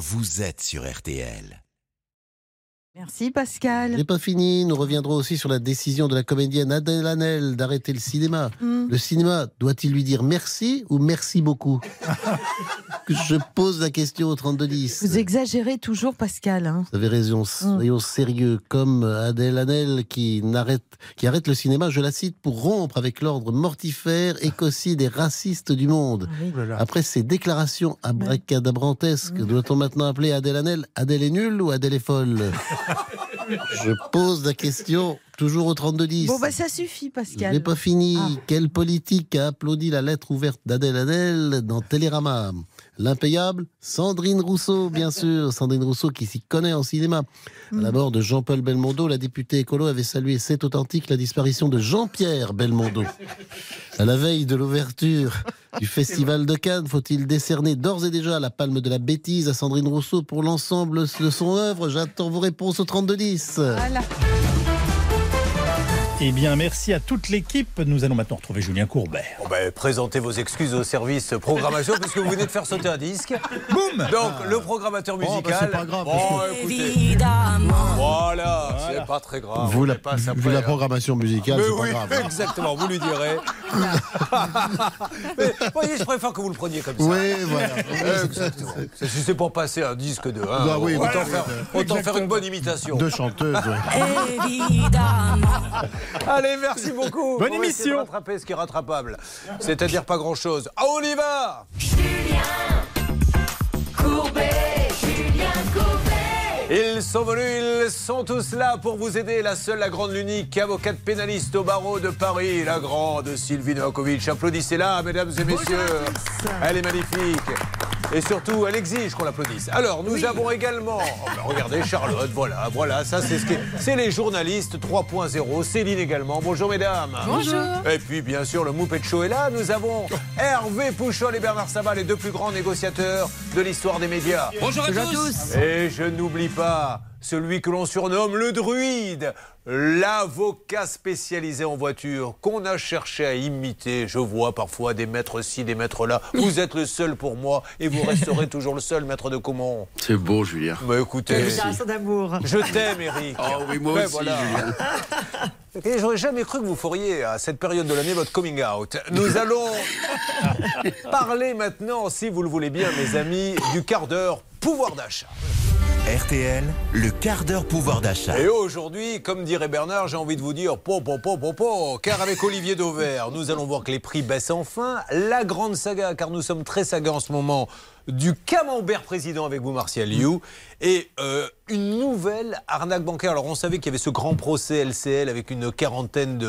vous êtes sur RTL. Merci Pascal. n'est pas fini, nous reviendrons aussi sur la décision de la comédienne Adèle Hanel d'arrêter le cinéma. Hmm. Le cinéma doit-il lui dire merci ou merci beaucoup Je pose la question au 3210. Vous exagérez toujours Pascal. hein. Vous avez raison, soyons sérieux. Comme Adèle Hanel qui, arrête le cinéma, je la cite, pour rompre avec l'ordre mortifère, écocide et raciste du monde. Oui. Après ces déclarations abracadabrantesques, doit-on maintenant appeler Adèle Hanel Adèle est nulle ou Adèle est folle? Je pose la question toujours au 3210. Bon bah ça suffit Je Pascal. n'ai pas fini. Ah. Quel politique a applaudi la lettre ouverte d'Adèle Hanel dans Télérama? L'impayable Sandrine Rousseau, bien sûr. Sandrine Rousseau qui s'y connaît en cinéma. À la mort de Jean-Paul Belmondo, la députée écolo avait salué C'est authentique la disparition de Jean-Pierre Belmondo. À la veille de l'ouverture du Festival de Cannes, faut-il décerner d'ores et déjà la palme de la bêtise à Sandrine Rousseau pour l'ensemble de son œuvre? J'attends vos réponses au 3210. Voilà. Eh bien, merci à toute l'équipe. Nous allons maintenant retrouver Julien Courbet. Bon ben, présentez vos excuses au service programmation puisque vous venez de faire sauter un disque. Boum Donc le programmateur bah, musical. c'est pas grave, Bon, parce écoutez, voilà, c'est pas très grave. Vous, On la, la hein. programmation musicale, Mais c'est pas oui, grave. hein. exactement, vous lui direz. Mais voyez, je préfère que vous le preniez comme ça. Oui, voilà. Exactement. Si c'est pour passer un disque de 1, Bah oui, autant, voilà. faire, autant faire une bonne imitation. Deux chanteuses. ouais. Allez, merci beaucoup. Bonne On va émission. rattraper ce qui est rattrapable. C'est-à-dire pas grand-chose. Ah, on y va Ils sont venus, ils sont tous là pour vous aider. La seule, la grande, l'unique avocate pénaliste au barreau de Paris, la grande Sylvie Novakovic. Applaudissez-la, mesdames et messieurs. Elle est magnifique. Et surtout, elle exige qu'on l'applaudisse. Alors, nous avons également. oh, ben, regardez, Charlotte, voilà, voilà, ça c'est ce qui est. C'est les journalistes 3.0. Céline également. Bonjour, mesdames. Bonjour. Et puis, bien sûr, le Moupet Show est là. Nous avons Hervé Pouchol et Bernard Sabat, les deux plus grands négociateurs de l'histoire des médias. Bonjour à tous. Et je n'oublie pas celui que l'on surnomme le druide, l'avocat spécialisé en voiture qu'on a cherché à imiter. Je vois parfois des maîtres ci, des maîtres là. Vous êtes le seul pour moi et vous resterez toujours le seul maître de Comont. C'est beau, Julien. Mais écoutez, d'amour. je t'aime Eric. Oh oui, moi Mais aussi, voilà. Julien. Et j'aurais jamais cru que vous feriez à cette période de l'année votre coming out. Nous allons parler maintenant, si vous le voulez bien, mes amis, du quart d'heure pouvoir d'achat. RTL, le quart d'heure pouvoir d'achat. Et aujourd'hui, comme dirait Bernard, j'ai envie de vous dire po, po, po, po, po, car avec Olivier Dauvert, nous allons voir que les prix baissent enfin. La grande saga, car nous sommes très saga en ce moment, du camembert président avec vous, Martial Liu, et euh, une nouvelle arnaque bancaire. Alors, on savait qu'il y avait ce grand procès LCL avec une quarantaine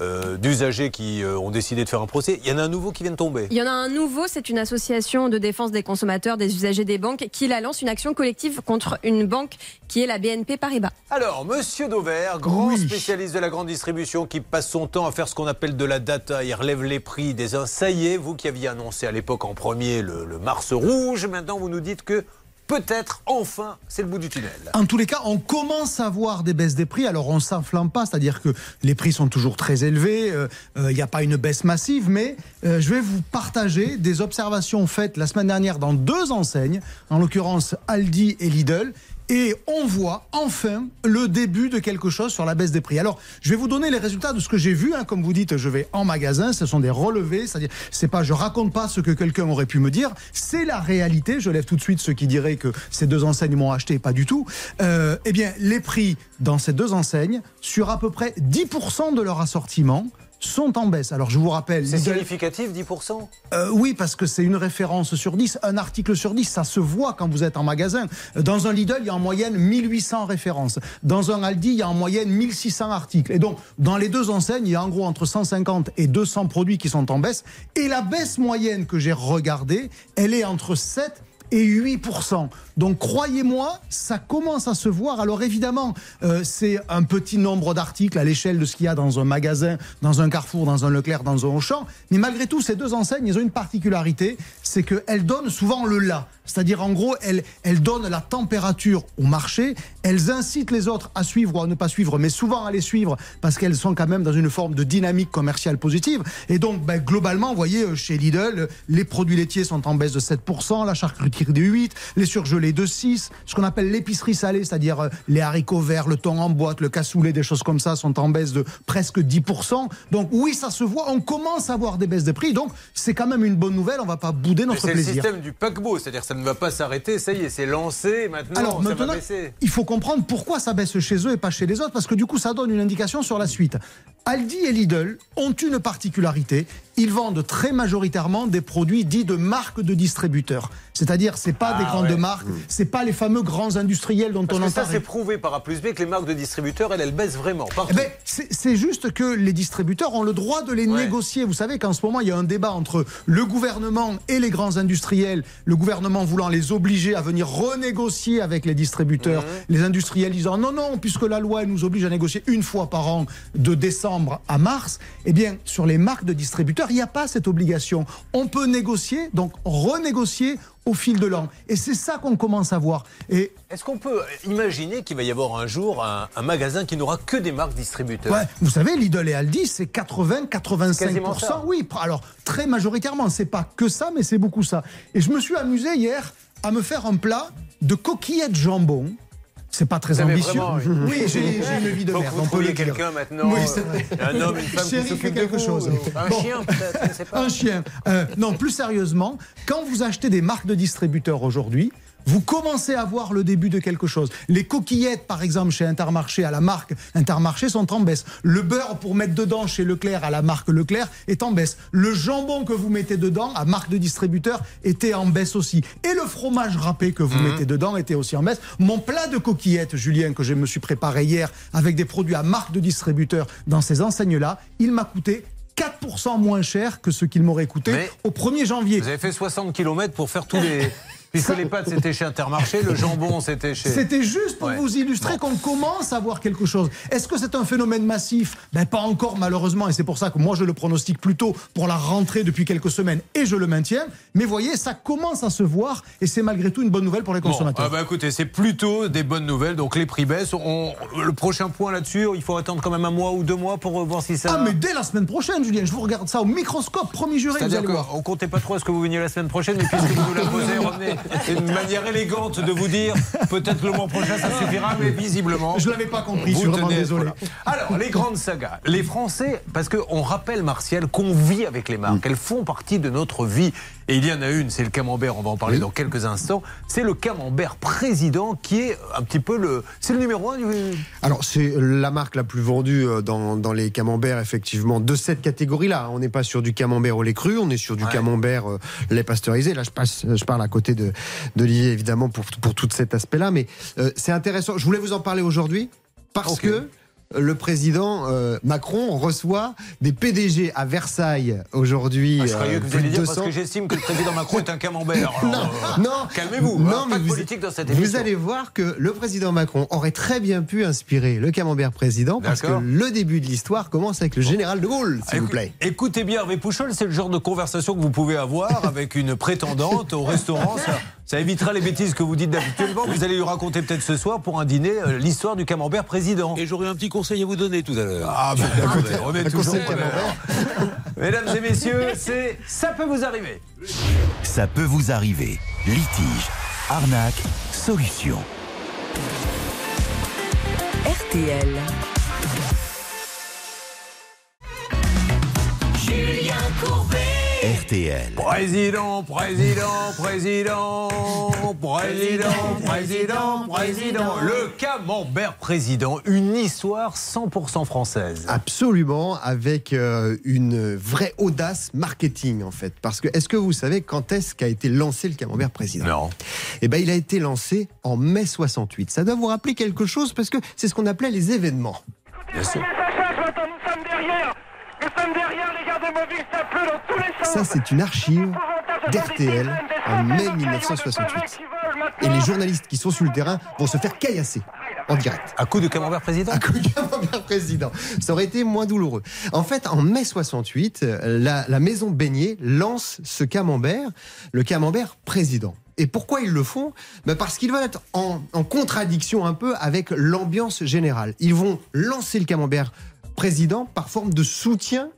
euh, d'usagers qui euh, ont décidé de faire un procès. Il y en a un nouveau qui vient de tomber. Il y en a un nouveau, c'est une association de défense des consommateurs, des usagers des banques, qui la lance une action collective contre une banque qui est la BNP Paribas. Alors, Monsieur Dauvert, grand Oui. spécialiste de la grande distribution qui passe son temps à faire ce qu'on appelle de la data, il relève les prix des uns. Ça y est, vous qui aviez annoncé à l'époque en premier le, le Mars rouge, maintenant vous nous dites que peut-être, enfin, c'est le bout du tunnel. En tous les cas, on commence à voir des baisses des prix. Alors, on s'enflamme pas, c'est-à-dire que les prix sont toujours très élevés. euh, Il n'y a pas une baisse massive, mais euh, je vais vous partager des observations faites la semaine dernière dans deux enseignes, en l'occurrence Aldi et Lidl. Et on voit enfin le début de quelque chose sur la baisse des prix. Alors, je vais vous donner les résultats de ce que j'ai vu. hein. Comme vous dites, je vais en magasin. Ce sont des relevés, c'est-à-dire, c'est pas, je raconte pas ce que quelqu'un aurait pu me dire. C'est la réalité. Je lève tout de suite ceux qui diraient que ces deux enseignes m'ont acheté, pas du tout. Euh, eh bien, les prix dans ces deux enseignes, sur à peu près 10% de leur assortiment, sont en baisse. Alors, je vous rappelle, C'est significatif, 10% euh, oui, parce que c'est une référence sur 10. Un article sur 10, ça se voit quand vous êtes en magasin. Dans un Lidl, il y a en moyenne 1800 références. Dans un Aldi, il y a en moyenne 1600 articles. Et donc, dans les deux enseignes, il y a en gros entre 150 et 200 produits qui sont en baisse. Et la baisse moyenne que j'ai regardée, elle est entre 7 et 8%. Donc croyez-moi, ça commence à se voir. Alors évidemment, euh, c'est un petit nombre d'articles à l'échelle de ce qu'il y a dans un magasin, dans un Carrefour, dans un Leclerc, dans un Auchan. Mais malgré tout, ces deux enseignes, ils ont une particularité, c'est qu'elles donnent souvent le là. C'est-à-dire en gros, elles, elles donnent la température au marché, elles incitent les autres à suivre ou à ne pas suivre, mais souvent à les suivre parce qu'elles sont quand même dans une forme de dynamique commerciale positive. Et donc, ben, globalement, vous voyez, euh, chez Lidl, les produits laitiers sont en baisse de 7%, la charcuterie sucreries de 8, les surgelés de 6, ce qu'on appelle l'épicerie salée, c'est-à-dire euh, les haricots verts, le thon en boîte, le cassoulet, des choses comme ça sont en baisse de presque 10%. Donc oui, ça se voit, on commence à avoir des baisses de prix, donc c'est quand même une bonne nouvelle, on va pas bouder notre C'est le plaisir. système du paquebot, c'est-à-dire ça ne va pas s'arrêter, ça y est, c'est lancé, maintenant, Alors ça maintenant, va baisser. il faut comprendre pourquoi ça baisse chez eux et pas chez les autres, parce que du coup, ça donne une indication sur la suite. Aldi et Lidl ont une particularité. Ils vendent très majoritairement des produits dits de marques de distributeurs. C'est-à-dire, c'est pas Ah, des grandes ouais. marques, c'est pas les fameux grands industriels dont Parce on que ça, entend. c'est prouvé par A plus B que les marques de distributeurs, elles, elles baissent vraiment. Eh ben, c'est juste que les distributeurs ont le droit de les Ouais. négocier. Vous savez qu'en ce moment, il y a un débat entre le gouvernement et les grands industriels. Le gouvernement voulant les obliger à venir renégocier avec les distributeurs. Mhm. Les industriels disant non, non, puisque la loi elle nous oblige à négocier une fois par an de décembre à mars. Eh bien, sur les marques de distributeurs, il n'y a pas cette obligation. On peut négocier, donc renégocier au fil de l'an. Et c'est ça qu'on commence à voir. Et Est-ce qu'on peut imaginer qu'il va y avoir un jour un, un magasin qui n'aura que des marques distributeurs? Ouais, vous savez, Lidl et Aldi, c'est Quasiment ça. 80-85%. Oui, alors très majoritairement. C'est pas que ça, mais c'est beaucoup ça. Et je me suis amusé hier à me faire un plat de coquillettes jambon. C'est pas très ambitieux. vraiment- Oui, j'ai j'ai une vie de Faut que merde. vous on peut quelqu'un maintenant, Oui, euh, un homme, une femme qui Chéri, s'occupe fais de quelque vous, chose. un Bon. chien peut-être. Un chien. Euh, non, plus sérieusement, quand vous achetez des marques de distributeurs aujourd'hui, vous commencez à voir le début de quelque chose. Les coquillettes, par exemple, chez Intermarché, à la marque Intermarché, sont en baisse. Le beurre pour mettre dedans chez Leclerc, à la marque Leclerc, est en baisse. Le jambon que vous mettez dedans, à marque de distributeur, était en baisse aussi. Et le fromage râpé que vous mettez dedans était aussi en baisse. Mon plat de coquillettes, Julien, que je me suis préparé hier, avec des produits à marque de distributeur dans ces enseignes-là, il m'a coûté 4% moins cher que ce qu'il m'aurait coûté Mais- au 1er janvier. Vous avez fait 60 km pour faire tous les. Puisque les pâtes c'était chez Intermarché, le jambon c'était chez. C'était juste pour Ouais. vous illustrer qu'on commence à voir quelque chose. Est-ce que c'est un phénomène massif? Ben pas encore malheureusement et c'est pour ça que moi je le pronostique plutôt pour la rentrée depuis quelques semaines et je le maintiens. Mais voyez, ça commence à se voir et c'est malgré tout une bonne nouvelle pour les Bon, consommateurs. ah bah écoutez, c'est plutôt des bonnes nouvelles. Donc les prix baissent. On- le prochain point là-dessus, il faut attendre quand même un mois ou deux mois pour voir si ça. Ah mais dès la semaine prochaine, Julien, je vous regarde ça au microscope, promis juré, C'est-à-dire qu'on comptait pas trop à ce que vous veniez la semaine prochaine, mais puisque vous nous la posez, revenez. C'est une manière élégante de vous dire peut-être le mois prochain ça suffira, mais visiblement. Je l'avais pas compris, je vous suis vraiment désolé. Alors, les grandes sagas. Les Français, parce qu'on rappelle, Martial, qu'on vit avec les marques. Elles font partie de notre vie. Et il y en a une, c'est le camembert, on va en parler dans quelques instants. C'est le camembert président qui est un petit peu le. C'est le numéro un du. Alors, c'est la marque la plus vendue euh, dans, dans les camemberts, effectivement, de cette catégorie-là. On n'est pas sur du camembert au lait cru, on est sur du Ouais. camembert euh, lait pasteurisé. Là, je, passe, je parle à côté de d'Olivier, évidemment, pour, pour tout cet aspect-là. Mais euh, c'est intéressant. Je voulais vous en parler aujourd'hui parce que le président euh, Macron reçoit des PDG à Versailles aujourd'hui. Ah, euh, que vous de dire parce 200. que j'estime que le président Macron est un camembert. Alors, euh, Non, Calmez-vous, Non, hein, mais pas de vous- politique dans cette émission. Vous allez voir que le président Macron aurait très bien pu inspirer le camembert président parce que le début de l'histoire commence avec le général de Gaulle, s'il vous plaît. Écoutez bien, Hervé Pouchol, c'est le genre de conversation que vous pouvez avoir avec une prétendante au restaurant. Ça, ça évitera les bêtises que vous dites d'habituellement. Vous allez lui raconter peut-être ce soir pour un dîner euh, l'histoire du camembert président. Et j'aurais un petit conseil à vous donner tout à l'heure. Ah, ben, écoutez, on est toujours. Mesdames et messieurs, c'est Ça peut vous arriver. Ça peut vous arriver. Litige, arnaque, solution. RTL. RTL. Président, président, président, président, président, président. Le camembert président, une histoire 100% française. Absolument, avec euh, une vraie audace marketing en fait. Parce que est-ce que vous savez quand est-ce qu'a été lancé le camembert président? Non. Eh ben, il a été lancé en mai 68. Ça doit vous rappeler quelque chose parce que c'est ce qu'on appelait les événements. Bien sûr. Nous sommes derrière Nous sommes derrière les gardes mobiles, ça pleut dans tous les sens Ça, c'est une archive d'RTL en mai 1968. Et les journalistes qui sont sur le terrain vont se faire caillasser en direct. À coup de camembert président À coup de camembert président. Ça aurait été moins douloureux. En fait, en mai 68, euh, la, la maison Beignet lance ce camembert, le camembert président. Et pourquoi ils le font? Ben Parce qu'ils veulent être en, en contradiction un peu avec l'ambiance générale. Ils vont lancer le camembert président par forme de soutien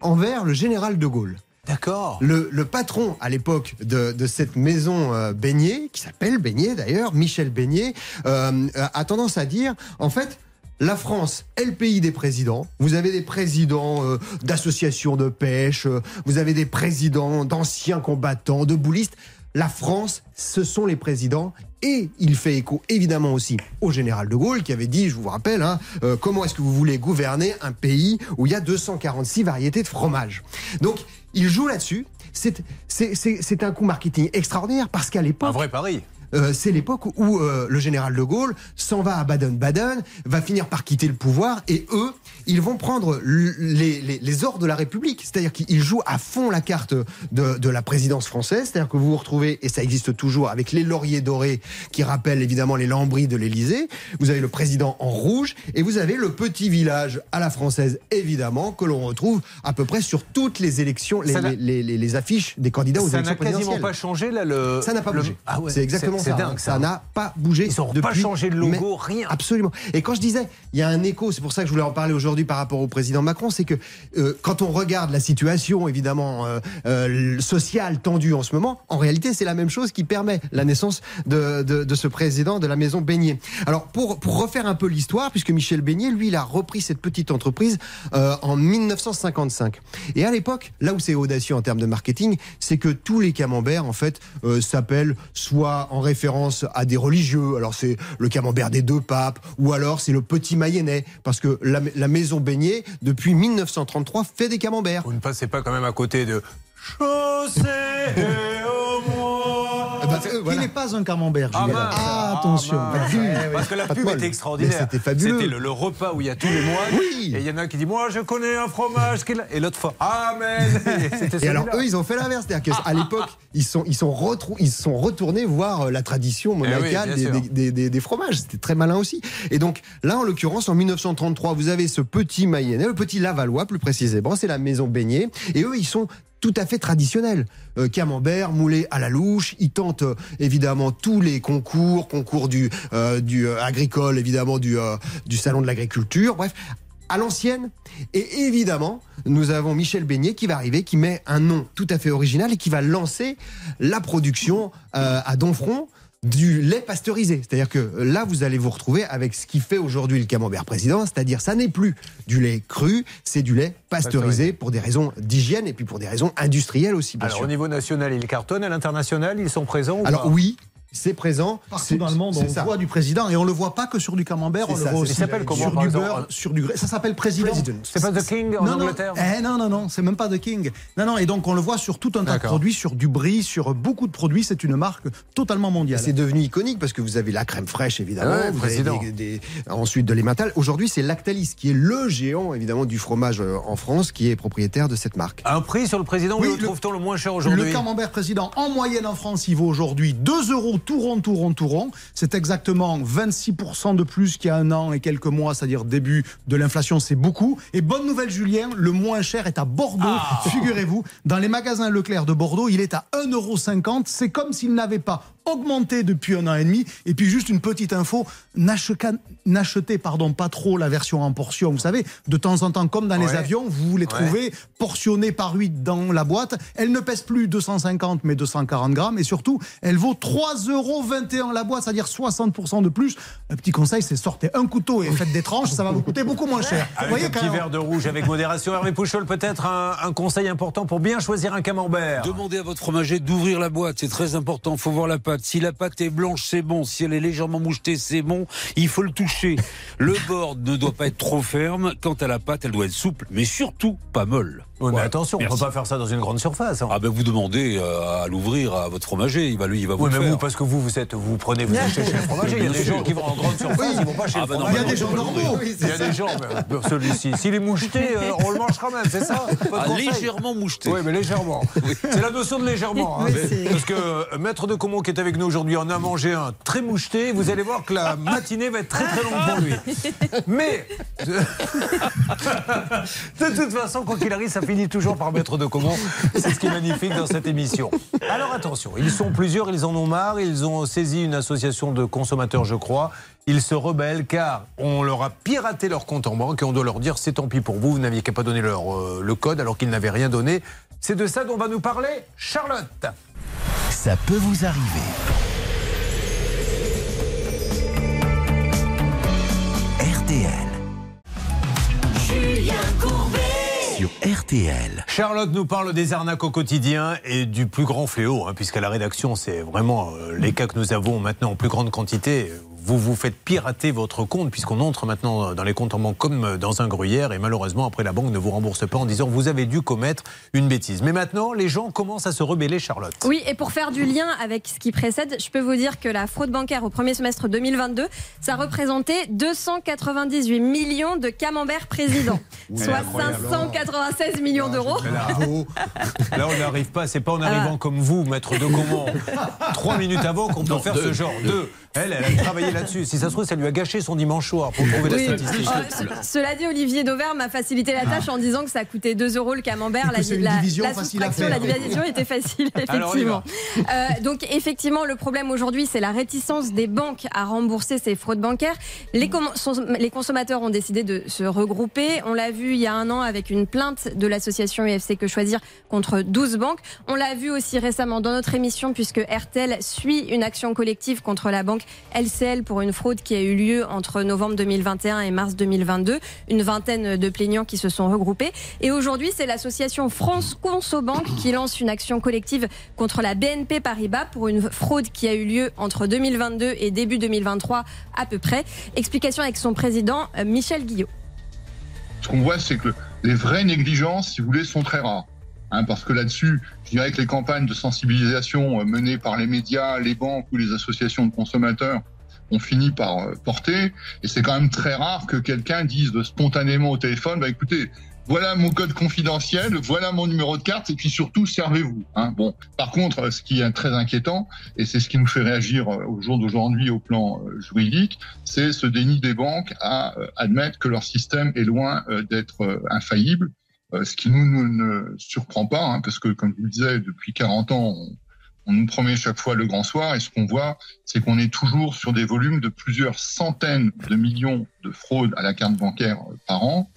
envers le général de Gaulle. D'accord. Le, le patron à l'époque de, de cette maison euh, Beignet, qui s'appelle Beignet d'ailleurs, Michel Beignet, euh, a tendance à dire, en fait, la France est le pays des présidents. Vous avez des présidents euh, d'associations de pêche, vous avez des présidents d'anciens combattants, de boulistes. La France, ce sont les présidents. Et il fait écho évidemment aussi au général de Gaulle qui avait dit, je vous rappelle, hein, euh, comment est-ce que vous voulez gouverner un pays où il y a 246 variétés de fromage. Donc il joue là-dessus. C'est- un coup marketing extraordinaire parce qu'à l'époque, Un vrai pari. Euh, c'est l'époque où euh, le général de Gaulle s'en va à Baden-Baden, va finir par quitter le pouvoir, et eux, ils vont prendre les, les, les ors de la République. C'est-à-dire qu'ils jouent à fond la carte de, de la présidence française. C'est-à-dire que vous vous retrouvez, et ça existe toujours, avec les lauriers dorés qui rappellent évidemment les lambris de l'Élysée. Vous avez le président en rouge, et vous avez le petit village à la française, évidemment, que l'on retrouve à peu près sur toutes les élections, les, Ça les, affiches des candidats aux Ça élections n'a quasiment pas changé là le. Ça n'a pas le- bougé. Ah ouais, c'est exactement c'est ça. dingue, ça. n'a pas bougé. Ils ont depuis, pas changé de logo, rien. Absolument. Et quand je disais, il y a un écho, c'est pour ça que je voulais en parler aujourd'hui par rapport au président Macron, c'est que euh, quand on regarde la situation évidemment euh, euh, sociale tendue en ce moment, en réalité c'est la même chose qui permet la naissance de, de, de ce président de la maison Beignet. Alors pour, pour refaire un peu l'histoire, puisque Michel Beignet, lui, il a repris cette petite entreprise en 1955. Et à l'époque, là où c'est audacieux en termes de marketing, c'est que tous les camemberts en fait s'appellent soit en référence à des religieux, alors c'est le camembert des deux papes, ou alors c'est le petit Mayennais, parce que la, maison Beignet, depuis 1933, fait des camemberts. Vous ne passez pas quand même à côté de. Chaussée au moins. Ben, euh, Qui n'est pas un camembert, Ah, Julien. Ah, attention. Ah. Eh. Parce que la pub était extraordinaire. C'était fabuleux. C'était le, le repas où il y a tous les mois. Oui. Et il y en a un qui dit Moi, je connais un fromage. Et l'autre fois Amen. Et alors eux, ils ont fait l'inverse, c'est-à-dire qu'à l'époque, ils sont, ils sont ils sont retournés voir euh, la tradition monacale Eh oui, bien des, sûr. des- des- des fromages. C'était très malin aussi. Et donc là, en l'occurrence, en 1933, vous avez ce petit Mayennais, le petit Lavallois plus précisément, c'est la maison Beignet, et eux, ils sont tout à fait traditionnels. Euh, camembert, moulé à la louche, ils tentent euh, évidemment tous les concours, concours du, euh, du agricole, évidemment du, du salon de l'agriculture, bref, à l'ancienne. Et évidemment, nous avons Michel Beignet qui va arriver, qui met un nom tout à fait original et qui va lancer la production à Donfront du lait pasteurisé. C'est-à-dire que là, vous allez vous retrouver avec ce qui fait aujourd'hui le camembert président, c'est-à-dire ça n'est plus du lait cru, c'est du lait pasteurisé Pasteurisé. pour des raisons d'hygiène et puis pour des raisons industrielles aussi, bien Alors sûr. au niveau national, ils cartonnent. À l'international, ils sont présents ou Alors pas? oui, c'est présent. Partout C'est- dans le monde, c'est on ça. voit du président et on le voit pas que sur du camembert, on le ça, voit c'est aussi comment, sur du exemple beurre, sur du grès. Ça s'appelle président. President. C'est pas The King en non, non, Angleterre eh, non, non, non, c'est même pas The King. Non, non, et donc on le voit sur tout un tas de produits, sur du brie, sur beaucoup de produits. C'est une marque totalement mondiale. C'est devenu iconique parce que vous avez la crème fraîche évidemment, ouais, vous président. avez des- des- ensuite de l'emmental. Aujourd'hui, c'est Lactalis qui est le géant évidemment du fromage euh, en France qui est propriétaire de cette marque. Un prix sur le président, Oui, où le le- trouve-t-on le moins cher Le aujourd'hui camembert président, en moyenne en France, il vaut aujourd'hui 2 euros tout rond, tout rond, tout rond. C'est exactement 26% de plus qu'il y a un an et quelques mois, c'est-à-dire début de l'inflation, c'est beaucoup. Et bonne nouvelle, Julien, le moins cher est à Bordeaux. Ah. Figurez-vous, dans les magasins Leclerc de Bordeaux, il est à 1,50 euros. C'est comme s'il n'avait pas augmenté depuis un an et demi. Et puis juste une petite info, n'achetez pardon pas trop la version en portion. Vous savez, de temps en temps, comme dans les Ouais. avions, vous les trouvez portionnées par 8 dans la boîte. Elle ne pèse plus 250 mais 240 grammes. Et surtout, elle vaut 3,21 euros la boîte, c'est-à-dire 60% de plus. Un petit conseil, c'est sortez un couteau et faites des tranches, ça va vous coûter beaucoup moins cher. Vous Avec voyez un petit verre de rouge avec modération. Hervé Pouchol, peut-être un, un conseil important pour bien choisir un camembert. Demandez à votre fromager d'ouvrir la boîte, c'est très important. Faut voir la pâte. Si la pâte est blanche, c'est bon. Si elle est légèrement mouchetée, c'est bon. Il faut le toucher. Le bord ne doit pas être trop ferme. Quant à la pâte, elle doit être souple, mais surtout pas molle. Mais attention, on Merci. peut pas faire ça dans une grande surface. hein. Ah ben vous demandez euh, à l'ouvrir à votre fromager, il va lui, il va vous oui, le mais faire. vous, parce que vous, vous êtes, vous prenez, vous achetez chez le fromager. Il y a des gens qui vont en grande surface, ils vont pas chez Ah le non, fromager. Il y a des gens normaux. Il y a des gens, mais euh, celui-ci, s'il est moucheté, euh, on le mange quand même, c'est ça Ah, légèrement moucheté. Oui, mais légèrement. C'est la notion de légèrement. hein. Parce que euh, Maître de Comont qui est avec nous aujourd'hui en a mangé un très moucheté. Vous allez voir que la matinée va être très très longue pour lui. Mais de toute façon, quoi qu'il arrive, ça finit toujours par Maître de Comont. C'est ce qui est magnifique dans cette émission. Alors attention, ils sont plusieurs, ils en ont marre. Ils ont saisi une association de consommateurs, je crois. Ils se rebellent car on leur a piraté leur compte en banque et on doit leur dire c'est tant pis pour vous, vous n'aviez qu'à pas donner leur, euh, le code alors qu'ils n'avaient rien donné. C'est de ça dont va nous parler Charlotte. Ça peut vous arriver. RTL. Julien Courbet. RTL. Charlotte nous parle des arnaques au quotidien et du plus grand fléau, hein, puisqu'à la rédaction, c'est vraiment euh, les cas que nous avons maintenant en plus grande quantité. Vous vous faites pirater votre compte, puisqu'on entre maintenant dans les comptes en banque comme dans un gruyère, et malheureusement, après, la banque ne vous rembourse pas en disant vous avez dû commettre une bêtise. Mais maintenant, les gens commencent à se rebeller, Charlotte. Oui, et pour faire du lien avec ce qui précède, je peux vous dire que la fraude bancaire au premier semestre 2022, ça représentait 298 millions de camemberts présidents, soit incroyable. 596 millions d'euros. Là, là, on n'arrive pas, c'est pas en arrivant comme vous, maître de comment, trois minutes avant qu'on peut faire ce genre de. Elle, elle a travaillé là-dessus. Si ça se trouve, ça lui a gâché son dimanche soir pour trouver Oui. la statistique. Ce- cela dit, Olivier Dauvert m'a facilité la tâche en disant que ça coûtait 2 euros le camembert. La, soustraction, la division était facile, Alors, effectivement. Euh, donc, effectivement, le problème aujourd'hui, c'est la réticence des banques à rembourser ces fraudes bancaires. Les consommateurs ont décidé de se regrouper. On l'a vu il y a un an avec une plainte de l'association UFC Que Choisir contre 12 banques. On l'a vu aussi récemment dans notre émission puisque RTL suit une action collective contre la banque LCL pour une fraude qui a eu lieu entre novembre 2021 et mars 2022. Une vingtaine de plaignants qui se sont regroupés. Et aujourd'hui, c'est l'association France Consobank qui lance une action collective contre la BNP Paribas pour une fraude qui a eu lieu entre 2022 et début 2023 à peu près. Explication avec son président euh, Michel Guillot. Ce qu'on voit, c'est que les vraies négligences, si vous voulez, sont très rares. Hein, parce que là-dessus, je dirais que les campagnes de sensibilisation euh, menées par les médias, les banques ou les associations de consommateurs ont fini par euh, porter. Et c'est quand même très rare que quelqu'un dise spontanément au téléphone, bah écoutez, voilà mon code confidentiel, voilà mon numéro de carte, et puis surtout, servez-vous. Hein. Bon, par contre, ce qui est très inquiétant, et c'est ce qui nous fait réagir euh, au jour d'aujourd'hui au plan juridique, c'est ce déni des banques à admettre que leur système est loin d'être infaillible. Euh, ce qui nous, nous ne surprend pas, hein, parce que comme je vous le disais, depuis 40 ans, on, on nous promet chaque fois le grand soir, et ce qu'on voit, c'est qu'on est toujours sur des volumes de plusieurs centaines de millions de fraudes à la carte bancaire euh, par an.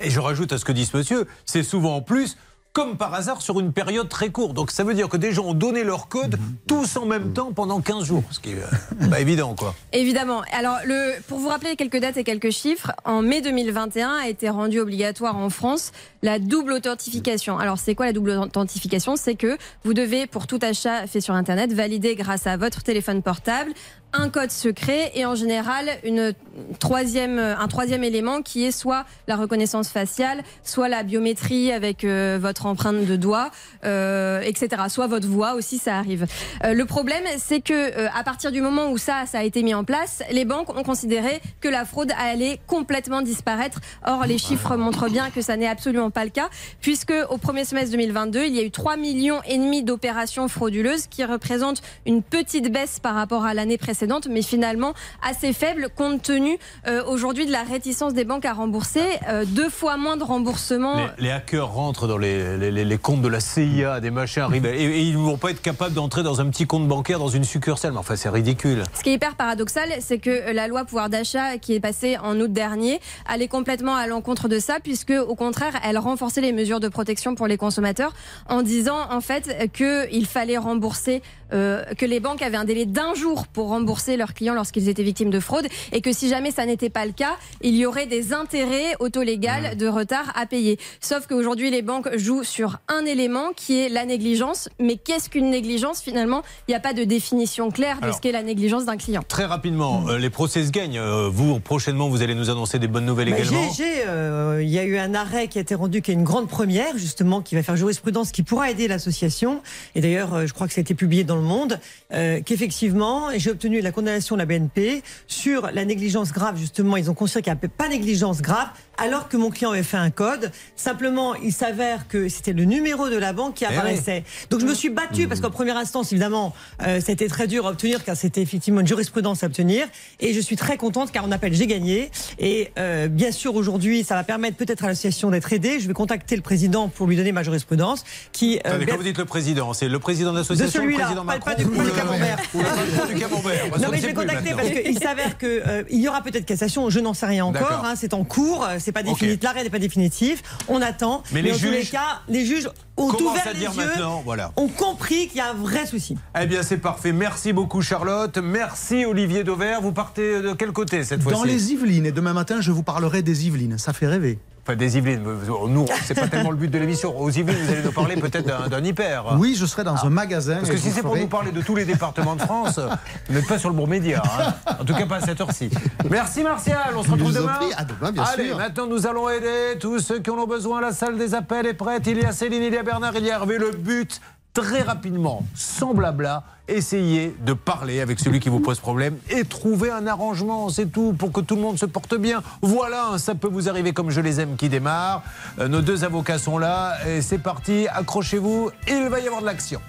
Et je rajoute à ce que dit ce monsieur, c'est souvent en plus, comme par hasard, sur une période très courte. Donc ça veut dire que des gens ont donné leur code tous en même temps pendant 15 jours. Ce qui est euh, pas évident, quoi. Évidemment. Alors, le, pour vous rappeler quelques dates et quelques chiffres, en mai 2021 a été rendu obligatoire en France la double authentification. Alors, c'est quoi la double authentification? C'est que vous devez, pour tout achat fait sur Internet, valider grâce à votre téléphone portable un code secret et en général une troisième, un troisième élément qui est soit la reconnaissance faciale, soit la biométrie avec euh, votre empreinte de doigt, euh, etc. Soit votre voix aussi, ça arrive. Euh, le problème, c'est que à partir du moment où ça, ça a été mis en place, les banques ont considéré que la fraude allait complètement disparaître. Or, les chiffres montrent bien que ça n'est absolument pas le cas, puisque au premier semestre 2022, il y a eu 3 millions et demi d'opérations frauduleuses, qui représentent une petite baisse par rapport à l'année précédente, mais finalement assez faible compte tenu euh, aujourd'hui de la réticence des banques à rembourser, euh, deux fois moins de remboursements. Les, les hackers rentrent dans les, les- les- les comptes de la CIA, des machins arrivent, et, et ils ne vont pas être capables d'entrer dans un petit compte bancaire dans une succursale. Mais enfin, c'est ridicule. Ce qui est hyper paradoxal, c'est que la loi pouvoir d'achat qui est passée en août dernier allait complètement à l'encontre de ça, puisque au contraire, elle renforçait les mesures de protection pour les consommateurs en disant en fait qu'il fallait rembourser, euh, que les banques avaient un délai d'un jour pour rembourser leurs clients lorsqu'ils étaient victimes de fraude, et que si jamais ça n'était pas le cas, il y aurait des intérêts autolégaux de retard à payer. Sauf qu'aujourd'hui, les banques jouent sur un élément qui est la négligence. Mais qu'est-ce qu'une négligence finalement? Il n'y a pas de définition claire de Alors, ce qu'est la négligence d'un client. Très rapidement, euh, les procès se gagnent. Euh, vous, prochainement, vous allez nous annoncer des bonnes nouvelles Bah, également. euh, Il y a eu un arrêt qui a été rendu, qui est une grande première, justement, qui va faire jurisprudence, qui pourra aider l'association. Et d'ailleurs, euh, je crois que ça a été publié dans le Monde, euh, qu'effectivement, j'ai obtenu la condamnation de la BNP sur la négligence grave. Justement, ils ont considéré qu'il n'y avait pas négligence grave, alors que mon client avait fait un code. Simplement, il s'avère que c'était le numéro de la banque qui Eh oui. apparaissait. Donc, je me suis battue parce qu'en première instance, évidemment, euh, c'était très dur à obtenir, car c'était effectivement une jurisprudence à obtenir. Et je suis très contente, car on appelle j'ai gagné. Et euh, bien sûr, aujourd'hui, ça va permettre peut-être à l'association d'être aidée. Je vais contacter le président pour lui donner ma jurisprudence, qui euh, Attendez, bien- quand vous dites le président, c'est le président de l'association, le celui-là. président Macron pas du, camembert. Ou le du camembert. Non mais je vais contacter maintenant. parce qu'il s'avère que euh, il y aura peut-être cassation. Je n'en sais rien encore. Hein, c'est en cours. C'est pas définitif. L'arrêt n'est pas définitif. On attend. Mais les en tous les juges cas, les juges ont commencent ouvert à les dire yeux, maintenant, voilà. ont compris qu'il y a un vrai souci. Eh bien, c'est parfait. Merci beaucoup, Charlotte. Merci, Olivier Dauvert. Vous partez de quel côté cette fois-ci? Dans les Yvelines. Et demain matin, je vous parlerai des Yvelines. Ça fait rêver. Enfin, des Yvelines. Nous, c'est pas tellement le but de l'émission. Aux Yvelines, vous allez nous parler peut-être d'un hyper. Oui, je serai dans un magasin. Parce que si c'est pour nous parler de tous les départements de France, vous n'êtes pas sur le bon média. hein. En tout cas, pas à cette heure-ci. Merci Martial, on se retrouve en demain. À demain, bien Allez, sûr. maintenant nous allons aider tous ceux qui en ont besoin. La salle des appels est prête. Il y a Céline, il y a Bernard, il y a Hervé. Le but, très rapidement, sans blabla, essayez de parler avec celui qui vous pose problème et trouver un arrangement, c'est tout, pour que tout le monde se porte bien. Voilà, ça peut vous arriver comme je les aime qui démarre. Euh, nos deux avocats sont là et c'est parti. Accrochez-vous, il va y avoir de l'action.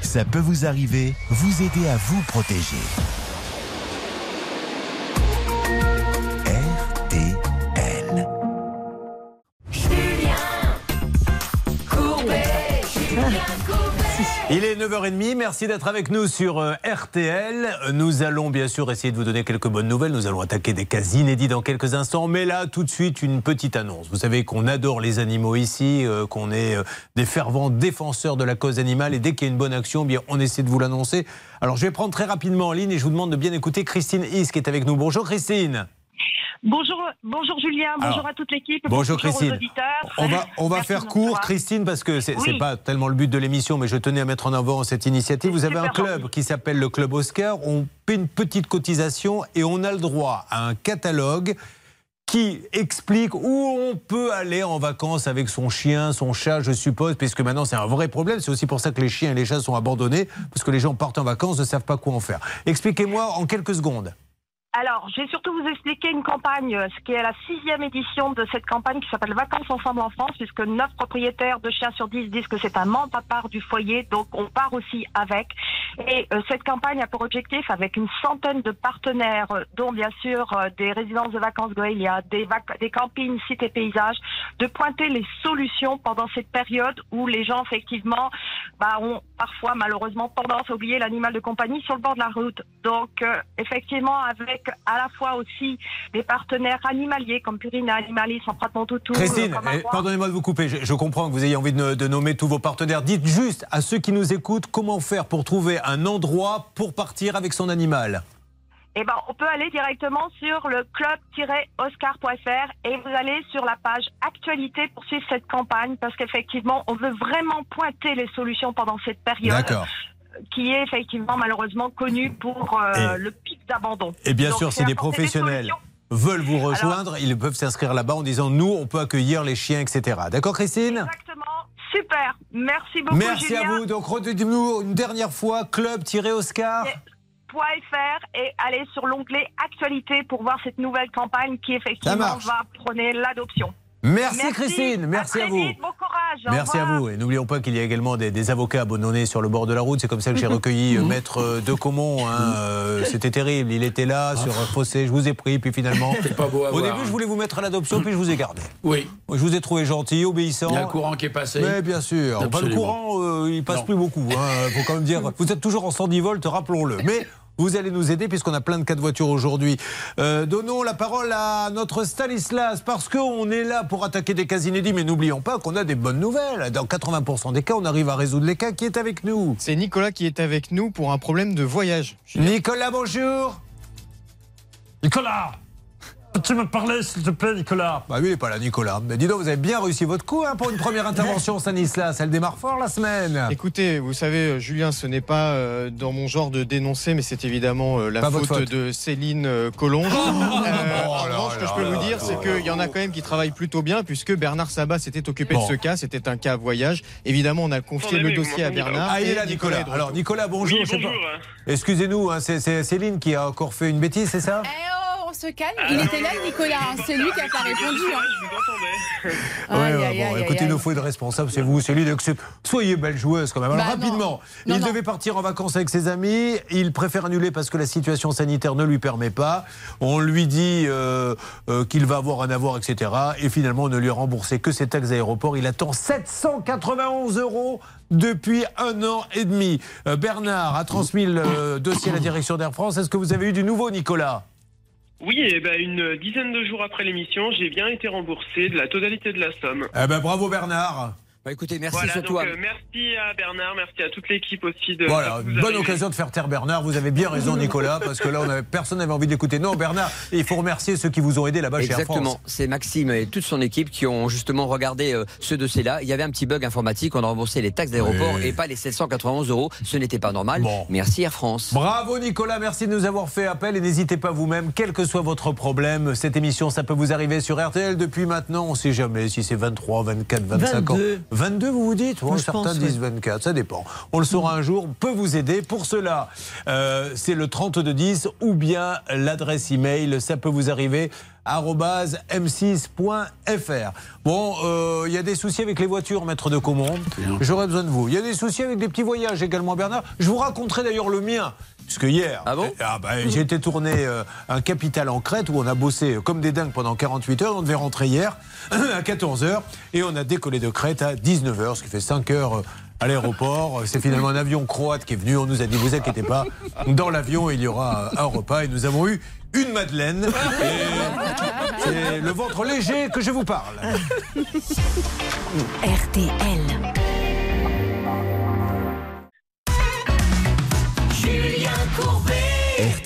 Ça peut vous arriver, vous aider à vous protéger. Il est 9h30, merci d'être avec nous sur euh, RTL. Nous allons bien sûr essayer de vous donner quelques bonnes nouvelles. Nous allons attaquer des cas inédits dans quelques instants. Mais là, tout de suite, une petite annonce. Vous savez qu'on adore les animaux ici, euh, qu'on est euh, des fervents défenseurs de la cause animale. Et dès qu'il y a une bonne action, eh bien, on essaie de vous l'annoncer. Alors, je vais prendre très rapidement en ligne et je vous demande de bien écouter Christine Is qui est avec nous. Bonjour Christine. Bonjour, bonjour Julien, bonjour Alors, à toute l'équipe, bonjour Christine. auditeurs. On va, on va Merci faire court. Christine, parce que c'est Oui. pas tellement le but de l'émission, mais je tenais à mettre en avant cette initiative. Vous avez un club qui s'appelle le Club Oscar. On paie une petite cotisation et on a le droit à un catalogue qui explique où on peut aller en vacances avec son chien, son chat, je suppose, puisque maintenant c'est un vrai problème. C'est aussi pour ça que les chiens et les chats sont abandonnés, parce que les gens partent en vacances, ne savent pas quoi en faire. Expliquez-moi en quelques secondes. Alors, je vais surtout vous expliquer une campagne, euh, ce qui est la sixième édition de cette campagne qui s'appelle Vacances ensemble en France, puisque 9 propriétaires de chiens sur 10 disent que c'est un membre à part du foyer, donc on part aussi avec. Et euh, cette campagne a pour objectif, avec une centaine de partenaires, euh, dont bien sûr des résidences de vacances Goélia, des, des campings, sites et paysages, de pointer les solutions pendant cette période où les gens, effectivement, bah, ont parfois malheureusement tendance à oublier l'animal de compagnie sur le bord de la route. Donc, effectivement, avec à la fois aussi des partenaires animaliers comme Purina Animalis, Empruntement Toutou, Christine, euh, pardonnez-moi de vous couper. Je, je comprends que vous ayez envie de, de nommer tous vos partenaires. Dites juste à ceux qui nous écoutent comment faire pour trouver un endroit pour partir avec son animal. Eh ben, on peut aller directement sur le club-oscar.fr et vous allez sur la page actualité pour suivre cette campagne parce qu'effectivement, on veut vraiment pointer les solutions pendant cette période D'accord. Qui est effectivement malheureusement connue pour euh, Et- le pic d'abandon. Et bien Donc, sûr, c'est si des professionnels veulent vous rejoindre, ils peuvent s'inscrire là-bas en disant nous, on peut accueillir les chiens, etc. D'accord, Christine? Exactement. Super. Merci beaucoup, Merci Julien. à vous. Donc, redites-nous une dernière fois club-oscar. et allez sur l'onglet actualité pour voir cette nouvelle campagne qui effectivement va prôner l'adoption. Merci, Christine, merci à, vous. vite, bon courage. au Merci à vous. Et n'oublions pas qu'il y a également des, des avocats abandonnés sur le bord de la route. C'est comme ça que j'ai recueilli euh, Maître de Comont. hein. Euh, C'était terrible. Il était là sur un fossé. Je vous ai pris. Puis finalement, C'est pas beau à au voir, début, hein. je voulais vous mettre à l'adoption. Puis je vous ai gardé. Oui. Je vous ai trouvé gentil, obéissant. Il y a un courant qui est passé. Mais bien sûr. Enfin, le courant, euh, il passe Non. plus beaucoup. Il faut quand même dire. Vous êtes toujours en 110 volts, rappelons-le. Mais. Vous allez nous aider puisqu'on a plein de cas de voiture aujourd'hui. Euh, donnons la parole à notre Stanislas parce qu'on est là pour attaquer des cas inédits, mais n'oublions pas qu'on a des bonnes nouvelles. Dans 80% des cas, on arrive à résoudre les cas. Qui est avec nous? C'est Nicolas qui est avec nous pour un problème de voyage. Nicolas, bonjour. Nicolas Peux-tu me parler, s'il te plaît, Nicolas? Bah oui, il n'est pas là, Nicolas. Mais dis donc, vous avez bien réussi votre coup hein, pour une première intervention, Stanislas. Elle démarre fort la semaine. Écoutez, vous savez, euh, Julien, ce n'est pas euh, dans mon genre de dénoncer, mais c'est évidemment euh, la faute, de Céline euh, Collonge. Euh, Oh revanche, ce que là je peux là vous dire, c'est qu'il y en a quand même qui travaillent plutôt bien, puisque Bernard Sabat s'était occupé Bon. de ce cas. C'était un cas voyage. Évidemment, on a confié le dossier à Bernard. Ah, il est là, Nicolas. Alors. Nicolas, bonjour. Oui, bonjour. Excusez-nous, hein, c'est c'est Céline qui a encore fait une bêtise, c'est ça? Eh oh, se calme. Il était là, Nicolas. hein. C'est lui qui a pas répondu. hein. Ouais, ouais, bon, écoutez, il nous faut être responsable, c'est vous, c'est lui. donc Soyez belle joueuse quand même. Alors Bah, rapidement, Non, il non. devait partir en vacances avec ses amis. Il préfère annuler parce que la situation sanitaire ne lui permet pas. On lui dit euh, euh, qu'il va avoir un avoir, etc. Et finalement, on ne lui a remboursé que ses taxes d'aéroport. Il attend 791 euros depuis un an et demi. Euh, Bernard a transmis le dossier à la direction d'Air France. Est-ce que vous avez eu du nouveau, Nicolas? Oui, et ben une dizaine de jours après l'émission, j'ai bien été remboursé de la totalité de la somme. Eh ben, bravo Bernard. Bah écoutez, merci voilà, surtout donc, à... euh, merci à Bernard, merci à toute l'équipe aussi de. Voilà, de bonne occasion de faire taire Bernard. Vous avez bien raison, Nicolas, parce que là, on avait, personne n'avait envie d'écouter. Non, Bernard, il faut remercier ceux qui vous ont aidé là-bas chez Air Exactement, France. c'est Maxime et toute son équipe qui ont justement regardé euh, ce dossier-là. Il y avait un petit bug informatique, on a remboursé les taxes d'aéroport Oui. et pas les 791 euros. Ce n'était pas normal. Merci Air France. Bravo Nicolas, merci de nous avoir fait appel et n'hésitez pas vous-même, quel que soit votre problème, cette émission, ça peut vous arriver sur RTL depuis maintenant, on ne sait jamais si c'est 23, 24, 25 ans. 22. 22 vous vous dites je Certains pense, disent ouais. 24, ça dépend. On le saura un jour, on peut vous aider. Pour cela, euh, c'est le 3210 ou bien l'adresse email, ça peut vous arriver arobase m6.fr. Bon, euh, il y a des soucis avec les voitures, maître de Comont. J'aurais besoin de vous. Il y a des soucis avec des petits voyages également, Bernard. Je vous raconterai d'ailleurs le mien. Puisque hier, ah bah, j'ai été tourné euh, un capital en Crète où on a bossé comme des dingues pendant 48 heures. On devait rentrer hier à 14 heures et on a décollé de Crète à 19 heures, ce qui fait 5 heures euh, à l'aéroport. C'est finalement un avion croate qui est venu. On nous a dit, vous inquiétez pas, dans l'avion, il y aura un repas. Et nous avons eu une madeleine. Et c'est le ventre léger que je vous parle. RTL.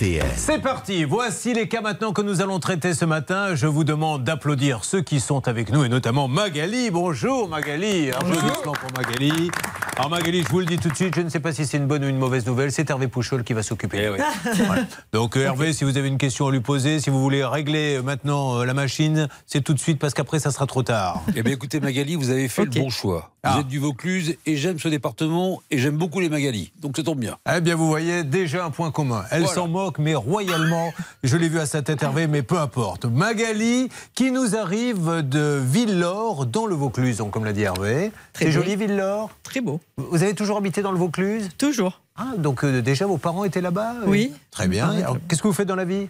RTL. C'est parti, voici les cas maintenant que nous allons traiter ce matin. Je vous demande d'applaudir ceux qui sont avec nous et notamment Magali. Bonjour Magali, applaudissements pour Magali. Alors Magali, je vous le dis tout de suite, je ne sais pas si c'est une bonne ou une mauvaise nouvelle, c'est Hervé Pouchol qui va s'occuper. de vous. Voilà. Donc euh, Hervé, si vous avez une question à lui poser, si vous voulez régler euh, maintenant euh, la machine, c'est tout de suite parce qu'après ça sera trop tard. Eh bien, écoutez, Magali, vous avez fait le bon choix. Vous Ah. êtes du Vaucluse et j'aime ce département et j'aime beaucoup les Magali. Donc ça tombe bien. Eh bien, vous voyez déjà un point commun. Elle Voilà. s'en moque, mais royalement. Je l'ai vu à sa tête, Hervé, mais peu importe. Magali, qui nous arrive de Villore, dans le Vaucluse, donc, comme l'a dit Hervé. Très C'est joli, Villore Très beau. Vous avez toujours habité dans le Vaucluse? Toujours. Ah, donc euh, déjà, vos parents étaient là-bas? Euh Oui. Très bien. Alors, Qu'est-ce que vous faites dans la vie?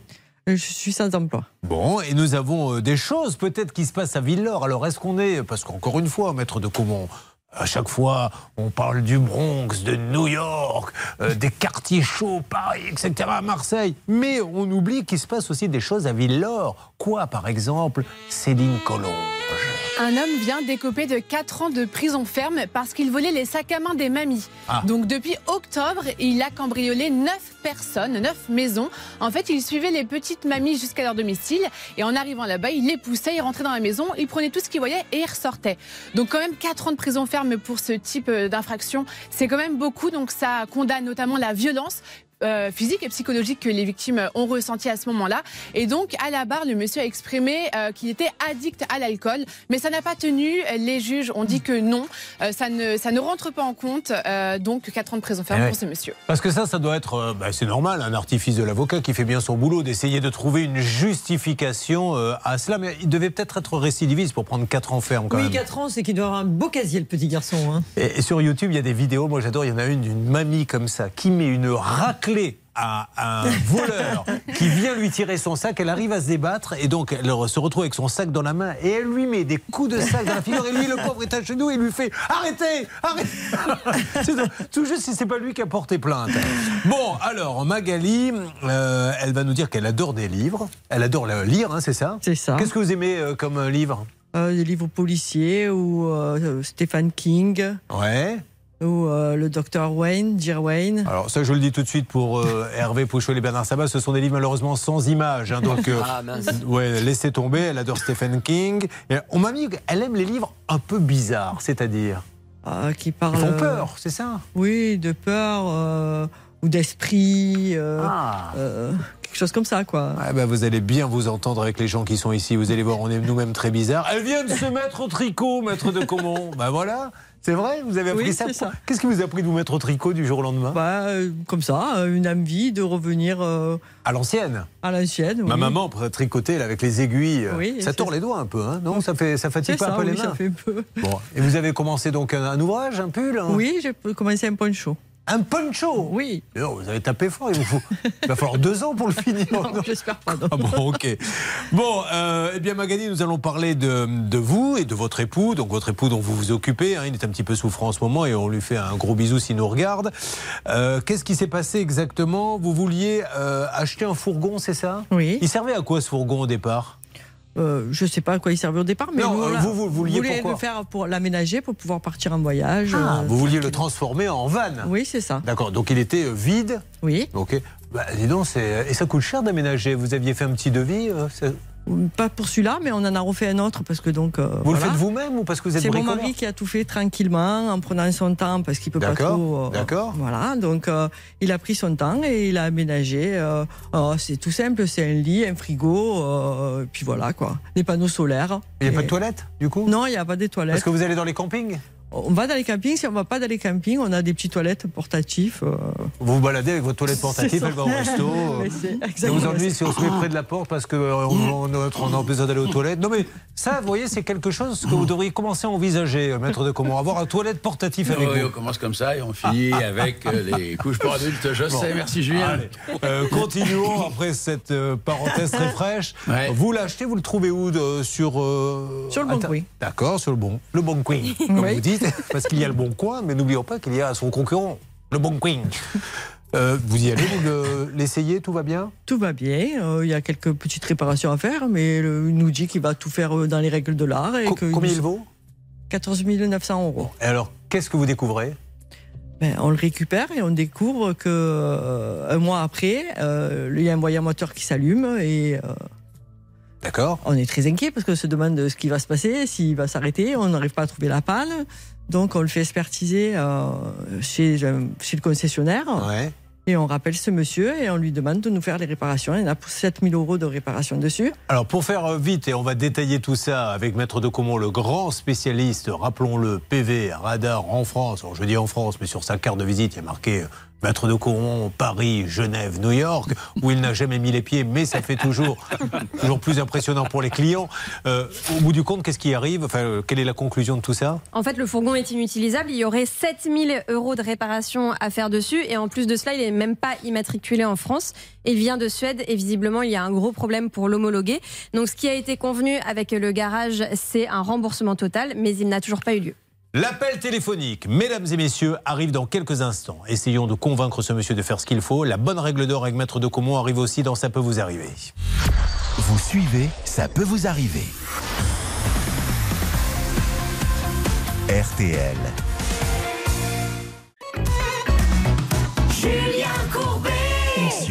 Je suis sans emploi. Bon, et nous avons euh, des choses peut-être qui se passent à Villore. Alors, est-ce qu'on est, parce qu'encore une fois, maître de Comont, à chaque fois, on parle du Bronx, de New York, euh, des quartiers chauds, Paris, etc., à Marseille. Mais on oublie qu'il se passe aussi des choses à Villore. Quoi, par exemple Céline Colombe Un homme vient d'écoper de 4 ans de prison ferme parce qu'il volait les sacs à main des mamies. Ah. Donc depuis octobre, il a cambriolé 9 personnes, 9 maisons. En fait, il suivait les petites mamies jusqu'à leur domicile et en arrivant là-bas, il les poussait, il rentrait dans la maison, il prenait tout ce qu'il voyait et il ressortait. Donc quand même 4 ans de prison ferme pour ce type euh, d'infraction, c'est quand même beaucoup. Donc ça condamne notamment la violence euh, physique et psychologique que les victimes ont ressenti à ce moment-là. Et donc, à la barre, le monsieur a exprimé euh, qu'il était addict à l'alcool, mais ça n'a pas tenu. Les juges ont dit que non, euh, ça, ne, ça ne rentre pas en compte. Euh, donc, 4 ans de prison ferme Eh ouais. pour ce monsieur. Parce que ça, ça doit être, euh, bah, c'est normal, un artifice de l'avocat qui fait bien son boulot d'essayer de trouver une justification euh, à cela. Mais il devait peut-être être récidiviste pour prendre 4 ans ferme quand oui, même. 4 ans, c'est qu'il doit avoir un beau casier, le petit garçon. hein. Et, et sur YouTube, il y a des vidéos, moi j'adore, il y en a une d'une mamie comme ça, qui met une raclée à un voleur qui vient lui tirer son sac, elle arrive à se débattre et donc elle se retrouve avec son sac dans la main et elle lui met des coups de sac dans la figure et lui le pauvre est à genoux et lui fait arrêtez, arrêtez. C'est tout- juste si c'est pas lui qui a porté plainte. Bon alors Magali, euh, elle va nous dire qu'elle adore des livres, elle adore lire, hein, c'est ça? C'est ça. Qu'est-ce que vous aimez euh, comme euh, livre? Euh, des livres policiers ou Stephen King Ouais. Ou euh, le docteur Wayne, Dear Wayne. Alors ça, je le dis tout de suite pour euh, Hervé Pouchol et Bernard Sabat, ce sont des livres malheureusement sans images. hein, donc, euh, Ah, ouais, laissez tomber. Elle adore Stephen King. Et on m'a dit qu'elle aime les livres un peu bizarres, c'est-à-dire? Ah, qui parle. Ils font euh, peur, c'est ça? Oui, de peur euh, ou d'esprit. euh, Ah. euh, quelque chose comme ça, quoi. Ah bah, vous allez bien vous entendre avec les gens qui sont ici. Vous allez voir, on est nous-mêmes très bizarres. Elle vient de se mettre au tricot, maître de Comont. Bah voilà. C'est vrai Vous avez appris Oui, ça ça. Qu'est-ce qui vous a pris de vous mettre au tricot du jour au lendemain? Bah, euh, comme ça, euh, une envie de revenir euh, À l'ancienne à l'ancienne. Ma oui. maman après, tricotait là, avec les aiguilles. Oui, ça tord les doigts un peu, hein non? Ça, fait, ça fatigue pas ça, un peu les ça mains? fait peu. Bon. Et vous avez commencé donc un, un ouvrage, un pull hein Oui, j'ai commencé un poncho. Un poncho Oui. Non, vous avez tapé fort, il vous faut. Il va falloir deux ans pour le finir. Non, j'espère pas. non. Ah bon, ok. Bon, euh, eh bien, Magali, nous allons parler de, de vous et de votre époux. Donc, votre époux dont vous vous occupez. hein, il est un petit peu souffrant en ce moment et on lui fait un gros bisou s'il nous regarde. Euh, Qu'est-ce qui s'est passé exactement? Vous vouliez euh, acheter un fourgon, c'est ça? Oui. Il servait à quoi ce fourgon au départ? Euh, je sais pas à quoi il servait au départ, mais Non, nous, euh, vous, vous vouliez le faire pour l'aménager, pour pouvoir partir en voyage. Ah, euh, Vous vouliez le transformer en van Oui, c'est ça. D'accord, donc il était vide Oui. Ok. Bah, dis donc, et ça coûte cher d'aménager. Vous aviez fait un petit devis euh, Pas pour celui-là, mais on en a refait un autre parce que donc. euh, Vous le faites vous-même ou parce que vous êtes C'est mon mari qui a tout fait tranquillement, en prenant son temps, parce qu'il peut pas trop. euh, d'accord. Voilà, donc euh, il a pris son temps et il a aménagé. euh, oh, c'est tout simple, c'est un lit, un frigo, puis voilà quoi. Des panneaux solaires. Il n'y a Et- pas de toilette, du coup? Non, il n'y a pas des toilettes. Parce que vous allez dans les campings? On va dans les campings, si on va pas dans les campings, on a des petites toilettes portatifs. euh, Vous vous baladez avec votre toilette portative, elle va au resto. Ça exactement vous ennuie ça. si on se met près de la porte parce qu'on on, on, on a besoin d'aller aux toilettes Non mais ça, vous voyez, c'est quelque chose que vous devriez commencer à envisager, euh, maître de comment avoir un toilette portatif avec Oui, vous. on commence comme ça et on finit avec euh, les couches pour adultes. Je Bon. sais, merci Julien. Allez, euh, continuons après cette euh, parenthèse très fraîche. Ouais. Vous l'achetez, vous le trouvez où de- sur euh, Sur le Bon Coin. D'accord, sur le bon, le bon coin, comme Oui. vous dites, parce qu'il y a le bon coin, mais n'oublions pas qu'il y a son concurrent, le bon coin. Euh, vous y allez, vous le- l'essayez, tout va bien? Tout va bien, euh, il y a quelques petites réparations à faire, mais le- il nous dit qu'il va tout faire euh, dans les règles de l'art. Co- Combien nous- il vaut? 14 900 euros. Et alors, qu'est-ce que vous découvrez? Ben, on le récupère et on découvre que euh, un mois après, il y a un moyen moteur qui s'allume et D'accord. on est très inquiet parce qu'on se demande ce qui va se passer, s'il va s'arrêter, on n'arrive pas à trouver la panne. Donc on le fait expertiser euh, chez, euh, chez le concessionnaire Ouais. et on rappelle ce monsieur et on lui demande de nous faire les réparations. Il y en a pour 7000 euros de réparation dessus. Alors pour faire vite, et on va détailler tout ça avec Maître de Comont, le grand spécialiste, rappelons-le, PV, radar en France. Alors je dis en France, mais sur sa carte de visite, il y a marqué euh, Maître de Comont, Paris, Genève, New York, où il n'a jamais mis les pieds, mais ça fait toujours, toujours plus impressionnant pour les clients. Euh, au bout du compte, qu'est-ce qui arrive? Enfin, Quelle est la conclusion de tout ça? En fait, le fourgon est inutilisable. Il y aurait 7000 euros de réparation à faire dessus. Et en plus de cela, il n'est même pas immatriculé en France. Il vient de Suède et visiblement, il y a un gros problème pour l'homologuer. Donc, ce qui a été convenu avec le garage, c'est un remboursement total, mais il n'a toujours pas eu lieu. L'appel téléphonique, mesdames et messieurs, arrive dans quelques instants. Essayons de convaincre ce monsieur de faire ce qu'il faut. La bonne règle d'or avec Maître de Comont arrive aussi dans Ça peut vous arriver. Vous suivez, ça peut vous arriver. RTL. Julien Courbet.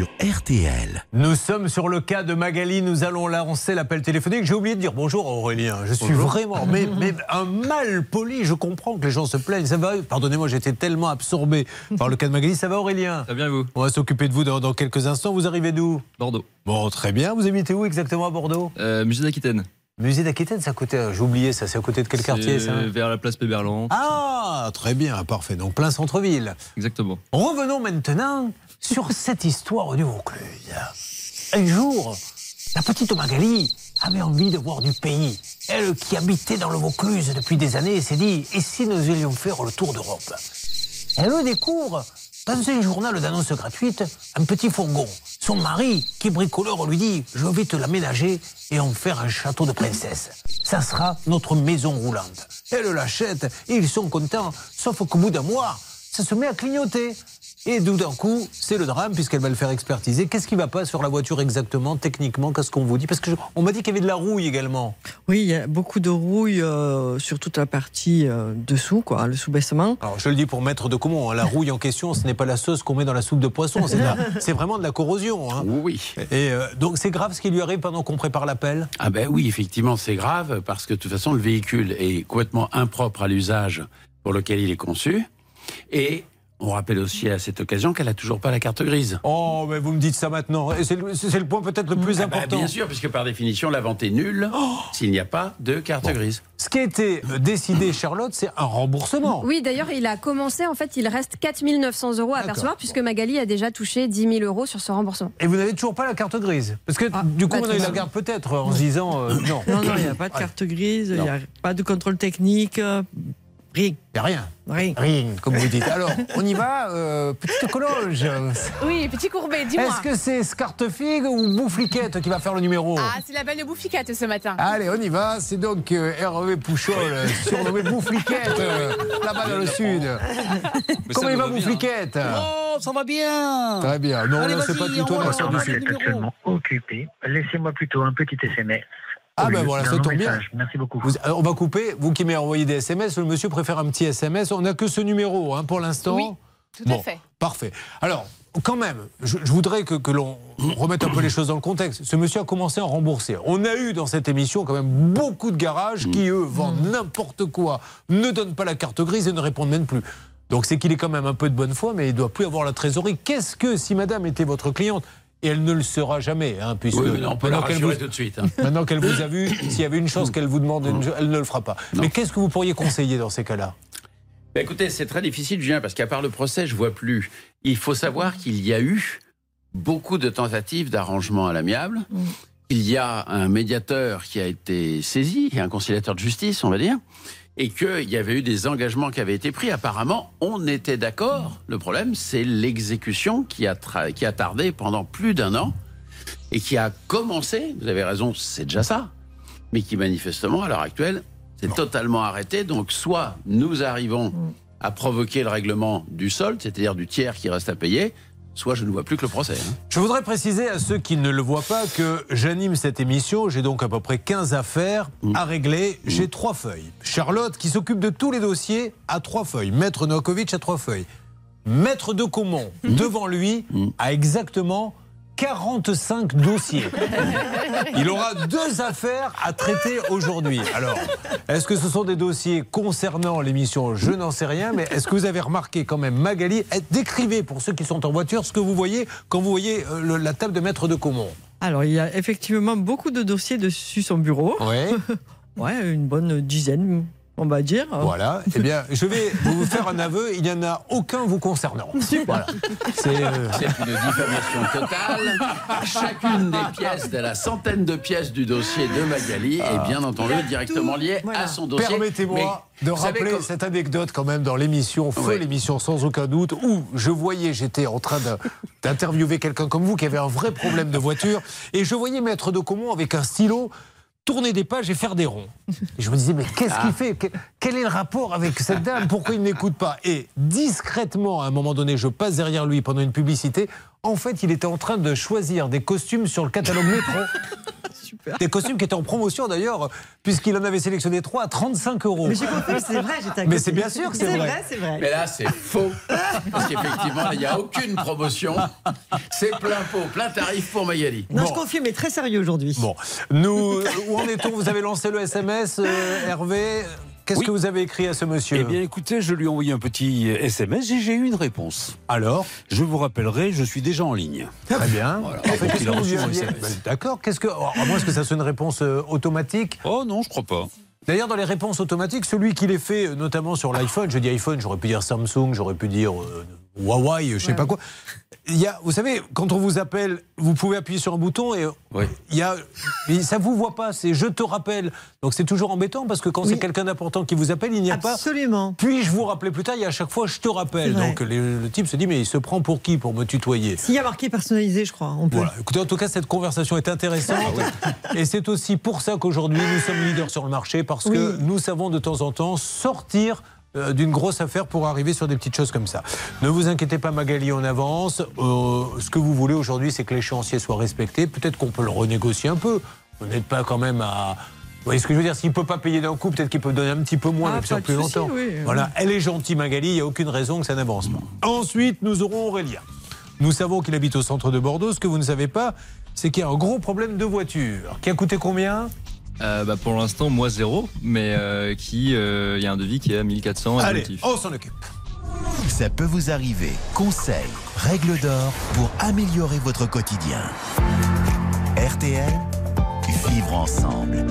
Sur RTL. Nous sommes sur le cas de Magali, nous allons lancer l'appel téléphonique. J'ai oublié de dire bonjour à Aurélien. Je suis vraiment mais, mais un mal poli. Je comprends que les gens se plaignent. Ça va Pardonnez-moi, j'étais tellement absorbé par le cas de Magali. Ça va Aurélien? Très bien vous? On va s'occuper de vous dans, dans quelques instants. Vous arrivez d'où? Bordeaux. Bon, très bien. Vous habitez où exactement à Bordeaux? Euh, musée d'Aquitaine. Musée d'Aquitaine, c'est à côté. J'ai oublié ça. C'est à côté de quel quartier ça? Vers la place Péberlan. Ah, très bien, parfait. Donc plein centre-ville. Exactement. Revenons maintenant sur cette histoire du Vaucluse. Un jour, la petite Magali avait envie de voir du pays. Elle qui habitait dans le Vaucluse depuis des années s'est dit et si nous allions faire le tour d'Europe? Elle découvre dans un journal d'annonce gratuite un petit fourgon. Son mari, qui est bricoleur, lui dit Je vais te l'aménager et en faire un château de princesse. Ça sera notre maison roulante. Elle l'achète et ils sont contents, sauf qu'au bout d'un mois, ça se met à clignoter. Et tout d'un coup, c'est le drame puisqu'elle va le faire expertiser. Qu'est-ce qui va pas sur la voiture exactement, techniquement? Qu'est-ce qu'on vous dit? Parce que je- on m'a dit qu'il y avait de la rouille également. Oui, il y a beaucoup de rouille euh, sur toute la partie euh, dessous, quoi, le sous-baissement. Alors je le dis pour maître de comment hein, la rouille en question, ce n'est pas la sauce qu'on met dans la soupe de poisson, c'est vraiment de la corrosion. hein. Oui. Et euh, donc c'est grave ce qui lui arrive pendant qu'on prépare l'appel? Ah ben oui, effectivement, c'est grave parce que de toute façon, le véhicule est complètement impropre à l'usage pour lequel il est conçu. Et On rappelle aussi à cette occasion qu'elle a toujours pas la carte grise. Oh, mais vous me dites ça maintenant. Et c'est le, point peut-être le plus Ah bah, important. bien sûr, puisque par définition, la vente est nulle s'il n'y a pas de carte grise. Ce qui a été euh, décidé, Charlotte, c'est un remboursement. Oui, d'ailleurs, il a commencé. En fait, il reste 4 900 euros à percevoir puisque Magali a déjà touché 10 000 euros sur ce remboursement. Et vous n'avez toujours pas la carte grise Parce que du coup, on a eu la garde peut-être en se disant euh, non. Non, non, il n'y a pas de carte grise, il Non. n'y a pas de contrôle technique, euh, rien. Il n'y a rien. Rien. Rien, comme vous dites. Alors, on y va, euh, petite cologe. Oui, petit courbet, dis-moi. Est-ce que c'est Scartefigue ou Boufliquette qui va faire le numéro Ah, c'est la belle boufflicate ce matin. Allez, on y va. C'est donc euh, Hervé Pouchol, euh, surnommé Boufliquette, euh, là-bas dans le sud. Comment il va, Boufliquette Oh, ça va bien Très bien. Non, Allez, là, c'est pas vas-y, du tout on C'est sud. actuellement occupé. Laissez-moi plutôt un petit SMS. Ah ben voilà, ça tombe bien. message. Merci beaucoup. Vous- euh, on va couper. Vous qui m'avez envoyé des SMS, le monsieur préfère un petit SMS. On n'a que ce numéro hein, pour l'instant. Oui, tout à fait. Parfait. Alors, quand même, je, je voudrais que, que l'on remette un peu les choses dans le contexte. Ce monsieur a commencé à rembourser. On a eu dans cette émission quand même beaucoup de garages qui, eux, vendent n'importe quoi, ne donnent pas la carte grise et ne répondent même plus. Donc c'est qu'il est quand même un peu de bonne foi, mais il ne doit plus avoir la trésorerie. Qu'est-ce que si madame était votre cliente et elle ne le sera jamais, hein, puisque Oui, mais on peut la maintenant qu'elle rassurer vous- tout de suite. hein. Maintenant qu'elle vous a vu, s'il y avait une chance qu'elle vous demande, une- elle ne le fera pas. Mais qu'est-ce que vous pourriez conseiller dans ces cas-là? Bah, écoutez, c'est très difficile, Julien, parce qu'à part le procès, je vois plus. Il faut savoir qu'il y a eu beaucoup de tentatives d'arrangement à l'amiable. Il y a un médiateur qui a été saisi, et un conciliateur de justice, on va dire, et qu'il y avait eu des engagements qui avaient été pris. Apparemment, on était d'accord. Le problème, c'est l'exécution qui a, qui a tardé pendant plus d'un an et qui a commencé, vous avez raison, c'est déjà ça, mais qui manifestement, à l'heure actuelle, c'est totalement arrêté. Donc, soit nous arrivons à provoquer le règlement du solde, c'est-à-dire du tiers qui reste à payer, soit je ne vois plus que le procès. hein. Je voudrais préciser à ceux qui ne le voient pas que j'anime cette émission. J'ai donc à peu près 15 affaires à régler. J'ai trois feuilles. Charlotte, qui s'occupe de tous les dossiers, a trois feuilles. Maître Novakovic a trois feuilles. Maître de Caumont, devant lui, a exactement 45 dossiers. Il aura deux affaires à traiter aujourd'hui. Alors, est-ce que ce sont des dossiers concernant l'émission Je n'en sais rien, mais est-ce que vous avez remarqué quand même, Magali, décrivez pour ceux qui sont en voiture ce que vous voyez quand vous voyez euh, le- la table de maître de Caumont. Alors, il y a effectivement beaucoup de dossiers dessus son bureau. Ouais. ouais, une bonne dizaine, on va dire. Voilà. Eh bien, je vais vous faire un aveu. Il n'y en a aucun vous concernant. Voilà. C'est euh, C'est une diffamation totale. Chacune des pièces, de la centaine de pièces du dossier de Magali est bien entendu directement liée à son dossier. Permettez-moi de rappeler comme- cette anecdote quand même dans l'émission, feu Oui. l'émission sans aucun doute, où je voyais, j'étais en train d'interviewer quelqu'un comme vous qui avait un vrai problème de voiture, et je voyais Maître de Caumont avec un stylo tourner des pages et faire des ronds. Et je me disais, mais qu'est-ce Ah. qu'il fait Quel- Quel est le rapport avec cette dame Pourquoi il n'écoute pas Et discrètement, à un moment donné, je passe derrière lui pendant une publicité. En fait, il était en train de choisir des costumes sur le catalogue métro. Des costumes qui étaient en promotion d'ailleurs, puisqu'il en avait sélectionné trois à 35 euros. Mais j'ai compris, c'est vrai, j'étais à Mais c'est bien sûr que c'est C'est vrai. vrai, c'est vrai. Mais là, c'est faux. Parce qu'effectivement, il n'y a aucune promotion. C'est plein pot, plein tarif pour Magali. Non, je confirme, mais très sérieux aujourd'hui. Bon, nous, où en est-on? Vous avez lancé le SMS, euh, Hervé? Qu'est-ce Oui. que vous avez écrit à ce monsieur Eh bien, écoutez, je lui ai envoyé un petit SMS et j'ai eu une réponse. Alors Je vous rappellerai, je suis déjà en ligne. Très bien. Voilà. Que D'accord. Qu'est-ce que. alors, à moins est-ce que ça soit une réponse euh, automatique Oh non, je crois pas. D'ailleurs, dans les réponses automatiques, celui qui les fait, euh, notamment sur l'iPhone, je dis iPhone, j'aurais pu dire Samsung, j'aurais pu dire euh, Huawei, je sais pas quoi. Il y a, vous savez, quand on vous appelle, vous pouvez appuyer sur un bouton et euh, il y a, ça vous voit pas, c'est je te rappelle. Donc c'est toujours embêtant parce que quand c'est quelqu'un d'important qui vous appelle, il n'y a pas. Absolument. Puis je vous rappeler plus tard, il y a à chaque fois je te rappelle. Donc les- le type se dit mais il se prend pour qui pour me tutoyer? S'il y a marqué personnalisé, je crois, on peut. voilà. Écoutez, en tout cas, cette conversation est intéressante. Et c'est aussi pour ça qu'aujourd'hui, nous sommes leaders sur le marché, parce que nous savons de temps en temps sortir euh, d'une grosse affaire pour arriver sur des petites choses comme ça. Ne vous inquiétez pas, Magali, on avance. Euh, ce que vous voulez aujourd'hui, c'est que l'échéancier soit respecté. Peut-être qu'on peut le renégocier un peu. Vous n'êtes pas quand même à. Vous voyez ce que je veux dire? S'il ne peut pas payer d'un coup, peut-être qu'il peut donner un petit peu moins, Ah, mais sur plus longtemps. oui. Voilà, elle est gentille, Magali, il n'y a aucune raison que ça n'avance pas. Ensuite, nous aurons Aurélien. Nous savons qu'il habite au centre de Bordeaux. Ce que vous ne savez pas, c'est qu'il y a un gros problème de voiture. Qui a coûté combien? Euh, bah, pour l'instant, moi zéro, mais euh, qui, euh, il y a un devis qui est à 1400 Allez, évolutif. on s'en occupe. Ça peut vous arriver. Conseils, règles d'or pour améliorer votre quotidien. RTL, vivre ensemble.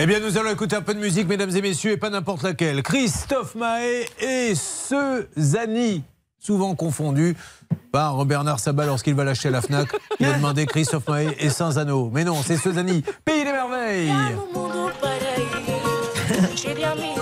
Eh bien, nous allons écouter un peu de musique, mesdames et messieurs, et pas n'importe laquelle. Christophe Mahé et ce Zani, souvent confondu par Bernard Sabat lorsqu'il va lâcher la Fnac. Il a demandé Christophe Mahé et Saint-Zano. Mais non, c'est ce Zani, Pays des Merveilles.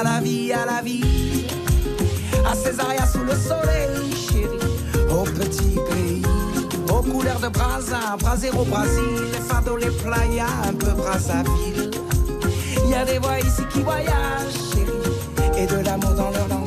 À la vie, à la vie. À Césaria sous le soleil, chérie. Au petit pays. Aux couleurs de Brasa, Brasil au Brésil. Les fados, les playas, un peu Brazzaville. Il y a des voix ici qui voyagent, chérie. Et de l'amour dans leur langage.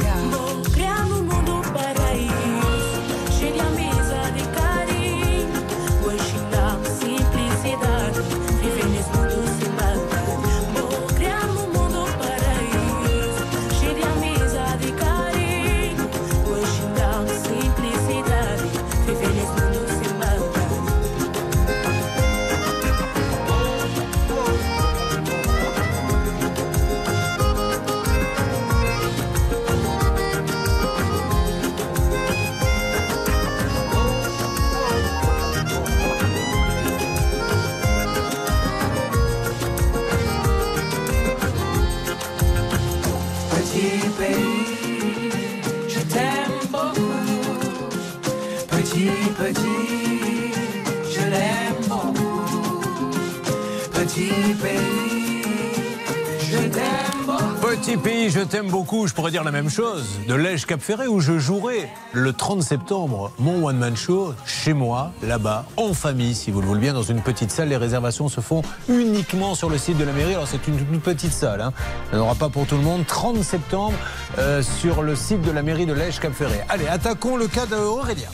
T'aime beaucoup. Je pourrais dire la même chose de Lège Cap Ferré où je jouerai le 30 septembre mon one man show chez moi, là-bas, en famille, si vous le voulez bien, dans une petite salle. Les réservations se font uniquement sur le site de la mairie. Alors c'est une, une petite salle. Hein. Il n'y en aura pas pour tout le monde. 30 septembre euh, sur le site de la mairie de Lège Cap Ferré. Allez, attaquons le cas d'Aurélien.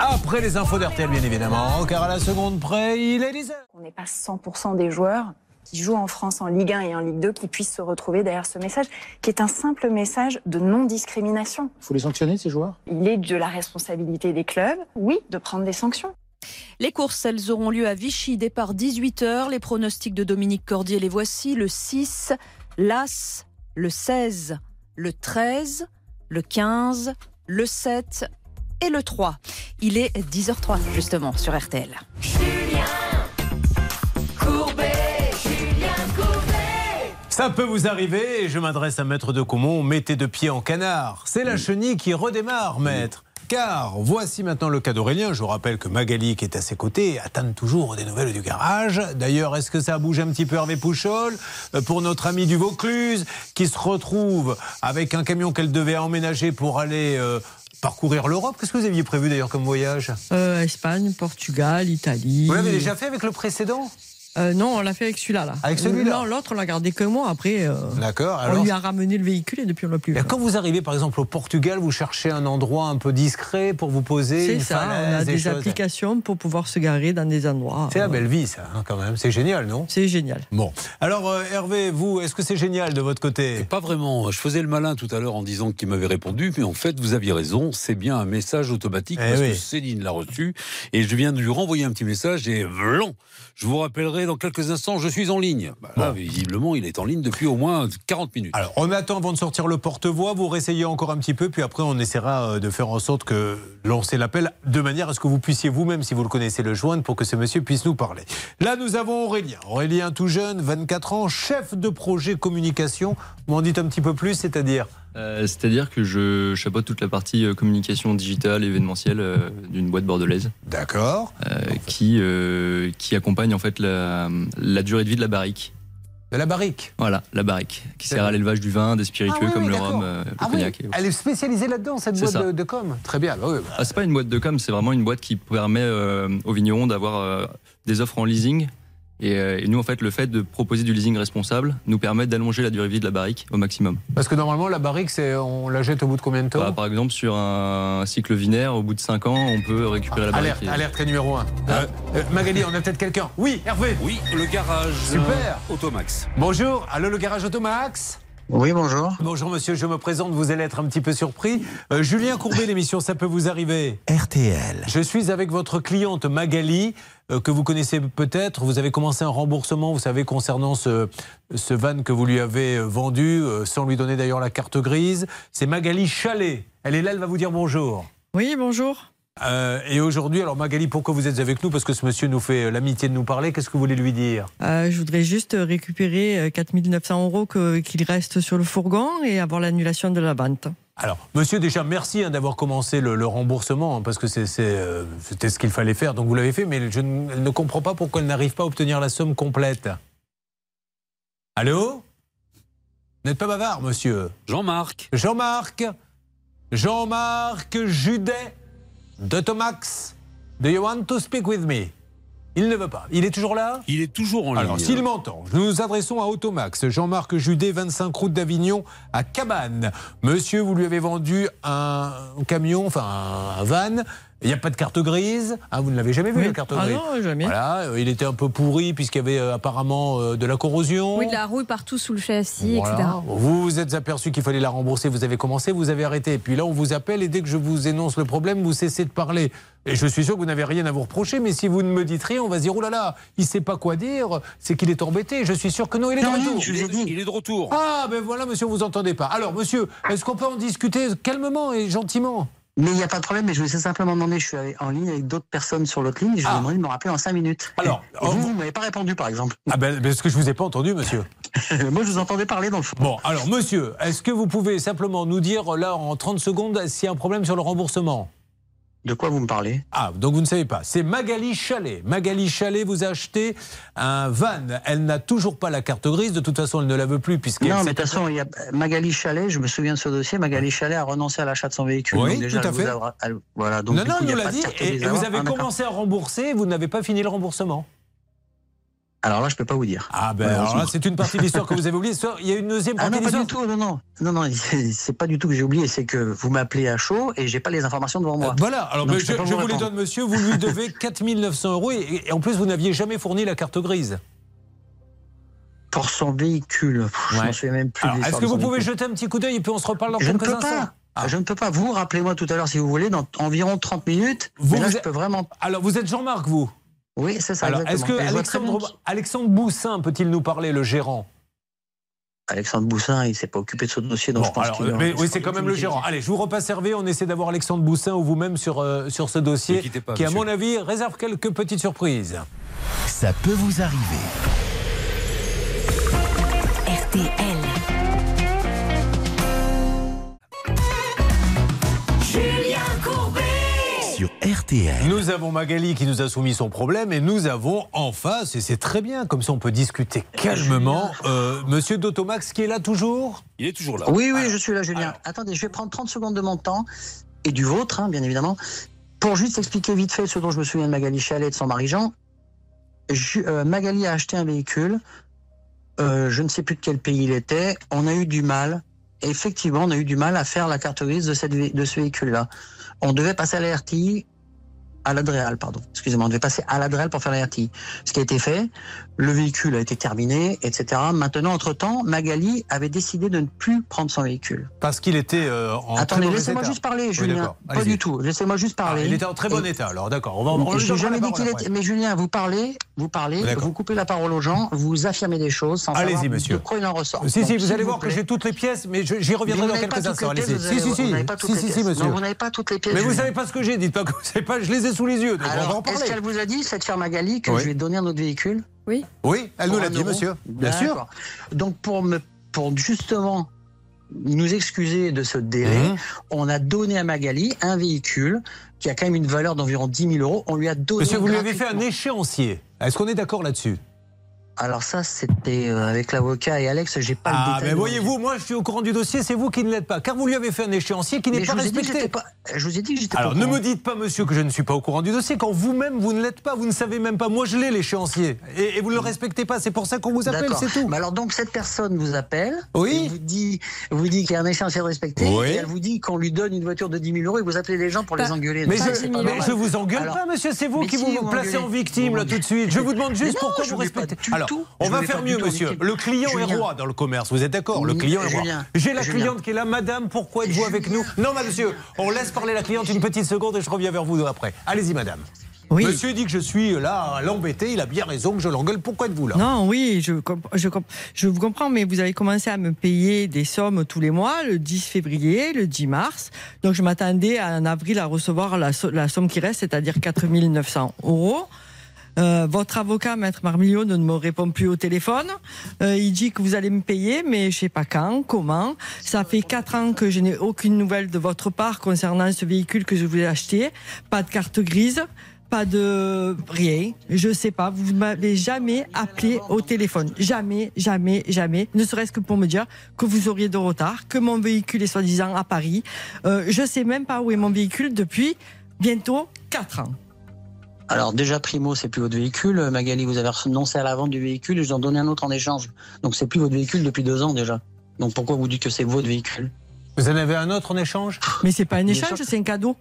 Après les infos d'RTL, bien évidemment, car à la seconde près, il est 10 On n'est pas 100% des joueurs qui jouent en France en Ligue 1 et en Ligue 2 qui puissent se retrouver derrière ce message, qui est un simple message de non-discrimination. Il faut les sanctionner, ces joueurs? Il est de la responsabilité des clubs, oui, de prendre des sanctions. Les courses, elles auront lieu à Vichy, départ 18h. Les pronostics de Dominique Cordier, les voici. Le 6, l'As, le 16, le 13, le 15, le 7 et le 3. Il est 10h03, justement, sur RTL. Courbet, Ça peut vous arriver, et je m'adresse à Maître de Comont, mettez de pied en canard. C'est la chenille qui redémarre, Maître. Car voici maintenant le cas d'Aurélien. Je vous rappelle que Magali, qui est à ses côtés, attend toujours des nouvelles du garage. D'ailleurs, est-ce que ça a bougé un petit peu Hervé Pouchol Euh, Pour notre ami du Vaucluse, qui se retrouve avec un camion qu'elle devait emménager pour aller euh, parcourir l'Europe? Qu'est-ce que vous aviez prévu d'ailleurs comme voyage? Euh, Espagne, Portugal, Italie. Vous l'avez déjà fait avec le précédent? Euh, non, on l'a fait avec celui-là. Là. Avec celui-là Non, l'autre, on l'a gardé que moi. Après, euh, D'accord. on Alors, lui a ramené le véhicule et depuis, on l'a plus. Et quand vous arrivez par exemple au Portugal, vous cherchez un endroit un peu discret pour vous poser. C'est ça, on a des applications pour pouvoir se garer dans des endroits. C'est la euh, belle vie, ça, hein, quand même. C'est génial, non? C'est génial. Bon. Alors, euh, Hervé, vous, est-ce que c'est génial de votre côté? Pas vraiment. Je faisais le malin tout à l'heure en disant qu'il m'avait répondu, mais en fait, vous aviez raison. C'est bien un message automatique Eh parce oui. que Céline l'a reçu et je viens de lui renvoyer un petit message et blanc. Je vous rappellerai dans quelques instants. Je suis en ligne. Bah, là, visiblement, il est en ligne depuis au moins 40 minutes. Alors, on attend avant de sortir le porte-voix. Vous réessayez encore un petit peu, puis après, on essaiera euh, de faire en sorte que lancer l'appel de manière à ce que vous puissiez vous-même, si vous le connaissez, le joindre pour que ce monsieur puisse nous parler. Là, nous avons Aurélien. Aurélien, tout jeune, 24 ans, chef de projet communication. M'en dites un petit peu plus, c'est-à-dire Euh, C'est-à-dire que je chapeaute toute la partie euh, communication digitale, événementielle euh, d'une boîte bordelaise. D'accord. qui, qui accompagne en fait la, la durée de vie de la barrique. De la barrique Voilà, la barrique, qui sert à l'élevage du vin, des spiritueux Ah oui, comme oui, le rhum, le Ah oui, cognac. et. Elle est spécialisée là-dedans, cette boîte de, de com? Très bien. bah oui, bah. Ah, c'est pas une boîte de com, c'est vraiment une boîte qui permet aux vignerons d'avoir des offres en leasing. Et, euh, et nous, en fait, le fait de proposer du leasing responsable nous permet d'allonger la durée de vie de la barrique au maximum. Parce que normalement, la barrique, c'est, on la jette au bout de combien de temps Bah, par exemple, sur un cycle vinaire, au bout de 5 ans, on peut récupérer la barrique. Alerte, et- alerte numéro 1. Magali, on a peut-être quelqu'un. Oui, Hervé. Oui, le garage. Super. euh, Automax. Bonjour, allô le garage Automax Oui, bonjour. Bonjour monsieur, je me présente, vous allez être un petit peu surpris. Euh, Julien Courbet, l'émission Ça peut vous arriver. RTL. Je suis avec votre cliente Magali, euh, que vous connaissez peut-être. Vous avez commencé un remboursement, vous savez, concernant ce, ce van que vous lui avez euh, vendu, euh, sans lui donner d'ailleurs la carte grise. C'est Magali Chalet. Elle est là, elle va vous dire bonjour. Oui, bonjour. Euh, et aujourd'hui, alors Magali, pourquoi vous êtes avec nous? Parce que ce monsieur nous fait euh, l'amitié de nous parler. Qu'est-ce que vous voulez lui dire? Euh, je voudrais juste récupérer euh, 4900 euros qu'il reste sur le fourgon et avoir l'annulation de la vente. Alors, monsieur, déjà, merci hein, d'avoir commencé le, le remboursement, hein, parce que euh, c'était ce qu'il fallait faire, donc vous l'avez fait, mais je ne, elle ne comprends pas pourquoi elle n'arrive pas à obtenir la somme complète. Allô? Vous n'êtes pas bavard, monsieur? Jean-Marc. Jean-Marc? Jean-Marc Judet de Tomax? Do you want to speak with me? Il ne veut pas. Il est toujours là? Il est toujours en ligne. Alors, s'il m'entend, nous nous adressons à Automax, Jean-Marc Judet, 25 route d'Avignon, à Cabane. Monsieur, vous lui avez vendu un camion, enfin un van. Il n'y a pas de carte grise. Ah, vous ne l'avez jamais vu, Oui. la carte Ah grise non, jamais. Voilà, euh, il était un peu pourri puisqu'il y avait euh, apparemment euh, de la corrosion. Oui, de la rouille partout sous le châssis, Voilà. etc. Vous vous êtes aperçu qu'il fallait la rembourser, vous avez commencé, vous avez arrêté. Puis là, on vous appelle et dès que je vous énonce le problème, vous cessez de parler. Et je suis sûr que vous n'avez rien à vous reprocher, mais si vous ne me dites rien, on va se dire, oh là là, il sait pas quoi dire, c'est qu'il est embêté. Je suis sûr que non, il est de retour. Il est- Il est de retour. Ah, ben voilà, monsieur, vous entendez pas. Alors, monsieur, est-ce qu'on peut en discuter calmement et gentiment? Mais il n'y a pas de problème, mais je voulais simplement demander, je suis en ligne avec d'autres personnes sur l'autre ligne, et je vous demanderai de me rappeler en 5 minutes. Alors, Et vous, vous ne m'avez pas répondu, par exemple. Ah ben, parce que je vous ai pas entendu, monsieur. Moi, je vous entendais parler dans le fond. Bon, alors, monsieur, est-ce que vous pouvez simplement nous dire, là, en 30 secondes, s'il y a un problème sur le remboursement? De quoi vous me parlez? Ah, donc vous ne savez pas. C'est Magali Chalet. Magali Chalet vous a acheté un van. Elle n'a toujours pas la carte grise. De toute façon, elle ne la veut plus puisqu'elle Non, mais de toute façon, il y a Magali Chalet, je me souviens de ce dossier, Magali Chalet a renoncé à l'achat de son véhicule. Oui, Donc déjà, tout à fait. a- voilà, donc non, non, coup, nous l'a dit. Et, vous avez Ah, commencé à rembourser. Vous n'avez pas fini le remboursement. Alors là, je peux pas vous dire. Ah ben, alors là, c'est une partie de l'histoire que vous avez oubliée. Il y a une deuxième Ah partie non, de pas du tout, non, non. Non, non, c'est pas du tout que j'ai oublié, c'est que vous m'appelez à chaud et j'ai pas les informations devant moi. Euh, Voilà, alors Donc, ben, je je, peux pas je vous vous les donne, monsieur. Vous lui devez 4900 euros et, et en plus, vous n'aviez jamais fourni la carte grise. Pour son véhicule, je Ouais. souviens même plus. Est-ce que vous pouvez véhicule. jeter un petit coup d'œil et puis on se reparle dans Je ne quelques peux instants? Pas. Je ne peux pas. Vous rappelez-moi tout à l'heure si vous voulez, dans environ 30 minutes. Vous, mais là, vous je êtes- peux vraiment. Alors, vous êtes Jean-Marc, vous? Oui, c'est ça. Alors, est-ce que Alexandre, Alexandre Boussin peut-il nous parler, le gérant? Alexandre Boussin, il s'est pas occupé de ce dossier, donc Bon, je pense alors, qu'il mais oui, c'est quand même le gérant. Allez, je vous repasse Hervé, on essaie d'avoir Alexandre Boussin ou vous-même sur, euh, sur ce dossier, Ne pas, qui, à monsieur. mon avis, réserve quelques petites surprises. Ça peut vous arriver. RTL. RTL. Nous avons Magali qui nous a soumis son problème et nous avons en face, et c'est très bien, comme ça on peut discuter calmement, euh, Monsieur Dotomax qui est là toujours? Il est toujours là. Oui, oui, je suis là, Julien. Attendez, je vais prendre 30 secondes de mon temps et du vôtre, hein, bien évidemment, pour juste expliquer vite fait ce dont je me souviens de Magali Chalet et de son mari Jean. Euh, Magali a acheté un véhicule. euh, je ne sais plus de quel pays il était. On a eu du mal. Effectivement, on a eu du mal à faire la carte grise de, cette de ce véhicule-là. On devait passer à la RTI, à l'Adréal, pardon. Excusez-moi, on devait passer à l'Adréal pour faire la RTI. Ce qui a été fait, le véhicule a été terminé, etc. Maintenant, entre-temps, Magali avait décidé de ne plus prendre son véhicule. Parce qu'il était euh, en Attendez, laissez-moi juste parler, Julien. Pas du tout. Laissez-moi juste Ah, parler. il était en très bon Et- état, alors d'accord. On va, on donnera jamais dit qu'il était. Mais Julien, vous parlez vous parlez, vous coupez la parole aux gens, vous affirmez des choses sans Allez-y, savoir monsieur. de quoi il en ressort. Si, Donc, si, vous allez voir que j'ai toutes les pièces, mais je- j'y reviendrai Mais dans quelques instants. Si, vous si, si. vous n'avez pas toutes Si, les si, monsieur. Vous n'avez pas toutes les pièces, Mais vous Julien. savez pas ce que j'ai, dites pas que vous savez pas, je les ai sous les yeux, Alors, est-ce qu'elle vous a dit, cette firme Magali, que je ai donné un autre véhicule? Oui. Oui, elle nous l'a dit, euro monsieur. Bien sûr. Donc, pour, me, pour justement nous excuser de ce délai, Mhm. on a donné à Magali un véhicule qui a quand même une valeur d'environ 10 000 euros. On lui a donné. Monsieur, vous lui avez fait un échéancier. Est-ce qu'on est d'accord là-dessus? Alors ça, c'était euh, avec l'avocat et Alex, j'ai pas le Ah, détail. mais voyez-vous, moi je suis au courant du dossier, c'est vous qui ne l'êtes pas. Car vous lui avez fait un échéancier qui n'est pas respecté. pas- Je vous ai dit que j'étais pas Alors ne me dites pas, monsieur, que je ne suis pas au courant du dossier, quand vous-même vous ne l'êtes pas, vous ne savez même pas. Moi je l'ai, l'échéancier. Et, et vous ne le respectez pas, c'est pour ça qu'on vous appelle, c'est tout. Mais alors donc cette personne vous appelle, Oui. vous dit, vous dit qu'il y a un échéancier à respecter, Oui. et elle vous dit qu'on lui donne une voiture de 10 000 euros et vous appelez les gens pour les engueuler. Mais, je, je vous engueule Alors, pas, monsieur, c'est vous qui si, vous, vous placez en victime là tout de suite. Je vous demande juste pourquoi vous respectez. Du Alors, tout. on va faire mieux, monsieur. Le client est roi dans le commerce, vous êtes d'accord Le client est roi. J'ai la Julien. cliente qui est là, madame, pourquoi êtes-vous avec nous Non, monsieur, on laisse parler la cliente une petite seconde et je reviens vers vous après. Allez-y, madame. Oui. Monsieur dit que je suis là à l'embêter, il a bien raison que je l'engueule. Pourquoi êtes-vous là Non, oui, je, comp- je, comp- je vous comprends, mais vous avez commencé à me payer des sommes tous les mois, le 10 février, le 10 mars. Donc je m'attendais en avril à recevoir la, so- la somme qui reste, c'est-à-dire 4 900 euros. Euh, votre avocat, Maître Marmillot, ne me répond plus au téléphone. Euh, il dit que vous allez me payer, mais je sais pas quand, comment. Ça fait quatre ans que je n'ai aucune nouvelle de votre part concernant ce véhicule que je voulais acheter. Pas de carte grise, pas de rien. Je sais pas. Vous m'avez jamais appelé au téléphone. Jamais, jamais, jamais. Ne serait-ce que pour me dire que vous auriez de retard, que mon véhicule est soi-disant à Paris. Euh, je sais même pas où est mon véhicule depuis bientôt quatre ans. Alors déjà primo, c'est plus votre véhicule. Magali, vous avez renoncé à la vente du véhicule et je vous en donnais un autre en échange. Donc c'est plus votre véhicule depuis deux ans déjà. Donc pourquoi vous dites que c'est votre véhicule? Vous en avez un autre en échange? Mais c'est pas un échange, c'est un cadeau.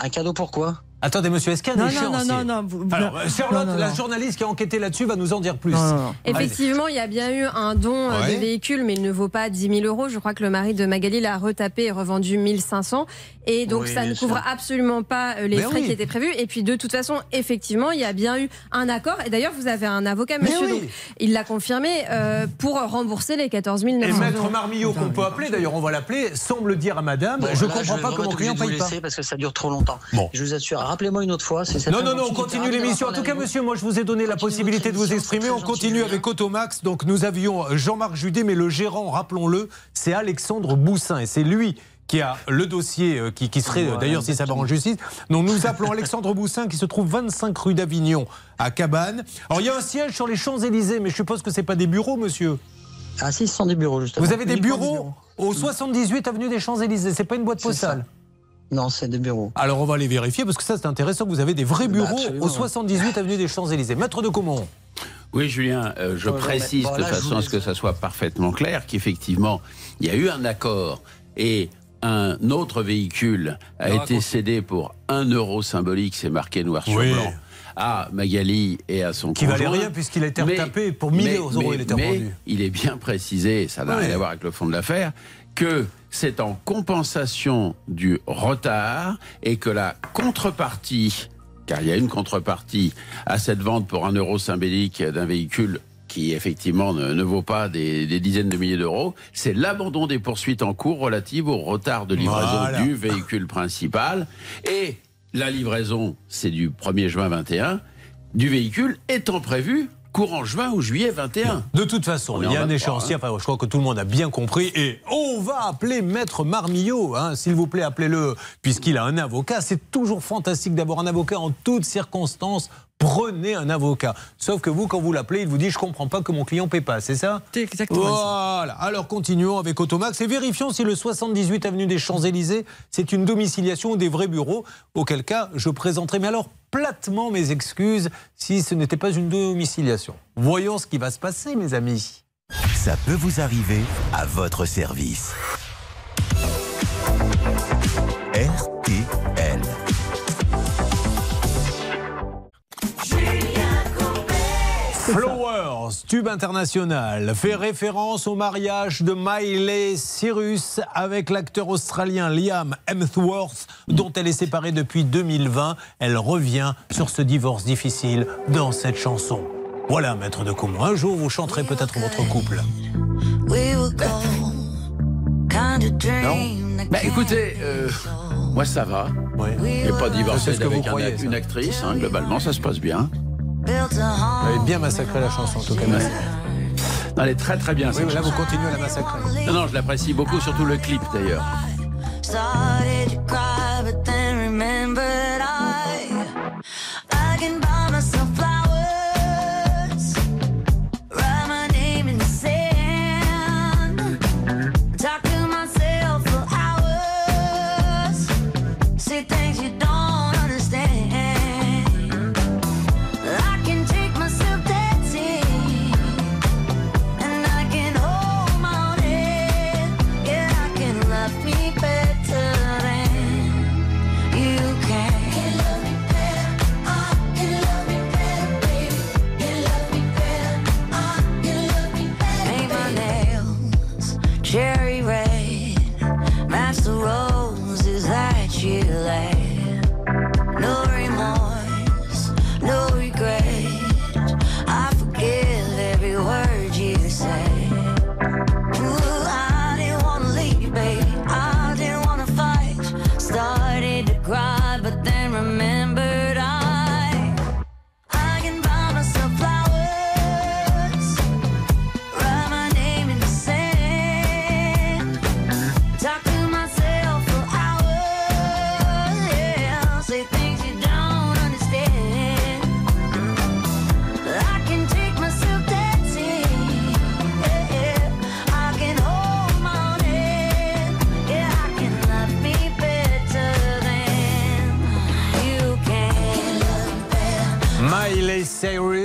Un cadeau pourquoi Attendez, monsieur, est-ce qu'il y a un Non, non, échéancier non, non, non, vous- Alors, non, euh, Charlotte, non, non, la journaliste qui a enquêté là-dessus, va nous en dire plus. Non, non, non. Allez. Effectivement, il y a bien eu un don euh, Ouais. de véhicule, mais il ne vaut pas 10 000 euros. Je crois que le mari de Magali l'a retapé et revendu 1500. Et donc, Oui, ça ne sûr. couvre absolument pas euh, les Mais frais oui. qui étaient prévus. Et puis, de toute façon, effectivement, il y a bien eu un accord. Et d'ailleurs, vous avez un avocat, monsieur, oui. donc, il l'a confirmé, euh, pour rembourser les 14 900 Et euros. maître Marmillot, qu'on peut appeler, d'ailleurs on va l'appeler, semble dire à madame, Bon, je là, comprends vais pas comment client paye pas. laisser parce que ça dure trop longtemps. Bon. Je vous assure, rappelez-moi une autre fois. Non, non, non, on continue l'émission. En tout cas, monsieur, moi, je vous ai donné la possibilité de vous exprimer. On continue avec Automax. Donc, nous avions Jean-Marc Judet, mais le gérant, rappelons-le, c'est Alexandre Boussin. Et c'est lui qui a le dossier euh, qui, qui serait, euh, d'ailleurs, si ça va en justice. Donc, nous appelons Alexandre Boussin, qui se trouve 25 rue d'Avignon, à Cabane. Alors, il y a un siège sur les Champs-Élysées, mais je suppose que c'est pas des bureaux, monsieur. Ah si, ce sont des bureaux justement. Vous avez des bureaux au 78 avenue des Champs-Élysées. C'est pas une boîte postale? Non, c'est des bureaux. Alors on va les vérifier parce que ça c'est intéressant. Vous avez des vrais Bah, bureaux au ouais. 78 avenue des Champs-Élysées. Maître de Comont. Oui, Julien, euh, je Ouais, précise bon, de là, façon à ce que ça soit parfaitement clair qu'effectivement, il y a eu un accord et un autre véhicule a été cédé pour un euro symbolique, c'est marqué noir sur Oui. blanc, à Magali et à son Qui valait rien puisqu'il a été Mais- retapé pour 1000 mais- euros, mais- il était mais revendu. il est bien précisé, ça n'a Oui. rien à voir avec le fond de l'affaire, que c'est en compensation du retard et que la contrepartie, car il y a une contrepartie à cette vente pour un euro symbolique d'un véhicule qui effectivement ne, ne vaut pas des, des dizaines de milliers d'euros, c'est l'abandon des poursuites en cours relatives au retard de livraison Voilà. du véhicule principal. Et la livraison, c'est du 1er juin 21, du véhicule étant prévu courant juin ou juillet 21. De toute façon, il y a un 23, échéancier. hein. Enfin, je crois que tout le monde a bien compris. Et on va appeler Maître Marmillot. hein. S'il vous plaît, appelez-le, puisqu'il a un avocat. C'est toujours fantastique d'avoir un avocat en toutes circonstances. Prenez un avocat. Sauf que vous, quand vous l'appelez, il vous dit Je comprends pas que mon client paie pas. C'est ça C'est exactement ça. Voilà. Alors continuons avec Automax et vérifions si le 78 avenue des Champs-Élysées, c'est une domiciliation ou des vrais bureaux. Auquel cas, je présenterai, mais alors platement mes excuses si ce n'était pas une domiciliation. Voyons ce qui va se passer, mes amis. Ça peut vous arriver à votre service. Tube International fait référence au mariage de Miley Cyrus avec l'acteur australien Liam Hemsworth, dont elle est séparée depuis 2020. Elle revient sur ce divorce difficile dans cette chanson. Voilà, maître de Comon. Un jour, vous chanterez peut-être votre couple. Non bah, écoutez, euh, moi ça va. Oui. Et pas divorcé avec vous un, une actrice, hein, globalement ça se passe bien. Vous avez bien massacré la chanson, en tout cas. Non, Elle est très très bien. Oui, mais là, vous continuez à la massacrer. Non, non, je l'apprécie beaucoup, surtout le clip d'ailleurs.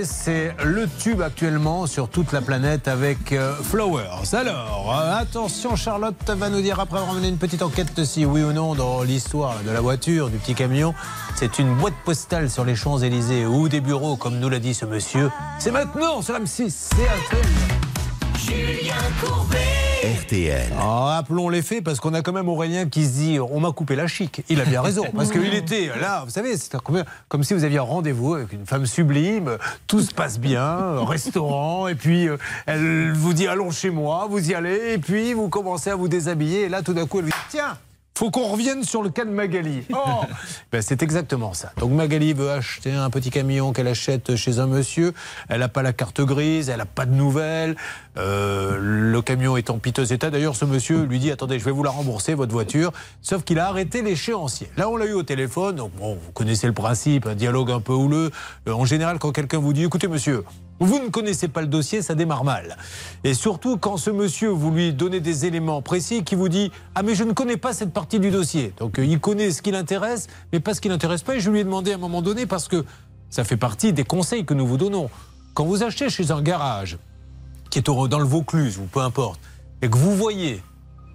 C'est le tube actuellement sur toute la planète avec euh, Flowers. Alors, euh, attention, Charlotte va nous dire après avoir mené une petite enquête si oui ou non dans l'histoire de la voiture, du petit camion, c'est une boîte postale sur les Champs-Élysées ou des bureaux, comme nous l'a dit ce monsieur. C'est maintenant sur M6, c'est un Julien Courbet. RTL. Ah, appelons les faits parce qu'on a quand même Aurélien qui se dit on m'a coupé la chic. Il a bien raison parce qu'il était là, vous savez, c'est comme, si vous aviez un rendez-vous avec une femme sublime, tout se passe bien, restaurant, et puis euh, elle vous dit allons chez moi, vous y allez, et puis vous commencez à vous déshabiller, et là tout d'un coup elle vous dit tiens. Faut qu'on revienne sur le cas de Magali. Oh ben, C'est exactement ça. Donc Magali veut acheter un petit camion qu'elle achète chez un monsieur. Elle n'a pas la carte grise, elle n'a pas de nouvelles. Euh, le camion est en piteux état. D'ailleurs, ce monsieur lui dit Attendez, je vais vous la rembourser, votre voiture. Sauf qu'il a arrêté l'échéancier. Là, on l'a eu au téléphone. Donc, bon, vous connaissez le principe, un dialogue un peu houleux. Euh, en général, quand quelqu'un vous dit Écoutez, monsieur, vous ne connaissez pas le dossier, ça démarre mal. Et surtout quand ce monsieur, vous lui donnez des éléments précis, qui vous dit Ah, mais je ne connais pas cette partie du dossier. Donc euh, il connaît ce qui l'intéresse, mais pas ce qui l'intéresse pas. Et je lui ai demandé à un moment donné, parce que ça fait partie des conseils que nous vous donnons. Quand vous achetez chez un garage, qui est dans le Vaucluse, ou peu importe, et que vous voyez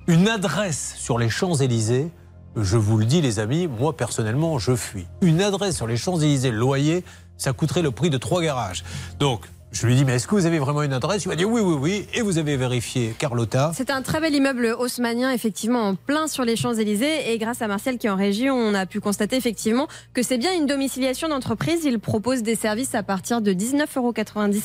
une adresse sur les Champs-Élysées, je vous le dis les amis, moi personnellement je fuis. Une adresse sur les Champs-Élysées, loyer, ça coûterait le prix de trois garages. Donc je lui dis mais est-ce que vous avez vraiment une adresse? Il m'a dit oui oui oui et vous avez vérifié Carlotta. C'est un très bel immeuble haussmannien, effectivement, en plein sur les Champs-Élysées. Et grâce à Martial qui est en régie, on a pu constater effectivement que c'est bien une domiciliation d'entreprise. Il propose des services à partir de 19,90 euros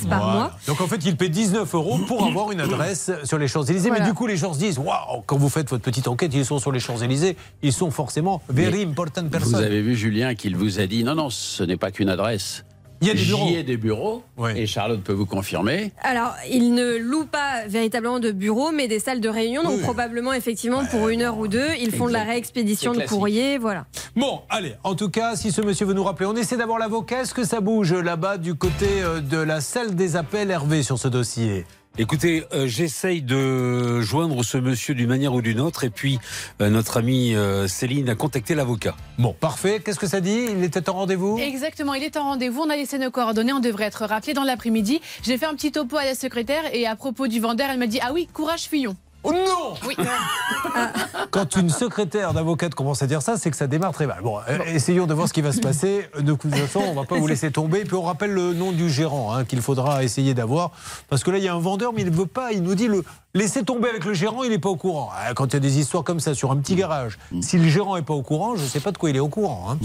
par Voilà. mois. Donc en fait, il paie 19 euros pour avoir une adresse sur les Champs-Élysées. Voilà. Mais du coup, les gens se disent Waouh, quand vous faites votre petite enquête, ils sont sur les Champs-Élysées, ils sont forcément very important Vous person. avez vu Julien qu'il vous a dit non, non, ce n'est pas qu'une adresse. Il y a des J'y bureaux. ai des bureaux. Et Charlotte peut vous confirmer. Alors, il ne loue pas véritablement de bureaux, mais des salles de réunion. Donc, probablement, effectivement, pour une heure ou deux, ils font de la réexpédition de courrier. Voilà. Bon, allez, en tout cas, si ce monsieur veut nous rappeler, on essaie d'avoir l'avocat. Est-ce que ça bouge là-bas du côté euh, de la salle des appels Hervé sur ce dossier? Écoutez, euh, j'essaye de joindre ce monsieur d'une manière ou d'une autre, et puis euh, notre amie euh, Céline a contacté l'avocat. Bon, parfait. Qu'est-ce que ça dit? Il était en rendez-vous? Exactement, il est en rendez-vous, on a laissé nos coordonnées, on devrait être rappelé dans l'après-midi. J'ai fait un petit topo à la secrétaire et à propos du vendeur, elle m'a dit Ah oui, courage, fuyons. Oh non Oui. Quand une secrétaire d'avocate commence à dire ça, c'est que ça démarre très mal. Bon, euh, essayons de voir ce qui va se passer. De toute façon, on va pas vous laisser tomber. Puis on rappelle le nom du gérant hein, qu'il faudra essayer d'avoir. Parce que là, il y a un vendeur, mais il ne veut pas. Il nous dit le laissez tomber avec le gérant, il n'est pas au courant. Ah, Quand il y a des histoires comme ça sur un petit garage, si le gérant n'est pas au courant, je ne sais pas de quoi il est au courant. hein.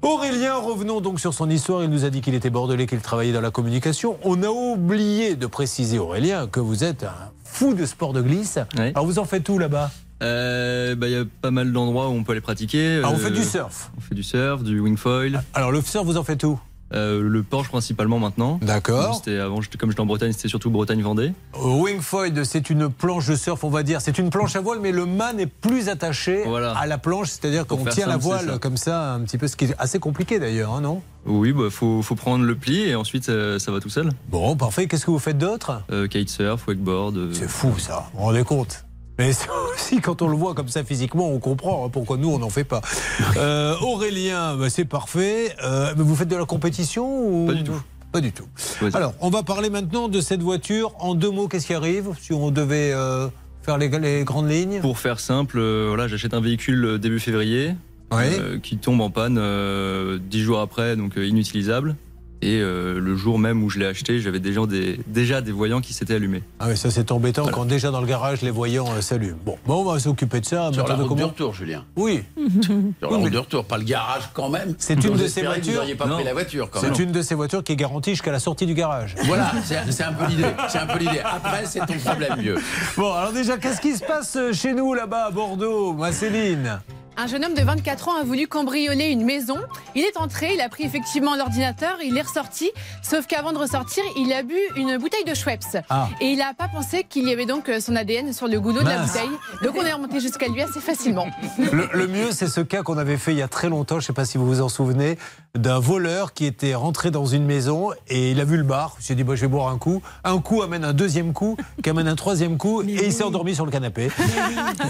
Aurélien, revenons donc sur son histoire. Il nous a dit qu'il était bordelais, qu'il travaillait dans la communication. On a oublié de préciser, Aurélien, que vous êtes un fou de sport de glisse. Alors vous en faites où là-bas Euh, bah, Il y a pas mal d'endroits où on peut aller pratiquer. Ah, on Euh, fait du surf On fait du surf, du wingfoil. Alors le surf, vous en faites où? Euh, Le Porsche principalement maintenant. D'accord. C'était avant, comme j'étais en Bretagne, c'était surtout Bretagne-Vendée. Wingfoil, c'est une planche de surf, on va dire. C'est une planche à voile, mais le mât n'est plus attaché Voilà. à la planche. C'est-à-dire qu'on tient la voile ça. comme ça, un petit peu, ce qui est assez compliqué d'ailleurs, hein, non? Oui, bah faut, faut prendre le pli et ensuite ça, ça va tout seul. Bon, parfait. Qu'est-ce que vous faites d'autre? Euh, Kitesurf, wakeboard. euh, C'est fou ça, vous vous rendez compte mais c'est aussi, quand on le voit comme ça physiquement, on comprend hein, pourquoi nous, on n'en fait pas. Euh, Aurélien, bah, c'est parfait. Euh, mais vous faites de la compétition ou... Pas du tout. Pas du tout. Alors, on va parler maintenant de cette voiture. En deux mots, qu'est-ce qui arrive si on devait euh, faire les, les grandes lignes? Pour faire simple, voilà, j'achète un véhicule début février qui tombe en panne dix jours après, donc inutilisable. Et euh, le jour même où je l'ai acheté, j'avais déjà des, déjà des voyants qui s'étaient allumés. Ah oui, ça c'est embêtant quand déjà dans le garage les voyants euh, s'allument. Bon, bon, on va s'occuper de ça. Sur la route du comment retour, Julien. Oui. Sur Oui, la mais- route du retour, pas le garage quand même. C'est une de ces Vous voitures. n'auriez pas pris la voiture quand même. C'est une de ces voitures qui est garantie jusqu'à la sortie du garage. Voilà, c'est c'est un peu l'idée. C'est un peu l'idée. Après, c'est ton problème, mieux. Bon, alors déjà, qu'est-ce qui se passe euh, chez nous là-bas à Bordeaux, ma Céline? Un jeune homme de 24 ans a voulu cambrioler une maison. Il est entré, il a pris effectivement l'ordinateur, il est ressorti. Sauf qu'avant de ressortir, il a bu une bouteille de Schweppes. Ah. Et il n'a pas pensé qu'il y avait donc euh, son ADN sur le goulot de la bouteille. Donc on est remonté jusqu'à lui assez facilement. Le, le mieux, c'est ce cas qu'on avait fait il y a très longtemps, je ne sais pas si vous vous en souvenez, d'un voleur qui était rentré dans une maison et il a vu le bar. Il s'est dit, bah, je vais boire un coup. Un coup amène un deuxième coup, qui amène un troisième coup, et il s'est endormi sur le canapé.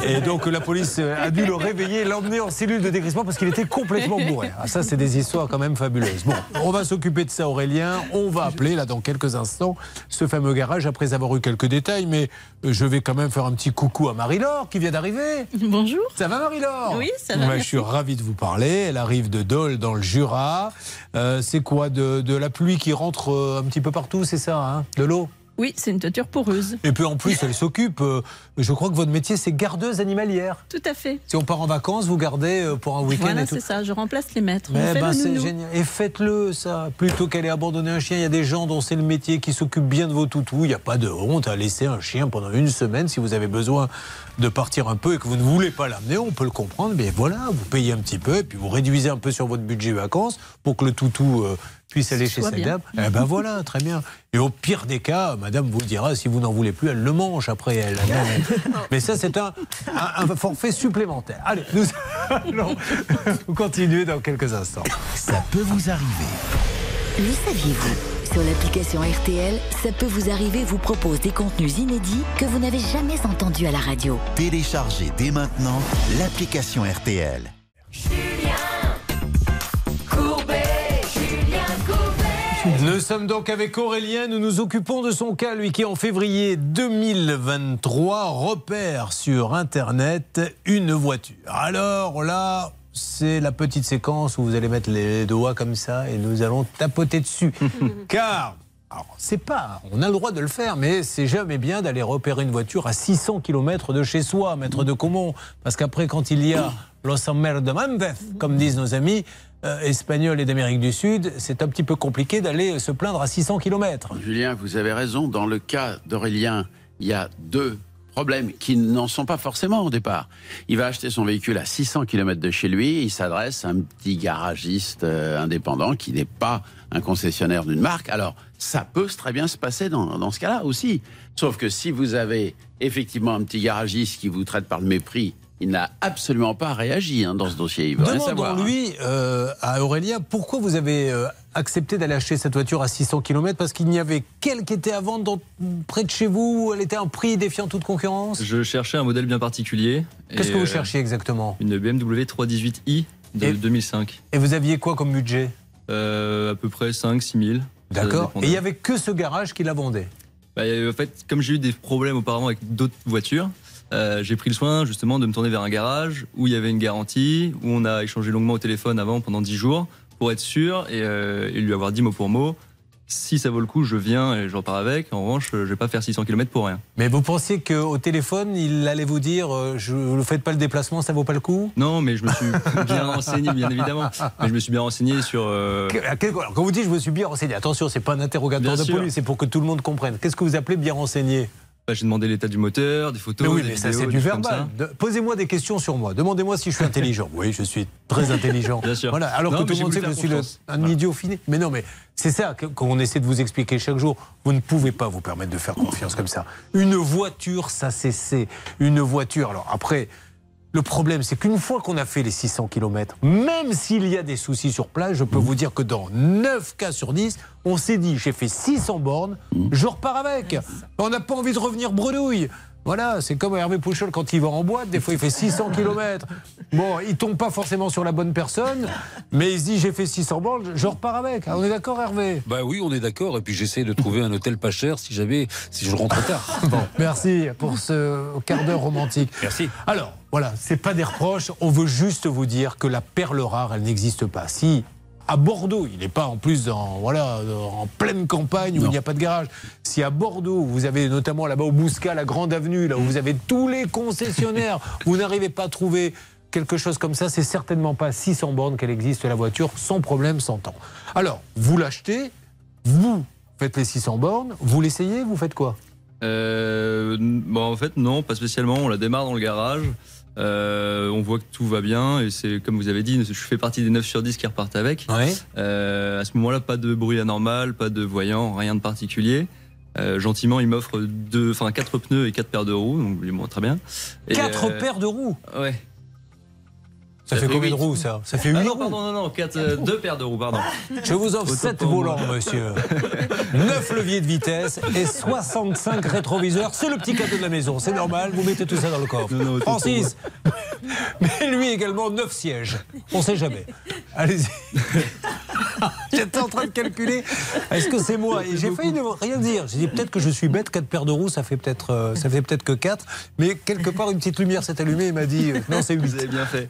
Et donc la police a dû le réveiller, l'emmener en cellule de décrissement parce qu'il était complètement bourré. Ah, ça, c'est des histoires quand même fabuleuses. Bon, on va s'occuper de ça, Aurélien. On va appeler là dans quelques instants ce fameux garage après avoir eu quelques détails, mais euh, je vais quand même faire un petit coucou à Marie-Laure qui vient d'arriver. Bonjour. Ça va Marie-Laure? Oui, ça va, Ouais. Je suis ravi de vous parler. Elle arrive de Dole dans le Jura. Euh, c'est quoi de, de la pluie qui rentre euh, un petit peu partout, c'est ça hein? De l'eau? Oui, c'est une toiture poreuse. Et puis en plus, elle s'occupe. euh, je crois que votre métier, c'est gardeuse animalière. Tout à fait. Si on part en vacances, vous gardez euh, pour un week-end Voilà, c'est ça. Je remplace les maîtres. Mais fait ben, c'est génial. Et faites-le, ça. Plutôt qu'aller abandonner un chien, il y a des gens dont c'est le métier qui s'occupent bien de vos toutous. Il n'y a pas de honte à laisser un chien pendant une semaine si vous avez besoin de partir un peu et que vous ne voulez pas l'amener. On peut le comprendre. Mais voilà, vous payez un petit peu et puis vous réduisez un peu sur votre budget vacances pour que le toutou euh, puisse aller chez bien. dame. Eh ben voilà, très bien. Et au pire des cas, madame vous dira, si vous n'en voulez plus, elle le mange après elle. Mais ça, c'est un, un- un forfait supplémentaire. Allez, nous allons continuer dans quelques instants. Ça peut vous arriver. Le saviez-vous? Sur l'application RTL, ça peut vous arriver vous propose des contenus inédits que vous n'avez jamais entendus à la radio. Téléchargez dès maintenant l'application RTL. Nous sommes donc avec Aurélien, nous nous occupons de son cas, lui qui en février 2023 repère sur Internet une voiture. Alors là, c'est la petite séquence où vous allez mettre les doigts comme ça et nous allons tapoter dessus. Car, alors, c'est pas, on a le droit de le faire, mais c'est jamais bien d'aller repérer une voiture à 600 km de chez soi, maître de Comont. Parce qu'après, quand il y a Los Amerdemandes, comme disent nos amis euh, espagnols et d'Amérique du Sud, c'est un petit peu compliqué d'aller se plaindre à 600 km. Julien, vous avez raison. Dans le cas d'Aurélien, il y a deux problèmes qui n'en sont pas forcément au départ. Il va acheter son véhicule à 600 km de chez lui. Il s'adresse à un petit garagiste euh, indépendant qui n'est pas un concessionnaire d'une marque. Alors, ça peut très bien se passer dans, dans ce cas-là aussi. Sauf que si vous avez effectivement un petit garagiste qui vous traite par le mépris, il n'a absolument pas réagi hein, dans ce dossier. Il veut rien savoir. hein. Demandons-lui euh, à Aurélien pourquoi vous avez euh, accepté d'aller acheter cette voiture à 600 km parce qu'il n'y avait qu'elle qui était à vendre dans- près de chez vous, elle était à un prix défiant toute concurrence? Je cherchais un modèle bien particulier. Qu'est-ce que vous euh, cherchiez exactement? Une BMW 318i de Et- 2005. Et vous aviez quoi comme budget? Euh, À peu près 5-6 000. D'accord. Et il n'y avait que ce garage qui la vendait? Bah, en fait, comme j'ai eu des problèmes auparavant avec d'autres voitures, euh, j'ai pris le soin justement de me tourner vers un garage où il y avait une garantie, où on a échangé longuement au téléphone avant pendant 10 jours pour être sûr et, euh, et lui avoir dit mot pour mot. Si ça vaut le coup, je viens et je repars avec. En revanche, je vais pas faire 600 km pour rien. Mais vous pensiez qu'au téléphone, il allait vous dire euh, je, vous ne faites pas le déplacement, ça vaut pas le coup? Non, mais je me suis bien renseigné, bien évidemment. Mais je me suis bien renseigné sur. Que- alors, quand vous dites je me suis bien renseigné, attention, c'est pas un interrogatoire Bien de sûr. police, c'est pour que tout le monde comprenne. Qu'est-ce que vous appelez bien renseigné? Bah, j'ai demandé l'état du moteur, des photos, Mais oui, des mais ça c'est du verbal. De- Posez-moi des questions sur moi. Demandez-moi si je suis intelligent. Oui, je suis très intelligent. Bien sûr. Voilà. Alors Non, que tout le monde sait que je suis le- un idiot fini. Mais non, mais c'est ça qu'on essaie de vous expliquer chaque jour. Vous ne pouvez pas vous permettre de faire confiance comme ça. Une voiture, ça c'est une voiture. Alors après. Le problème, c'est qu'une fois qu'on a fait les 600 km, même s'il y a des soucis sur place, je peux Mmh. vous dire que dans 9 cas sur 10, on s'est dit j'ai fait 600 bornes, Mmh. je repars avec. On n'a pas envie de revenir bredouille. Voilà, c'est comme Hervé Pouchol quand il va en boîte, des fois il fait 600 km. Bon, il tombe pas forcément sur la bonne personne, mais il se dit j'ai fait 600 bornes, je repars avec. Ah, on est d'accord Hervé? Bah oui, on est d'accord. Et puis j'essaie de trouver un hôtel pas cher si j'avais, si je rentre tard. Bon, merci pour ce quart d'heure romantique. Merci. Alors, voilà, c'est pas des reproches, on veut juste vous dire que la perle rare, elle n'existe pas. Si à Bordeaux, il n'est pas en plus dans, voilà, en pleine campagne où il n'y a pas de garage. Si à Bordeaux, vous avez notamment là-bas au Bouscat, la grande avenue, là où vous avez tous les concessionnaires, vous n'arrivez pas à trouver quelque chose comme ça, c'est certainement pas 600 bornes qu'elle existe la voiture, sans problème, sans temps. Alors, vous l'achetez, vous faites les 600 bornes, vous l'essayez, vous faites quoi? Euh, bon, en fait, non, pas spécialement. On la démarre dans le garage. Euh, on voit que tout va bien et c'est comme vous avez dit, je fais partie des 9 sur 10 qui repartent avec. Euh, à ce moment-là, pas de bruit anormal, pas de voyant, rien de particulier. Euh, gentiment, il m'offre deux, enfin quatre pneus et quatre paires de roues, donc bon, très bien. Et, Quatre euh, paires de roues Ouais. Ça fait combien de roues, ça Ça fait Ah huit non, pardon, non, non, quatre, euh, deux paires de roues, pardon. Je vous offre Autant 7 pour moi. volants, monsieur. 9 leviers de vitesse et 65 rétroviseurs. C'est le petit cadeau de la maison. C'est normal, vous mettez tout ça dans le coffre. Non, non, autant Francis, mais lui également 9 sièges. On sait jamais. Allez-y. J'étais en train de calculer. Est-ce que c'est moi? Et j'ai failli ne rien dire. J'ai dit peut-être que je suis bête. 4 paires de roues, ça fait peut-être, euh, ça fait peut-être que 4. Mais quelque part, une petite lumière s'est allumée et m'a dit euh, non, c'est 8. Vous avez bien fait.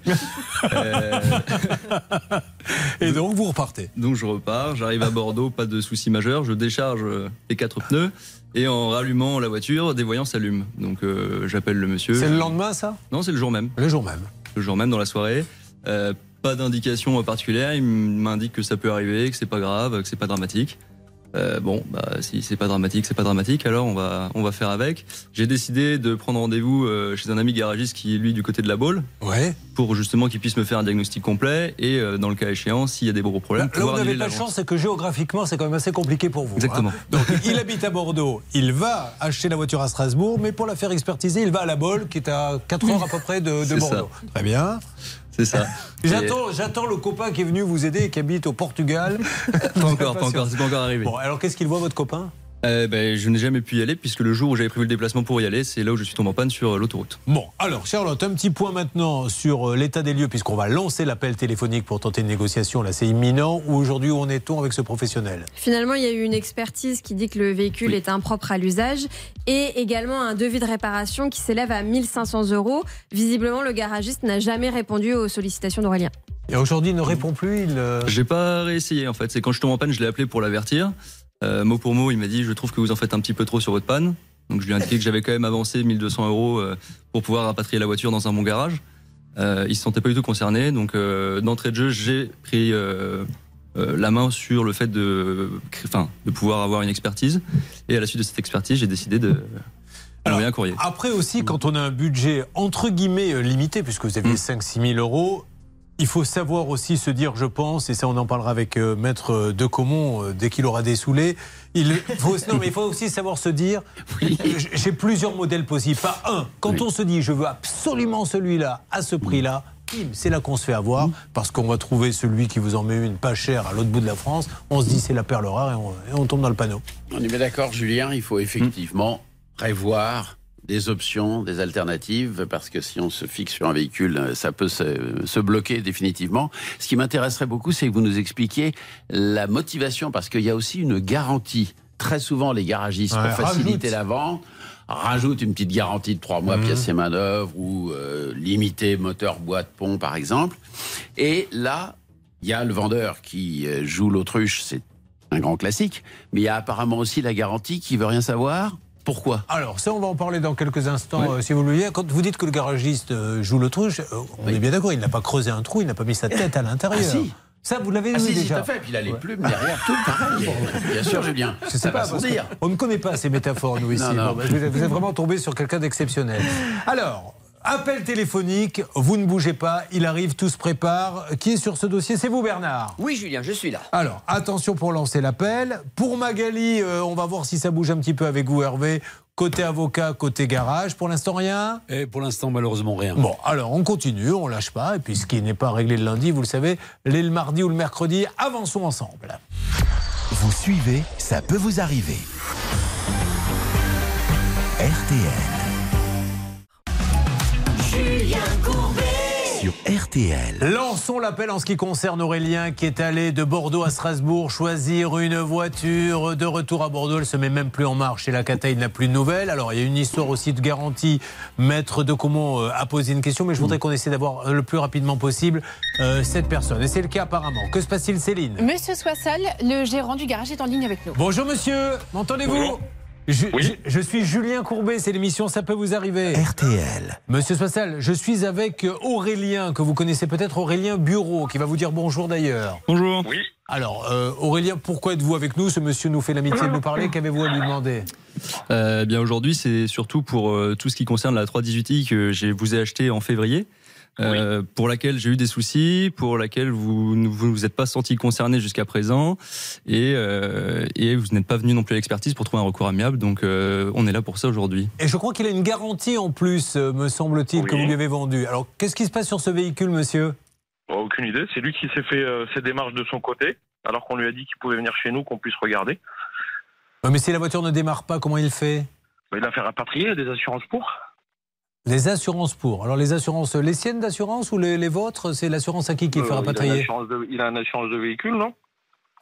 Euh, Et donc, vous repartez Donc je repars, j'arrive à Bordeaux, pas de souci majeur, je décharge euh, les quatre pneus et en rallumant la voiture, des voyants s'allument. Donc euh, j'appelle le monsieur. C'est le lendemain, ça? Non, c'est le jour même. Le jour même. Le jour même dans la soirée. Euh, pas d'indication particulière, il m'indique que ça peut arriver, que c'est pas grave, que c'est pas dramatique. Euh, bon, bah, si c'est pas dramatique, c'est pas dramatique, alors on va, on va faire avec. J'ai décidé de prendre rendez-vous euh, chez un ami garagiste qui est lui du côté de la Baule. Ouais. Pour justement qu'il puisse me faire un diagnostic complet et euh, dans le cas échéant, s'il y a des gros problèmes, Là vous n'avez pas de chance, c'est que géographiquement, c'est quand même assez compliqué pour vous. Exactement. hein. Donc, il habite à Bordeaux, il va acheter la voiture à Strasbourg, mais pour la faire expertiser, il va à la Bolle, qui est à 4 heures à peu près de, Bordeaux. Très bien. C'est ça. J'attends, j'attends le copain qui est venu vous aider et qui habite au Portugal. Pas encore, pas encore, c'est pas encore arrivé. Bon, alors qu'est-ce qu'il voit, votre copain? Euh, ben, je n'ai jamais pu y aller puisque le jour où j'avais prévu le déplacement pour y aller, c'est là où je suis tombé en panne sur euh, l'autoroute. Bon, alors Charlotte, un petit point maintenant sur euh, l'état des lieux, puisqu'on va lancer l'appel téléphonique pour tenter une négociation. Là, c'est imminent. Où aujourd'hui, où en est-on avec ce professionnel? Finalement, il y a eu une expertise qui dit que le véhicule est impropre à l'usage et également un devis de réparation qui s'élève à 1500 euros. Visiblement, le garagiste n'a jamais répondu aux sollicitations d'Aurélien. Et aujourd'hui, il ne répond plus. Il, J'ai pas réessayé en fait. C'est quand je tombe en panne, je l'ai appelé pour l'avertir. Euh, mot pour mot, il m'a dit Je trouve que vous en faites un petit peu trop sur votre panne. Donc je lui ai indiqué que j'avais quand même avancé 1200 euros euh, pour pouvoir rapatrier la voiture dans un bon garage. Euh, il se sentait pas du tout concerné. Donc euh, d'entrée de jeu, j'ai pris euh, la main sur le fait de, enfin, de pouvoir avoir une expertise. Et à la suite de cette expertise, j'ai décidé de envoyer un courrier. Après aussi, quand on a un budget entre guillemets limité, puisque vous Mm. aviez 5-6 000 euros, il faut savoir aussi se dire, je pense, et ça on en parlera avec euh, Maître euh, De Comont euh, dès qu'il aura dessoulé, il faut, non, mais il faut aussi savoir se dire, j- j'ai plusieurs modèles possibles. Pas un. Quand on se dit, je veux absolument celui-là à ce prix-là, c'est là qu'on se fait avoir, parce qu'on va trouver celui qui vous en met une pas chère à l'autre bout de la France. On se dit, c'est la perle rare et on, et on tombe dans le panneau. On est bien d'accord, Julien, il faut effectivement prévoir des options, des alternatives, parce que si on se fixe sur un véhicule, euh, ça peut se, se bloquer définitivement. Ce qui m'intéresserait beaucoup, c'est que vous nous expliquiez la motivation, parce qu'il y a aussi une garantie. Très souvent, les garagistes, Ouais, pour faciliter rajoute. la vente, rajoute une petite garantie de trois mois Mhm. pièces et manœuvres ou euh, limité moteur boîte pont par exemple. Et là, il y a le vendeur qui euh, joue l'autruche, c'est un grand classique, mais il y a apparemment aussi la garantie qui veut rien savoir. Pourquoi? Alors, ça, on va en parler dans quelques instants, euh, si vous le voulez. Quand vous dites que le garagiste euh, joue l'autruche, euh, on est bien d'accord, il n'a pas creusé un trou, il n'a pas mis sa tête à l'intérieur. Ah, si. Ça, vous l'avez Ah, vu si, déjà tout à fait. Puis il a les plumes derrière, tout pareil. Bien sûr, Julien. Je sais Ça va pas, dire. on ne connaît pas ces métaphores, nous, ici. Non, non. Bon, ben, vous, êtes, vous êtes vraiment tombé sur quelqu'un d'exceptionnel. Alors, appel téléphonique, vous ne bougez pas, il arrive, tout se prépare. Qui est sur ce dossier C'est vous, Bernard Oui, Julien, je suis là. Alors, attention pour lancer l'appel. Pour Magali, euh, on va voir si ça bouge un petit peu avec vous, Hervé. Côté avocat, côté garage, pour l'instant rien? Et pour l'instant, malheureusement, rien. Bon, alors on continue, on lâche pas. Et puis ce qui n'est pas réglé le lundi, vous le savez, les le mardi ou le mercredi, avançons ensemble. Vous suivez, ça peut vous arriver. RTL. Julien Courbet. Sur RTL. Lançons l'appel en ce qui concerne Aurélien qui est allé de Bordeaux à Strasbourg choisir une voiture de retour à Bordeaux. Elle se met même plus en marche et la Cata, il n'a plus de nouvelles. Alors il y a une histoire aussi de garantie. Maître de Comont euh, a posé une question, mais je voudrais qu'on essaie d'avoir euh, le plus rapidement possible euh, cette personne. Et c'est le cas apparemment. Que se passe-t-il, Céline? Monsieur Soissal, le gérant du garage, est en ligne avec nous. Bonjour monsieur, m'entendez-vous? Je, je- je suis Julien Courbet, c'est l'émission Ça peut vous arriver. RTL. Monsieur Soissal, je suis avec Aurélien, que vous connaissez peut-être, Aurélien Bureau, qui va vous dire bonjour d'ailleurs. Bonjour. Oui. Alors, euh, Aurélien, pourquoi êtes-vous avec nous? Ce monsieur nous fait l'amitié de nous parler. Qu'avez-vous à lui demander? Euh, bien aujourd'hui, c'est surtout pour euh, tout ce qui concerne la 318i que j'ai vous ai acheté en février. Euh, pour laquelle j'ai eu des soucis, pour laquelle vous ne vous, vous êtes pas senti concerné jusqu'à présent, et, euh, et vous n'êtes pas venu non plus à l'expertise pour trouver un recours amiable. Donc, euh, on est là pour ça aujourd'hui. Et je crois qu'il a une garantie en plus, me semble-t-il, que vous lui avez vendue. Alors, qu'est-ce qui se passe sur ce véhicule, monsieur? Aucune idée. C'est lui qui s'est fait euh, ses démarches de son côté, alors qu'on lui a dit qu'il pouvait venir chez nous, qu'on puisse regarder. Mais si la voiture ne démarre pas, comment il fait? Bah, il a fait rapatrier, il y a des assurances pour. Les assurances pour. Alors, les assurances, les siennes d'assurance ou les, les vôtres C'est l'assurance à qui qui Euh, fait il, a assurance de, il a une assurance de véhicule, non?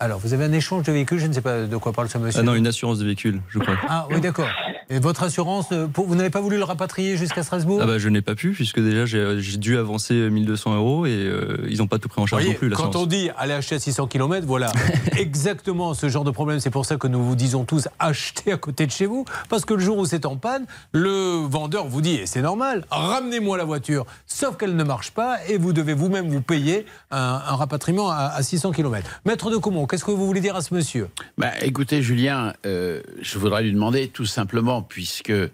Alors, vous avez un échange de véhicule, je ne sais pas de quoi parle ce monsieur. Ah non, une assurance de véhicule, je crois. Ah oui, d'accord. Et votre assurance, euh, vous n'avez pas voulu le rapatrier jusqu'à Strasbourg Ah bah, je n'ai pas pu, puisque déjà j'ai j'ai dû avancer 1200 euros et euh, ils n'ont pas tout pris en charge Voyez, non plus. quand on dit aller acheter à 600 km, voilà exactement ce genre de problème. C'est pour ça que nous vous disons tous achetez à côté de chez vous. Parce que le jour où c'est en panne, le vendeur vous dit, et c'est normal, ramenez-moi la voiture. Sauf qu'elle ne marche pas et vous devez vous-même vous payer un, un rapatriement à, à 600 km. Maître de Comont, qu'est-ce que vous voulez dire à ce monsieur Bah, écoutez, Julien, euh, je voudrais lui demander tout simplement, puisque euh,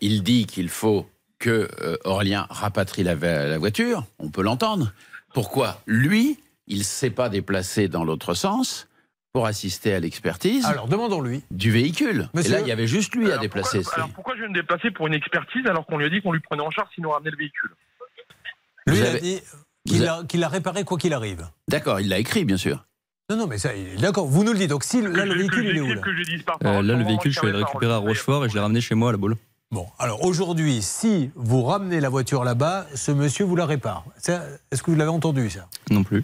il dit qu'il faut que euh, Aurélien rapatrie la, voiture, on peut l'entendre. Pourquoi lui, il ne s'est pas déplacé dans l'autre sens pour assister à l'expertise Alors, demandons-lui. du véhicule Et Monsieur- là, il y avait juste lui à déplacer. Pourquoi, alors pourquoi je vais me déplacer pour une expertise alors qu'on lui a dit qu'on lui prenait en charge s'il nous ramenait le véhicule? Lui, il a dit qu'il a- a, qu'il a réparé quoi qu'il arrive. D'accord, il l'a écrit, bien sûr. Non, non, mais ça, d'accord. Vous nous le dites. Donc, si là, le véhicule, il est où là Euh, là, le véhicule, je suis allé le récupérer à Rochefort et je l'ai ramené chez moi à la boule. Bon, alors aujourd'hui, si vous ramenez la voiture là-bas, ce monsieur vous la répare. Ça, Est-ce que vous l'avez entendu, ça? Non plus.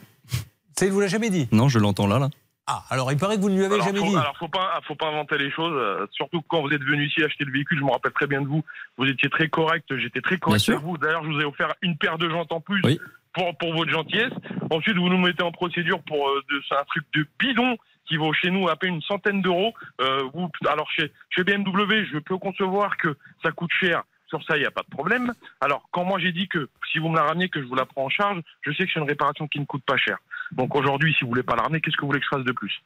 Ça, il vous l'a jamais dit? Non, je l'entends là, là. Ah, alors il paraît que vous ne lui avez alors, jamais faut, dit. Alors, faut pas, faut pas inventer les choses. euh, surtout que quand vous êtes venu ici acheter le véhicule, je me rappelle très bien de vous. Vous étiez très correct, j'étais très correct avec vous. D'ailleurs, je vous ai offert une paire de jantes en plus Oui. Pour, pour votre gentillesse. Ensuite, vous nous mettez en procédure pour euh, de, un truc de bidon qui vaut chez nous à peine une centaine d'euros. Euh, vous, alors chez, chez BMW, je peux concevoir que ça coûte cher. Sur ça, il n'y a pas de problème. Alors, quand moi j'ai dit que si vous me la ramenez, que je vous la prends en charge, je sais que c'est une réparation qui ne coûte pas cher. Donc aujourd'hui, si vous voulez pas la ramener, qu'est-ce que vous voulez que je fasse de plus?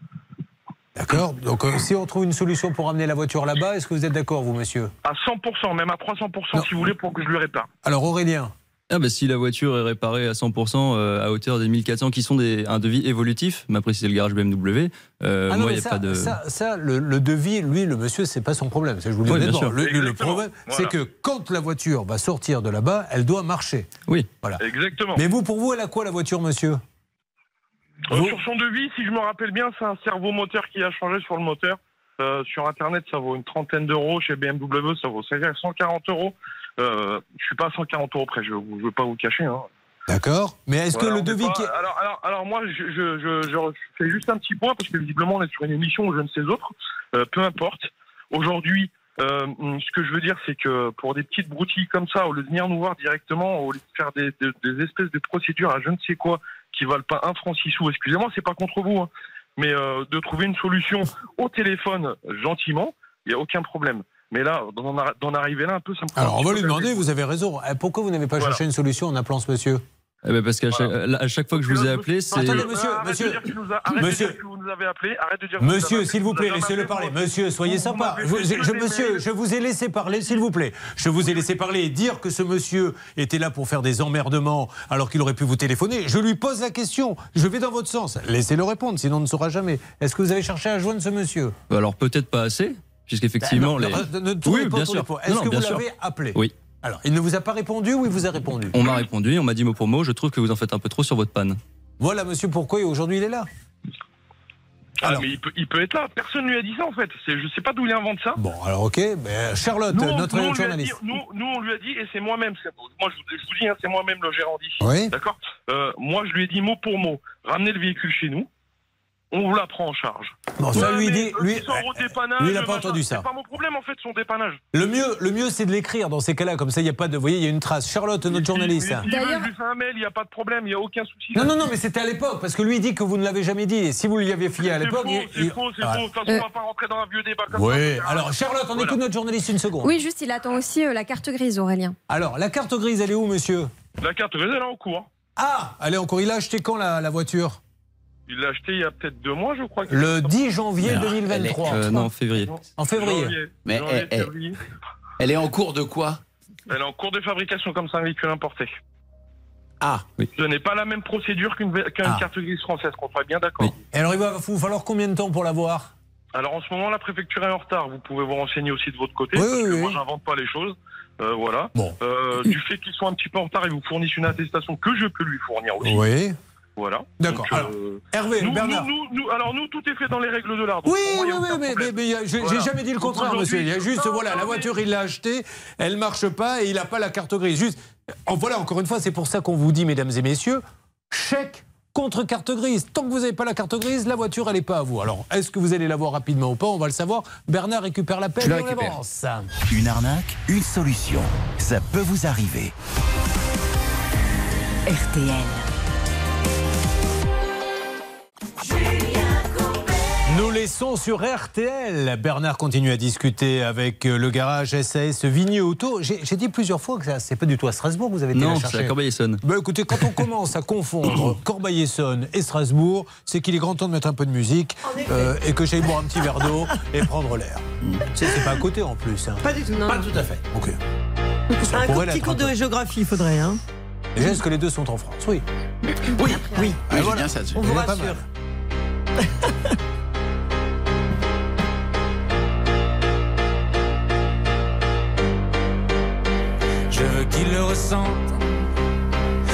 D'accord. Donc euh, si on trouve une solution pour ramener la voiture là-bas, est-ce que vous êtes d'accord, vous, monsieur? À 100%, même à 300%, si vous voulez, pour que je lui répare. Alors Aurélien Ah bah si la voiture est réparée à 100% euh, à hauteur des 1400 qui sont des, un devis évolutif, m'a précisé le garage BMW, euh, Ah non, moi n'y a ça, pas de... ça, ça, le, le devis, lui, le monsieur, c'est pas son problème. Ça, je vous le dis Oui, bien sûr. Le, problème, Voilà. c'est que quand la voiture va sortir de là-bas, elle doit marcher. Oui. Voilà. Exactement. Mais vous, pour vous, elle a quoi la voiture, monsieur? Euh, Vous- sur son devis, si je me rappelle bien, c'est un servo moteur qui a changé sur le moteur. Euh, sur Internet, ça vaut une trentaine d'euros. Chez BMW, ça vaut 140 euros. Euh, je suis pas à 140 euros près, je ne veux pas vous cacher. Hein. D'accord. Mais est-ce Voilà, que le devis pas- qui... alors, alors, alors moi, je, je, je, je fais juste un petit point parce que visiblement on est sur une émission aux je ne sais autres. Euh, peu importe. Aujourd'hui, Euh, ce que je veux dire, c'est que pour des petites broutilles comme ça, au lieu de venir nous voir directement, au lieu de faire des, des- des espèces de procédures à je ne sais quoi, qui valent pas un franc six sous, excusez-moi, c'est pas contre vous, hein, mais euh, de trouver une solution au téléphone gentiment, il n'y a aucun problème. Mais là, d'en arri- d'en arriver là un peu, ça me Alors, on va lui demander, vous avez raison. Eh, Pourquoi vous n'avez pas cherché une solution en appelant ce monsieur? Eh ben, parce qu'à chaque, à chaque fois que je vous ai appelé, c'est. Attendez, monsieur, Arrête de monsieur. dire que tu nous as- arrête de Monsieur. dire que vous nous avez appelé. Arrête de dire que vous nous avez Monsieur, s'il vous nous plaît, laissez-le parler. Monsieur, soyez Vous sympa. m'avez Je, je- monsieur, je vous ai laissé parler, s'il vous plaît. Je vous ai laissé parler et dire que ce monsieur était là pour faire des emmerdements alors qu'il aurait pu vous téléphoner. Je lui pose la question. Je vais dans votre sens. Laissez-le répondre, sinon on ne saura jamais. Est-ce que vous avez cherché à joindre ce monsieur? Alors peut-être pas assez, puisqu'effectivement. Ben, les... ne- ne tournez oui, pas bien sûr. Est-ce que vous l'avez appelé Oui. Alors, il ne vous a pas répondu ou il vous a répondu On m'a répondu, on m'a dit mot pour mot, je trouve que vous en faites un peu trop sur votre panne. Voilà, monsieur, pourquoi aujourd'hui il est là. Ah, mais il peut, il peut être là. Personne lui a dit ça en fait. C'est- Je sais pas d'où il invente ça. Bon, alors ok. Mais Charlotte, Nous, notre nous, a dit, journaliste. nous, nous, on lui a dit, et c'est moi-même, moi je, vous- je vous dis, hein, c'est moi-même le gérant d'ici. Oui. D'accord? Euh, Moi je lui ai dit mot pour mot, ramenez le véhicule chez nous, on vous la prend en charge. Bon, ça, lui, mais, dit- euh, lui- 600 euros de dépannage, lui, il a pas entendu ça. C'est pas mon problème en fait, son dépannage. Le mieux, le mieux, c'est de l'écrire dans ces cas-là, comme ça, il n'y a pas de. Vous voyez, il y a une trace. Charlotte, notre journaliste. S'il veut, je lui fais un mail, il n'y a pas de problème, il n'y a aucun souci. Non, non, non, mais c'était à l'époque, parce que lui dit que vous ne l'avez jamais dit. Et si vous lui aviez fié à C'est l'époque. c'est il- faux, c'est faux. De toute façon, on va pas rentrer dans un vieux débat comme Oui, ça. alors Charlotte, on écoute notre journaliste une seconde. Oui, juste, il attend aussi euh, la carte grise, Aurélien. Alors, la carte grise, elle est où, monsieur? La carte grise, elle est en cours. Ah Elle est en cours. Il a acheté quand la, la voiture? Il l'a acheté il y a peut-être deux mois, je crois. Le 10 janvier Alors, 2023. Euh, non, en février. En février. Janvier, Mais janvier, elle, elle- février. elle est en cours de quoi? Elle est en cours de fabrication comme c'est un véhicule importé. Ah, oui. Ce n'est pas la même procédure qu'une Ah. carte grise française, qu'on soit bien d'accord. Et alors, il va vous falloir combien de temps pour l'avoir? Alors en ce moment, la préfecture est en retard. Vous pouvez vous renseigner aussi de votre côté. Oui, parce oui, que oui. Moi, j'invente pas les choses. Euh, voilà. Bon. Euh, du fait qu'ils soient un petit peu en retard, ils vous fournissent une attestation que je peux lui fournir aussi. Oui. Voilà. D'accord. Alors, euh, Hervé, nous, Bernard. nous- nous- nous- alors nous, tout est fait dans les règles de l'art. Oui, oui, oui, mais, mais, j'ai Voilà. jamais dit le contraire, monsieur. Il y a juste, Non, voilà, non, la mais- voiture, il l'a achetée, elle marche pas et il n'a pas la carte grise. Juste, en voilà, encore une fois, c'est pour ça qu'on vous dit, mesdames et messieurs, chèque contre carte grise. Tant que vous n'avez pas la carte grise, la voiture, elle n'est pas à vous. Alors, est-ce que vous allez l'avoir rapidement ou pas? On va le savoir. Bernard récupère la et récupère. avance. Une arnaque, une solution. Ça peut vous arriver. RTL. Nous laissons sur RTL. Bernard continue à discuter avec euh, le garage SAS Vigny Auto. J'ai dit plusieurs fois que ça, c'est pas du tout à Strasbourg que vous avez été Non, c'est à Corbeil-Essonnes. Bah écoutez, quand on commence à confondre Corbeil-Essonnes et Strasbourg, c'est qu'il est grand temps de mettre un peu de musique euh, et que j'aille boire un petit verre d'eau et prendre l'air. C'est c'est pas à côté en plus. hein. Pas du tout. pas tout à fait. Ok. Un petit cours de géographie, il faudrait. Hein. Déjà, est-ce que les deux sont en France Oui. Oui, Oui, oui, Ah, voilà. bien ça dessus. on vous rassure. Je veux qu'il le ressente.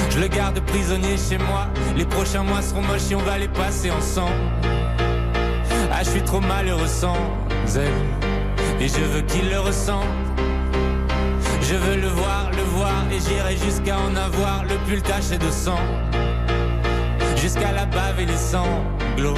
Je le garde prisonnier chez moi. Les prochains mois seront moches et on va les passer ensemble. Ah, je suis trop malheureux sans elle. Et je veux qu'il le ressente. Je veux le voir, le voir. Et j'irai jusqu'à en avoir le pull taché de sang. Jusqu'à la bave et les sanglots.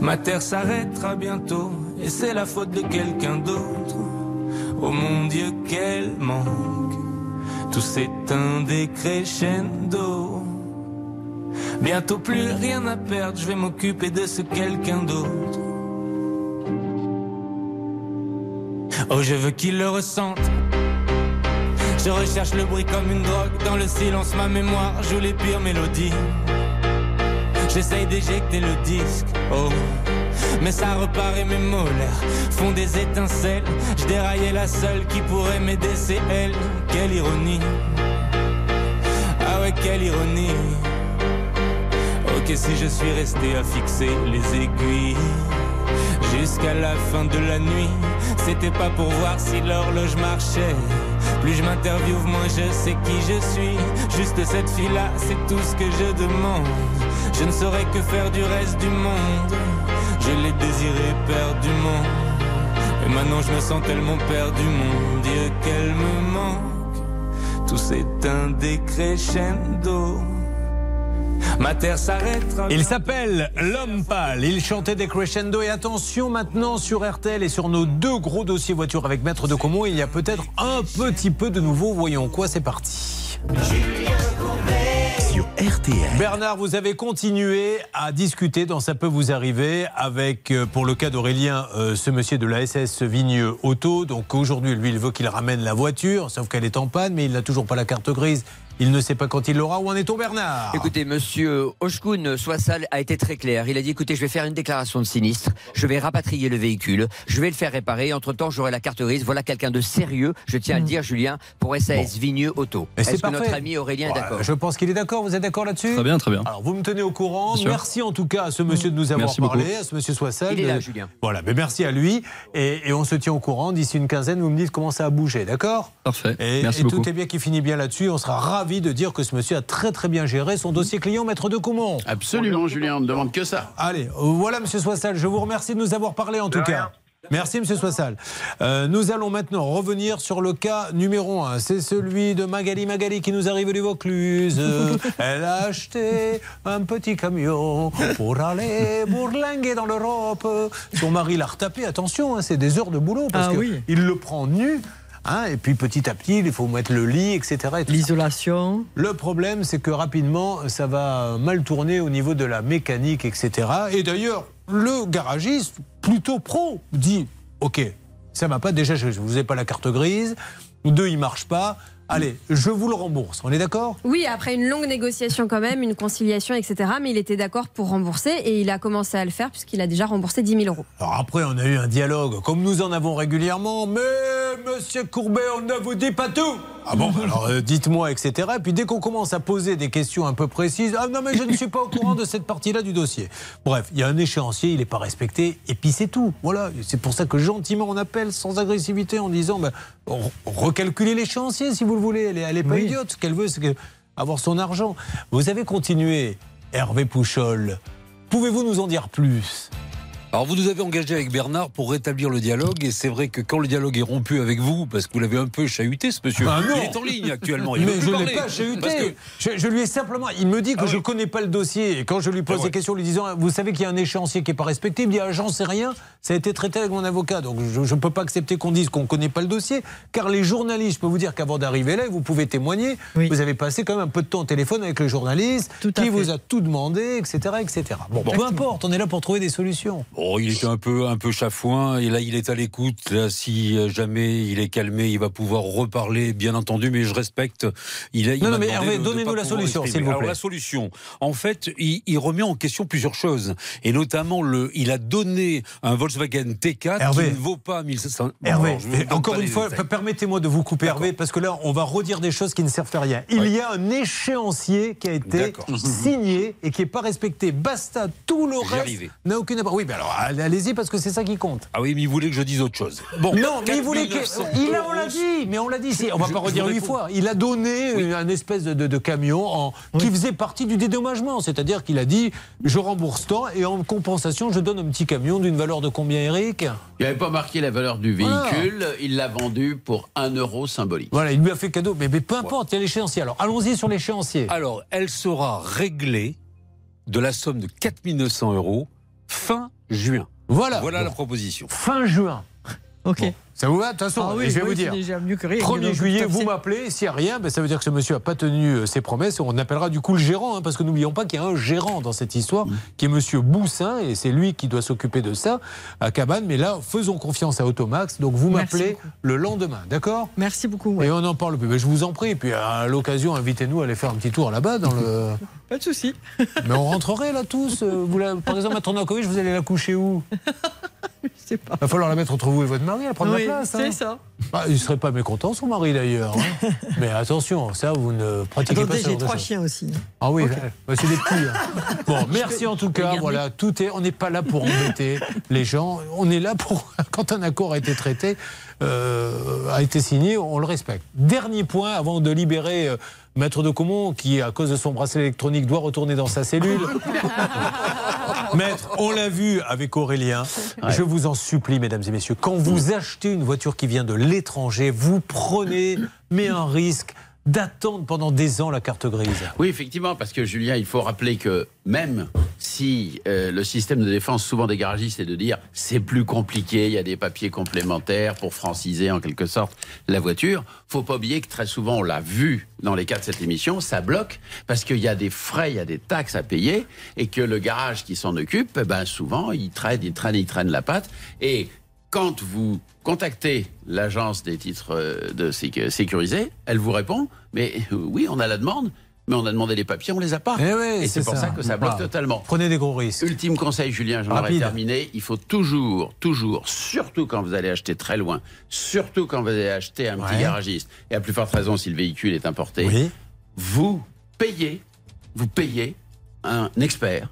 Ma terre s'arrêtera bientôt et c'est la faute de quelqu'un d'autre. Oh mon Dieu, quel manque, tout s'éteint des crescendo. Bientôt plus rien à perdre, je vais m'occuper de ce quelqu'un d'autre. Oh, je veux qu'il le ressente. Je recherche le bruit comme une drogue. Dans le silence, ma mémoire joue les pires mélodies. J'essaye d'éjecter le disque, oh. Mais ça repart mes molaires font des étincelles. Je déraillais la seule qui pourrait m'aider, c'est elle. Quelle ironie. Ah ouais, quelle ironie. Ok, si je suis resté à fixer les aiguilles. Jusqu'à la fin de la nuit, c'était pas pour voir si l'horloge marchait. Plus je m'interviewe, moins je sais qui je suis. Juste cette fille-là, c'est tout ce que je demande. Je ne saurais que faire du reste du monde. Je l'ai désiré perdument. Et maintenant je me sens tellement perdu, mon Dieu, qu'elle me manque. Tout s'éteint décrescendo. Ma terre s'arrêtera. Il s'appelle L'Homme Pâle. Il chantait des crescendo. Et attention maintenant sur RTL et sur nos deux gros dossiers voitures avec Maître de Comont, il y a peut-être un petit peu de nouveau. Voyons quoi, c'est parti. Sur Bernard, vous avez continué à discuter dans Ça peut vous arriver avec, euh, pour le cas d'Aurélien, euh, ce monsieur de la SS Vigneux Auto. Donc aujourd'hui, lui, il veut qu'il ramène la voiture, sauf qu'elle est en panne, mais il n'a toujours pas la carte grise. Il ne sait pas quand il l'aura. Où en est-on, Bernard? Écoutez, monsieur Oshkun Soissal a été très clair. Il a dit écoutez, je vais faire une déclaration de sinistre, je vais rapatrier le véhicule, je vais le faire réparer. Entre temps, j'aurai la carte grise. Voilà quelqu'un de sérieux, je tiens à le dire, Julien, pour SAS Vigneux Auto. Et c'est Est-ce que parfait. notre ami Aurélien est d'accord? Je pense qu'il est d'accord. Vous êtes d'accord là-dessus? Très bien, très bien. Alors, vous me tenez au courant. Merci en tout cas à ce monsieur de nous avoir Merci parlé, beaucoup. à ce monsieur Soissal. Il est là, de- Julien. Voilà, mais merci à lui. Et, et on se tient au courant. D'ici une quinzaine, vous me dites comment ça a bougé, d'accord? Parfait. Et, Merci et beaucoup. tout est bien qui finit bien là-dessus. On sera ravis de dire que ce monsieur a très très bien géré son dossier client, maître de Coumont. Absolument, Julien, on ne demande que ça. Allez, voilà, monsieur Soissal, je vous remercie de nous avoir parlé en tout cas. Merci, monsieur Soissal. Euh, nous allons maintenant revenir sur le cas numéro un. C'est celui de Magali Magali qui nous arrive du Vaucluse. Elle a acheté un petit camion pour aller bourlinguer dans l'Europe. Son mari l'a retapé. Attention, hein, c'est des heures de boulot parce Ah que oui. il le prend nu. Hein, et puis petit à petit, il faut mettre le lit, etc. et. L'isolation. Le problème, c'est que rapidement, ça va mal tourner au niveau de la mécanique, etc. Et d'ailleurs, le garagiste, plutôt pro, dit Ok, ça va pas. Déjà, je ne vous ai pas la carte grise. Deux, il marche pas. Allez, je vous le rembourse. On est d'accord? Oui, après une longue négociation quand même, une conciliation, etc. Mais il était d'accord pour rembourser et il a commencé à le faire puisqu'il a déjà remboursé 10 000 euros. Alors après, on a eu un dialogue, comme nous en avons régulièrement. Mais, monsieur Courbet, on ne vous dit pas tout. Ah bon, alors euh, dites-moi, etc. Et puis dès qu'on commence à poser des questions un peu précises, ah non, mais je ne suis pas au courant de cette partie-là du dossier. Bref, il y a un échéancier, il n'est pas respecté, et puis c'est tout. Voilà, c'est pour ça que gentiment on appelle sans agressivité en disant, ben, re- recalculez l'échéancier si vous le voulez. Elle est, elle est pas Oui. idiote. Ce qu'elle veut, c'est que- avoir son argent. Vous avez continué, Hervé Pouchol. Pouvez-vous nous en dire plus? Alors vous nous avez engagé avec Bernard pour rétablir le dialogue et c'est vrai que quand le dialogue est rompu avec vous, parce que vous l'avez un peu chahuté ce monsieur, Ah non. il est en ligne actuellement. Il mais je ne l'ai pas Parce chahuté. que- Je, je lui ai simplement. Il me dit que Ah je oui. ne connais pas le dossier. Et quand je lui pose Ah ouais. des questions, lui disant Vous savez qu'il y a un échéancier qui n'est pas respecté, il me dit ah, J'en sais rien. Ça a été traité avec mon avocat. Donc je ne peux pas accepter qu'on dise qu'on ne connaît pas le dossier. Car les journalistes, je peux vous dire qu'avant d'arriver là, vous pouvez témoigner, Oui. vous avez passé quand même un peu de temps au téléphone avec le journaliste Tout à qui fait. vous a tout demandé, etc. etc. Bon, peu importe, on est là pour trouver des solutions. Oh, il était un peu, un peu chafouin et là il est à l'écoute. Là, si jamais il est calmé, il va pouvoir reparler, bien entendu. Mais je respecte. Il a, il Non, m'a non, mais Hervé, donnez-nous la solution, s'il vous Alors plaît. la solution, en fait, il, il remet en question plusieurs choses et notamment le, il a donné un Volkswagen T4 Hervé. qui ne vaut pas 1500. Bon, Hervé, alors, je encore une fois, permettez-moi de vous couper Hervé, parce que là, on va redire des choses qui ne servent à rien. Il y a un échéancier qui a été signé et qui n'est pas respecté. Basta, tout le reste n'a aucune. Oui, mais alors allez-y, parce que c'est ça qui compte. Ah oui, mais il voulait que je dise autre chose. Bon, non, mais il voulait que. 4900 Il a, on l'a dit, mais on l'a dit. c'est- On va Je- pas redire huit fois. Il a donné une- un espèce de, de- de camion en, qui faisait partie du dédommagement. C'est-à-dire qu'il a dit je rembourse tant et en compensation, je donne un petit camion d'une valeur de combien, Eric Il n'avait pas marqué la valeur du véhicule, il l'a vendu pour 1 euro symbolique. Voilà, il lui a fait cadeau. Mais, mais peu importe, il y a l'échéancier. Alors allons-y sur l'échéancier. Alors, elle sera réglée de la somme de 4900 euros fin juin. Voilà. Voilà la proposition. Fin juin. Ok. Ça vous va De toute façon, Ah oui, je vais oui, vous dire. mieux que rien. 1er Donc, juillet, à vous m'appelez. S'il n'y a rien, ben, ça veut dire que ce monsieur n'a pas tenu euh, ses promesses. On appellera du coup le gérant, hein, parce que n'oublions pas qu'il y a un gérant dans cette histoire, qui est monsieur Boussin, et c'est lui qui doit s'occuper de ça à Cabane. Mais là, faisons confiance à Automax. Donc vous m'appelez le lendemain, d'accord? Merci beaucoup. ouais. Et on n'en parle plus. Mais je vous en prie. Et puis à l'occasion, invitez-nous à aller faire un petit tour là-bas. Dans le... Pas de souci. Mais on rentrerait là tous. euh, Vous la- Par exemple, Maître Nankovic, vous allez la coucher où? sais pas. Va falloir la mettre entre vous et votre mari, elle prend Oui, la place. c'est hein. ça. Ah, il serait pas mécontent, son mari d'ailleurs. hein. Mais attention, ça, vous ne pratiquez pas Attendez, ce j'ai trois chiens aussi. Ah oui, bah, c'est des petits. hein. Bon, merci en tout cas. Voilà, tout est. On n'est pas là pour embêter les gens. On est là pour quand un accord a été traité, euh, a été signé, on le respecte. Dernier point avant de libérer. euh, Maître de Comont, qui, à cause de son bracelet électronique, doit retourner dans sa cellule. Maître, on l'a vu avec Aurélien. Je vous en supplie, mesdames et messieurs, quand vous achetez une voiture qui vient de l'étranger, vous prenez, mais un risque d'attendre pendant des ans la carte grise. Oui, effectivement, parce que Julien, il faut rappeler que même si euh, le système de défense, souvent des garagistes, est de dire c'est plus compliqué, il y a des papiers complémentaires pour franciser en quelque sorte la voiture, faut pas oublier que très souvent, on l'a vu dans les cas de cette émission, ça bloque parce qu'il y a des frais, il y a des taxes à payer et que le garage qui s'en occupe, ben souvent, il traîne, il traîne, il traîne la patte et quand vous contactez l'agence des titres euh, de sécu- sécurisés, elle vous répond Mais euh, oui, on a la demande, mais on a demandé les papiers, on les a pas. Eh oui, Et c'est pour ça. ça. que ça bloque totalement. Prenez des gros risques. Ultime conseil, Julien, j'en aurais terminé. Il faut toujours, toujours, surtout quand vous allez acheter très loin, surtout quand vous allez acheter un petit garagiste, et à plus forte raison si le véhicule est importé, vous payez, vous payez un expert.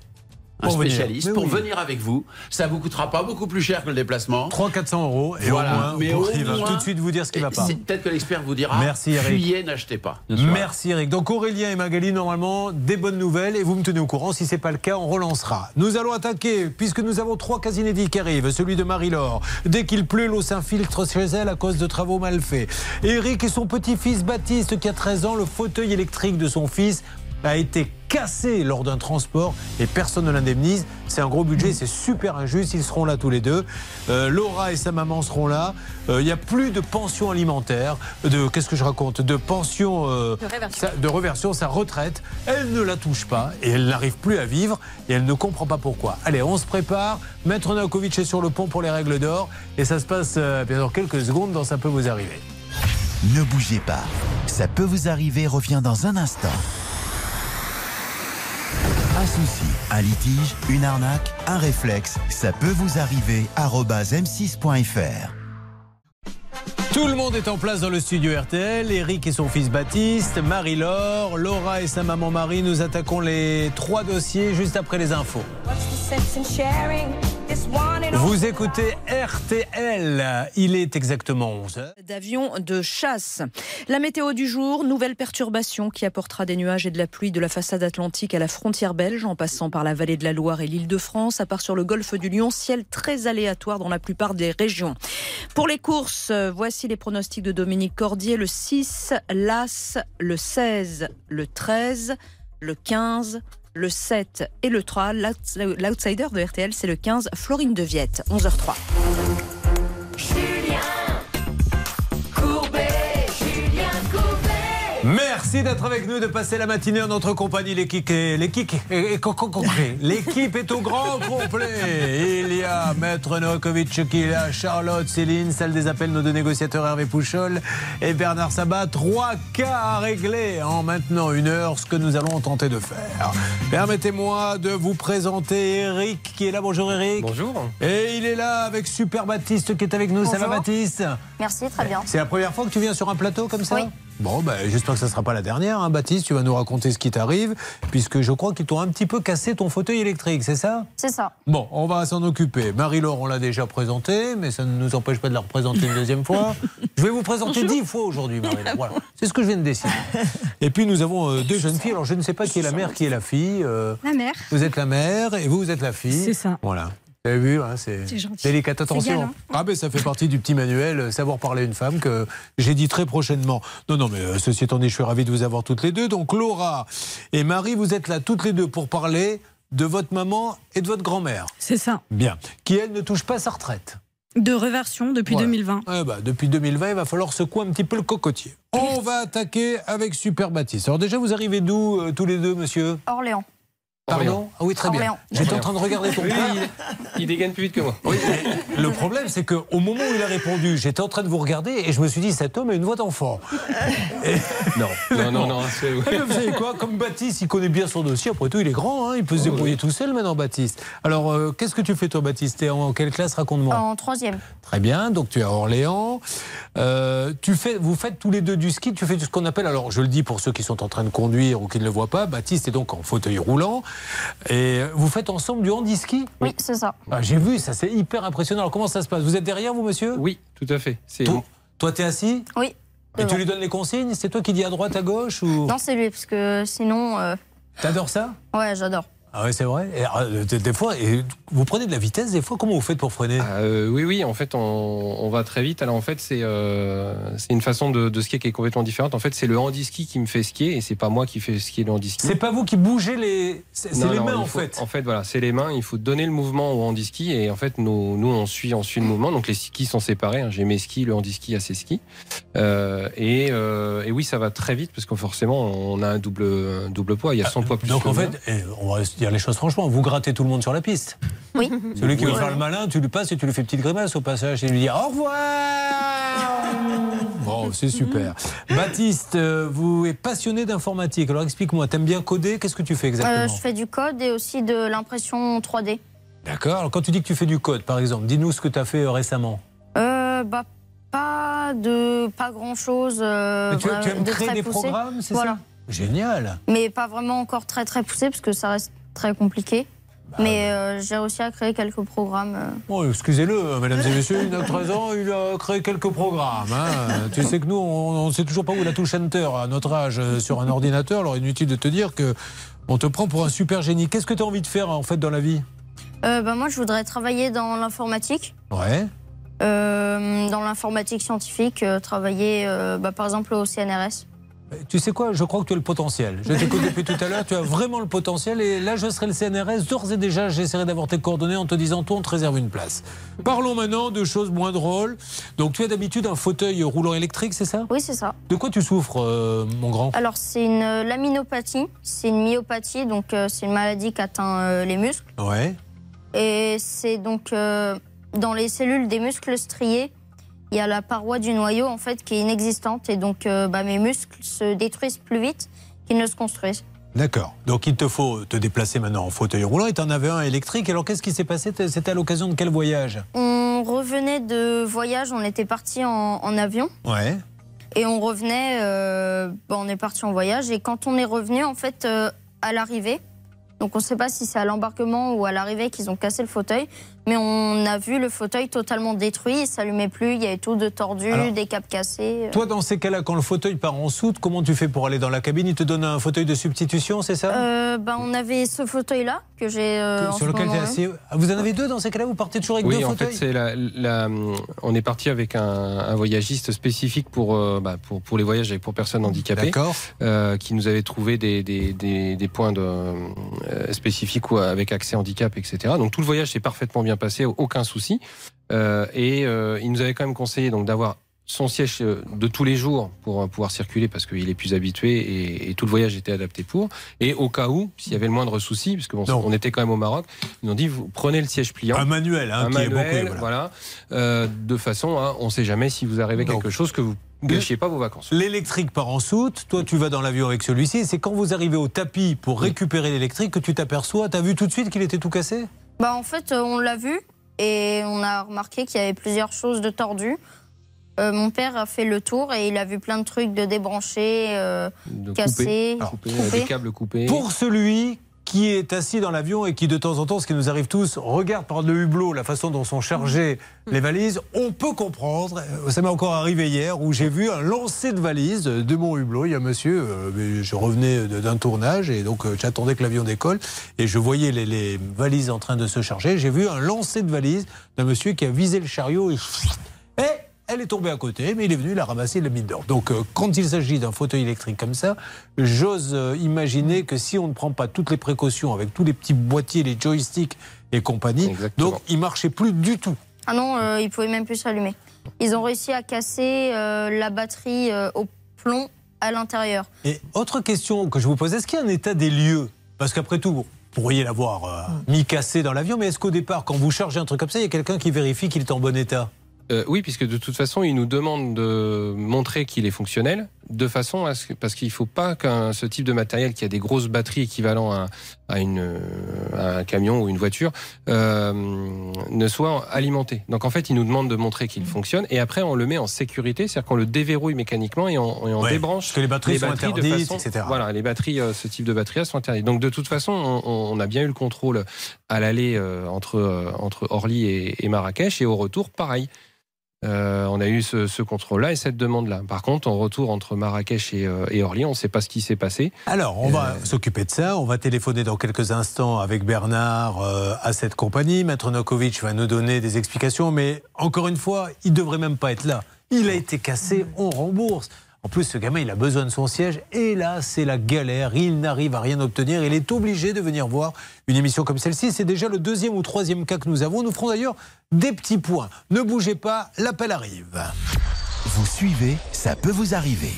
Un Pour venir. spécialiste Mais pour oui. venir avec vous. Ça vous coûtera pas beaucoup plus cher que le déplacement. 300-400 euros et Voilà. au moins, Mais au il va moins- tout de suite vous dire ce qui va pas. c'est Peut-être que l'expert vous dira Merci, Eric. fuyez, n'achetez pas. Merci Eric. Donc Aurélien et Magali, normalement, des bonnes nouvelles et vous me tenez au courant. Si c'est pas le cas, on relancera. Nous allons attaquer, puisque nous avons trois cas inédits qui arrivent. Celui de Marie-Laure. Dès qu'il pleut, l'eau s'infiltre chez elle à cause de travaux mal faits. Eric et son petit-fils Baptiste, qui a 13 ans, le fauteuil électrique de son fils a été cassé lors d'un transport et personne ne l'indemnise. C'est un gros budget, c'est super injuste. Ils seront là tous les deux. Euh, Laura et sa maman seront là. Euh, Il n'y a plus de pension alimentaire, de qu'est-ce que je raconte, de pension euh, De réversion. sa- de reversion, sa retraite. Elle ne la touche pas et elle n'arrive plus à vivre et elle ne comprend pas pourquoi. Allez, on se prépare. Maître Nakovic est sur le pont pour les règles d'or et ça se passe euh, bien dans quelques secondes. Dans ça peut vous arriver. Ne bougez pas. Ça peut vous arriver revient dans un instant. Un souci, un litige, une arnaque, un réflexe, ça peut vous arriver. arobase m6.fr. Tout le monde est en place dans le studio RTL. Eric et son fils Baptiste, Marie-Laure, Laura et sa maman Marie. Nous attaquons les trois dossiers juste après les infos. Vous écoutez RTL. Il est exactement 11h. d'avions de chasse. La météo du jour, nouvelle perturbation qui apportera des nuages et de la pluie de la façade atlantique à la frontière belge en passant par la vallée de la Loire et l'île de France, à part sur le golfe du Lion, ciel très aléatoire dans la plupart des régions. Pour les courses, voici les pronostics de Dominique Cordier, le 6, l'As, le 16, le 13, le 15, le 7 et le 3. L'outs- L'outsider de RTL, c'est le 15, Florine de Viette, 11h03. Merci d'être avec nous, de passer la matinée en notre compagnie. L'équipe est, l'équipe est-. L'équipe est au grand complet. Il y a Maître Novakovic qui est là, Charlotte, Céline, celle des appels, nos deux négociateurs Hervé Pouchol et Bernard Sabat. Trois cas à régler en maintenant une heure, ce que nous allons tenter de faire. Permettez-moi de vous présenter Eric qui est là. Bonjour Eric. Bonjour. Et il est là avec Super Baptiste qui est avec nous. Ça va Bonjour. Baptiste? Merci, très bien. c'est la première fois que tu viens sur un plateau comme ça? Oui. Bon, ben, j'espère que ça ne sera pas la dernière. Hein, Baptiste, tu vas nous raconter ce qui t'arrive, puisque je crois qu'ils t'ont un petit peu cassé ton fauteuil électrique, c'est ça? C'est ça. Bon, on va s'en occuper. Marie-Laure, on l'a déjà présentée, mais ça ne nous empêche pas de la représenter une deuxième fois. Je vais vous présenter dix fois aujourd'hui, Marie-Laure. Voilà. C'est ce que je viens de décider. Et puis, nous avons euh, deux jeunes filles. Alors, je ne sais pas qui est la mère, qui est la fille. euh, La mère. vous êtes la mère et vous, vous êtes la fille. C'est ça. Voilà. Vous avez vu, hein, c'est C'est gentil. délicat. Attention. galant. Ah ben ça fait partie du petit manuel euh, Savoir parler à une femme que j'ai dit très prochainement. Non, non, mais euh, ceci étant dit, je suis ravi de vous avoir toutes les deux. Donc Laura et Marie, vous êtes là toutes les deux pour parler de votre maman et de votre grand-mère. C'est ça. Bien. Qui, elle, ne touche pas sa retraite. De reversion depuis Voilà. 2020. Eh ben, depuis 2020, il va falloir secouer un petit peu le cocotier. On va attaquer avec Super Baptiste. Alors déjà, vous arrivez d'où euh, tous les deux, monsieur? Orléans. Pardon Ah oui, très bien. J'étais en train de regarder ton Oui, père. il, il dégaine plus vite que moi. Oui, le problème, c'est qu'au moment où il a répondu, j'étais en train de vous regarder et je me suis dit, cet homme a une voix d'enfant. Et- Non, non, non, non. c'est- mais vous savez quoi Comme Baptiste, il connaît bien son dossier. Après tout, il est grand, hein, il peut se débrouiller tout seul maintenant, Baptiste. Alors, euh, qu'est-ce que tu fais, toi, Baptiste? T'es en quelle classe? Raconte-moi. En troisième. Très bien, donc tu es à Orléans. Euh, tu fais, vous faites tous les deux du ski. Tu fais ce qu'on appelle, alors je le dis pour ceux qui sont en train de conduire ou qui ne le voient pas, Baptiste est donc en fauteuil roulant. Et vous faites ensemble du handi-ski Oui, c'est ça. Ah, J'ai vu, ça c'est hyper impressionnant. Alors comment ça se passe? Vous êtes derrière, vous, monsieur? Oui, tout à fait. C'est Toi, toi, t'es assis? Oui. Et tu lui donnes les consignes? C'est toi qui dis à droite, à gauche ou? Non, c'est lui, parce que sinon. euh, T'adores ça? Ouais, j'adore. Ah oui, c'est vrai. Et, euh, des, fois, et vous prenez de la vitesse, des fois, comment vous faites pour freiner? Euh, oui, oui, en fait, on, on va très vite. Alors, en fait, c'est euh, une façon de, de skier qui est complètement différente. En fait, c'est le handi-ski qui me fait skier et c'est pas moi qui fais skier le handi-ski. C'est pas vous qui bougez les. C'est les mains, en faut- fait. En fait, voilà, c'est les mains. Il faut donner le mouvement au handi-ski et en fait, nous, nous on suit, on suit le mouvement. Donc, les skis sont séparés. hein. J'ai mes skis, le handi-ski a ses skis. Euh, et, et oui, ça va très vite parce que forcément, on a un double, un double poids. Il y a 100 poids plus. Donc en fait, eh, on va dire les choses franchement, vous grattez tout le monde sur la piste. Oui. Celui qui veut faire le malin, tu lui passes et tu lui fais une petite grimace au passage et lui dis au revoir. Bon, c'est super. Baptiste, euh, vous êtes passionné d'informatique. Alors explique-moi, t'aimes bien coder? Qu'est-ce que tu fais exactement? Euh, je fais du code et aussi de l'impression 3D. D'accord. Alors quand tu dis que tu fais du code, par exemple, dis-nous ce que tu as fait euh, récemment. Euh, bah, pas de pas grand chose. Mais tu, tu aimes de créer des poussé. programmes, c'est Voilà. ça Génial. Mais pas vraiment encore très très poussé parce que ça reste très compliqué. Bah, Mais euh, j'ai réussi à créer quelques programmes. euh. Bon, excusez-le, hein, mesdames et messieurs, il a 13 ans, il a créé quelques programmes. hein. tu sais que nous, on ne sait toujours pas où la touche Enter à notre âge euh, sur un ordinateur. Alors inutile de te dire que on te prend pour un super génie. Qu'est-ce que tu as envie de faire en fait dans la vie? Euh, bah, moi, je voudrais travailler dans l'informatique. Ouais. Euh, dans l'informatique scientifique, euh, travailler euh, bah, par exemple au CNRS. Tu sais quoi Je crois que tu as le potentiel. Je t'écoute depuis tout à l'heure, tu as vraiment le potentiel. Et là, je serai le CNRS. D'ores et déjà, j'essaierai d'avoir tes coordonnées en te disant toi, on te réserve une place. Parlons maintenant de choses moins drôles. Donc, tu as d'habitude un fauteuil roulant électrique, c'est ça? Oui, c'est ça. De quoi tu souffres, euh, mon grand? Alors, c'est une euh, laminopathie, c'est une myopathie, donc euh, c'est une maladie qui atteint euh, les muscles. Ouais. Et c'est donc euh, dans les cellules des muscles striés, il y a la paroi du noyau en fait qui est inexistante et donc euh, bah, mes muscles se détruisent plus vite qu'ils ne se construisent. D'accord. Donc il te faut te déplacer maintenant en fauteuil roulant et tu en avais un électrique. Alors qu'est-ce qui s'est passé? C'était à l'occasion de quel voyage? On revenait de voyage, on était parti en, en avion Ouais. et on revenait, euh, bah, on est parti en voyage et quand on est revenu en fait euh, à l'arrivée, donc on ne sait pas si c'est à l'embarquement ou à l'arrivée qu'ils ont cassé le fauteuil, mais on a vu le fauteuil totalement détruit, il s'allumait plus, il y avait tout de tordu, Alors, des câbles cassés. Toi, dans ces cas-là, quand le fauteuil part en soute, comment tu fais pour aller dans la cabine? Il te donne un fauteuil de substitution, c'est ça? Euh, bah, on avait ce fauteuil-là que j'ai euh, Sur lequel tu es assis. Ah, Vous en avez deux dans ces cas-là? Vous partez toujours avec Oui, deux en fait, fauteuils? la, la- on est parti avec un, un voyagiste spécifique pour, euh, bah, pour, pour les voyages et pour personnes handicapées, D'accord. euh, qui nous avait trouvé des, des, des, des points de, euh, spécifiques ou avec accès handicap, etc. Donc tout le voyage s'est parfaitement bien passé, aucun souci. Euh, et euh, il nous avait quand même conseillé donc d'avoir son siège euh, de tous les jours pour pouvoir circuler parce qu'il est plus habitué et, et tout le voyage était adapté pour. Et au cas où, s'il y avait le moindre souci, parce que bon, on était quand même au Maroc, ils nous ont dit vous prenez le siège pliant. Un manuel, hein, un qui est manuel, beaucoup, voilà, de façon à, on ne sait jamais si vous arrivez quelque chose que vous gâchiez pas vos vacances. L'électrique part en soute, toi tu vas dans l'avion avec celui-ci, c'est quand vous arrivez au tapis pour récupérer l'électrique que tu t'aperçois, t'as vu tout de suite qu'il était tout cassé? Bah, en fait, euh, on l'a vu et on a remarqué qu'il y avait plusieurs choses de tordues. Euh, mon père a fait le tour et il a vu plein de trucs de débranchés, euh, De cassés, couper, coupés. des câbles coupés. Pour celui qui est assis dans l'avion et qui de temps en temps, ce qui nous arrive tous, regarde par le hublot la façon dont sont chargées les valises, on peut comprendre. Euh, Ça m'est encore arrivé hier où j'ai vu un lancer de valises de mon hublot. Il y a un monsieur, euh, je revenais d'un tournage et donc euh, j'attendais que l'avion décolle et je voyais les, les valises en train de se charger. J'ai vu un lancer de valises d'un monsieur qui a visé le chariot et, et elle est tombée à côté, mais il est venu la ramasser et l'a mis dehors. Donc, euh, quand il s'agit d'un fauteuil électrique comme ça, j'ose euh, imaginer que si on ne prend pas toutes les précautions avec tous les petits boîtiers, les joysticks et compagnie, donc il marchait plus du tout. Ah non, euh, ils pouvaient même plus s'allumer. Ils ont réussi à casser euh, la batterie euh, au plomb à l'intérieur. Et autre question que je vous pose, est-ce qu'il y a un état des lieux? Parce qu'après tout, pourriez l'avoir euh, mis cassé dans l'avion, mais est-ce qu'au départ, quand vous chargez un truc comme ça, il y a quelqu'un qui vérifie qu'il est en bon état? Euh, oui, puisque de toute façon, il nous demande de montrer qu'il est fonctionnel, de façon à ce que, parce qu'il ne faut pas qu'un ce type de matériel qui a des grosses batteries équivalent à, à une, à un camion ou une voiture euh, ne soit alimenté. Donc en fait, il nous demande de montrer qu'il fonctionne et après on le met en sécurité, c'est-à-dire qu'on le déverrouille mécaniquement et on, et on Ouais, débranche parce que les batteries sont interdites, façon- etc. Voilà, les batteries, euh, ce type de batteries sont interdites. Donc de toute façon, on, on a bien eu le contrôle à l'aller euh, entre euh, entre Orly et, et Marrakech et au retour, pareil. Euh, on a eu ce, ce contrôle-là et cette demande-là. Par contre, en retour entre Marrakech et, euh, et Orly, on ne sait pas ce qui s'est passé. Alors, on va s'occuper de ça. On va téléphoner dans quelques instants avec Bernard euh, à cette compagnie. Maître Nokovic va nous donner des explications, mais encore une fois, il devrait même pas être là. Il a été cassé, on rembourse. En plus, ce gamin, il a besoin de son siège. Et là, c'est la galère. Il n'arrive à rien obtenir. Il est obligé de venir voir une émission comme celle-ci. C'est déjà le deuxième ou troisième cas que nous avons. Nous ferons d'ailleurs des petits points. Ne bougez pas, l'appel arrive. Vous suivez, ça peut vous arriver.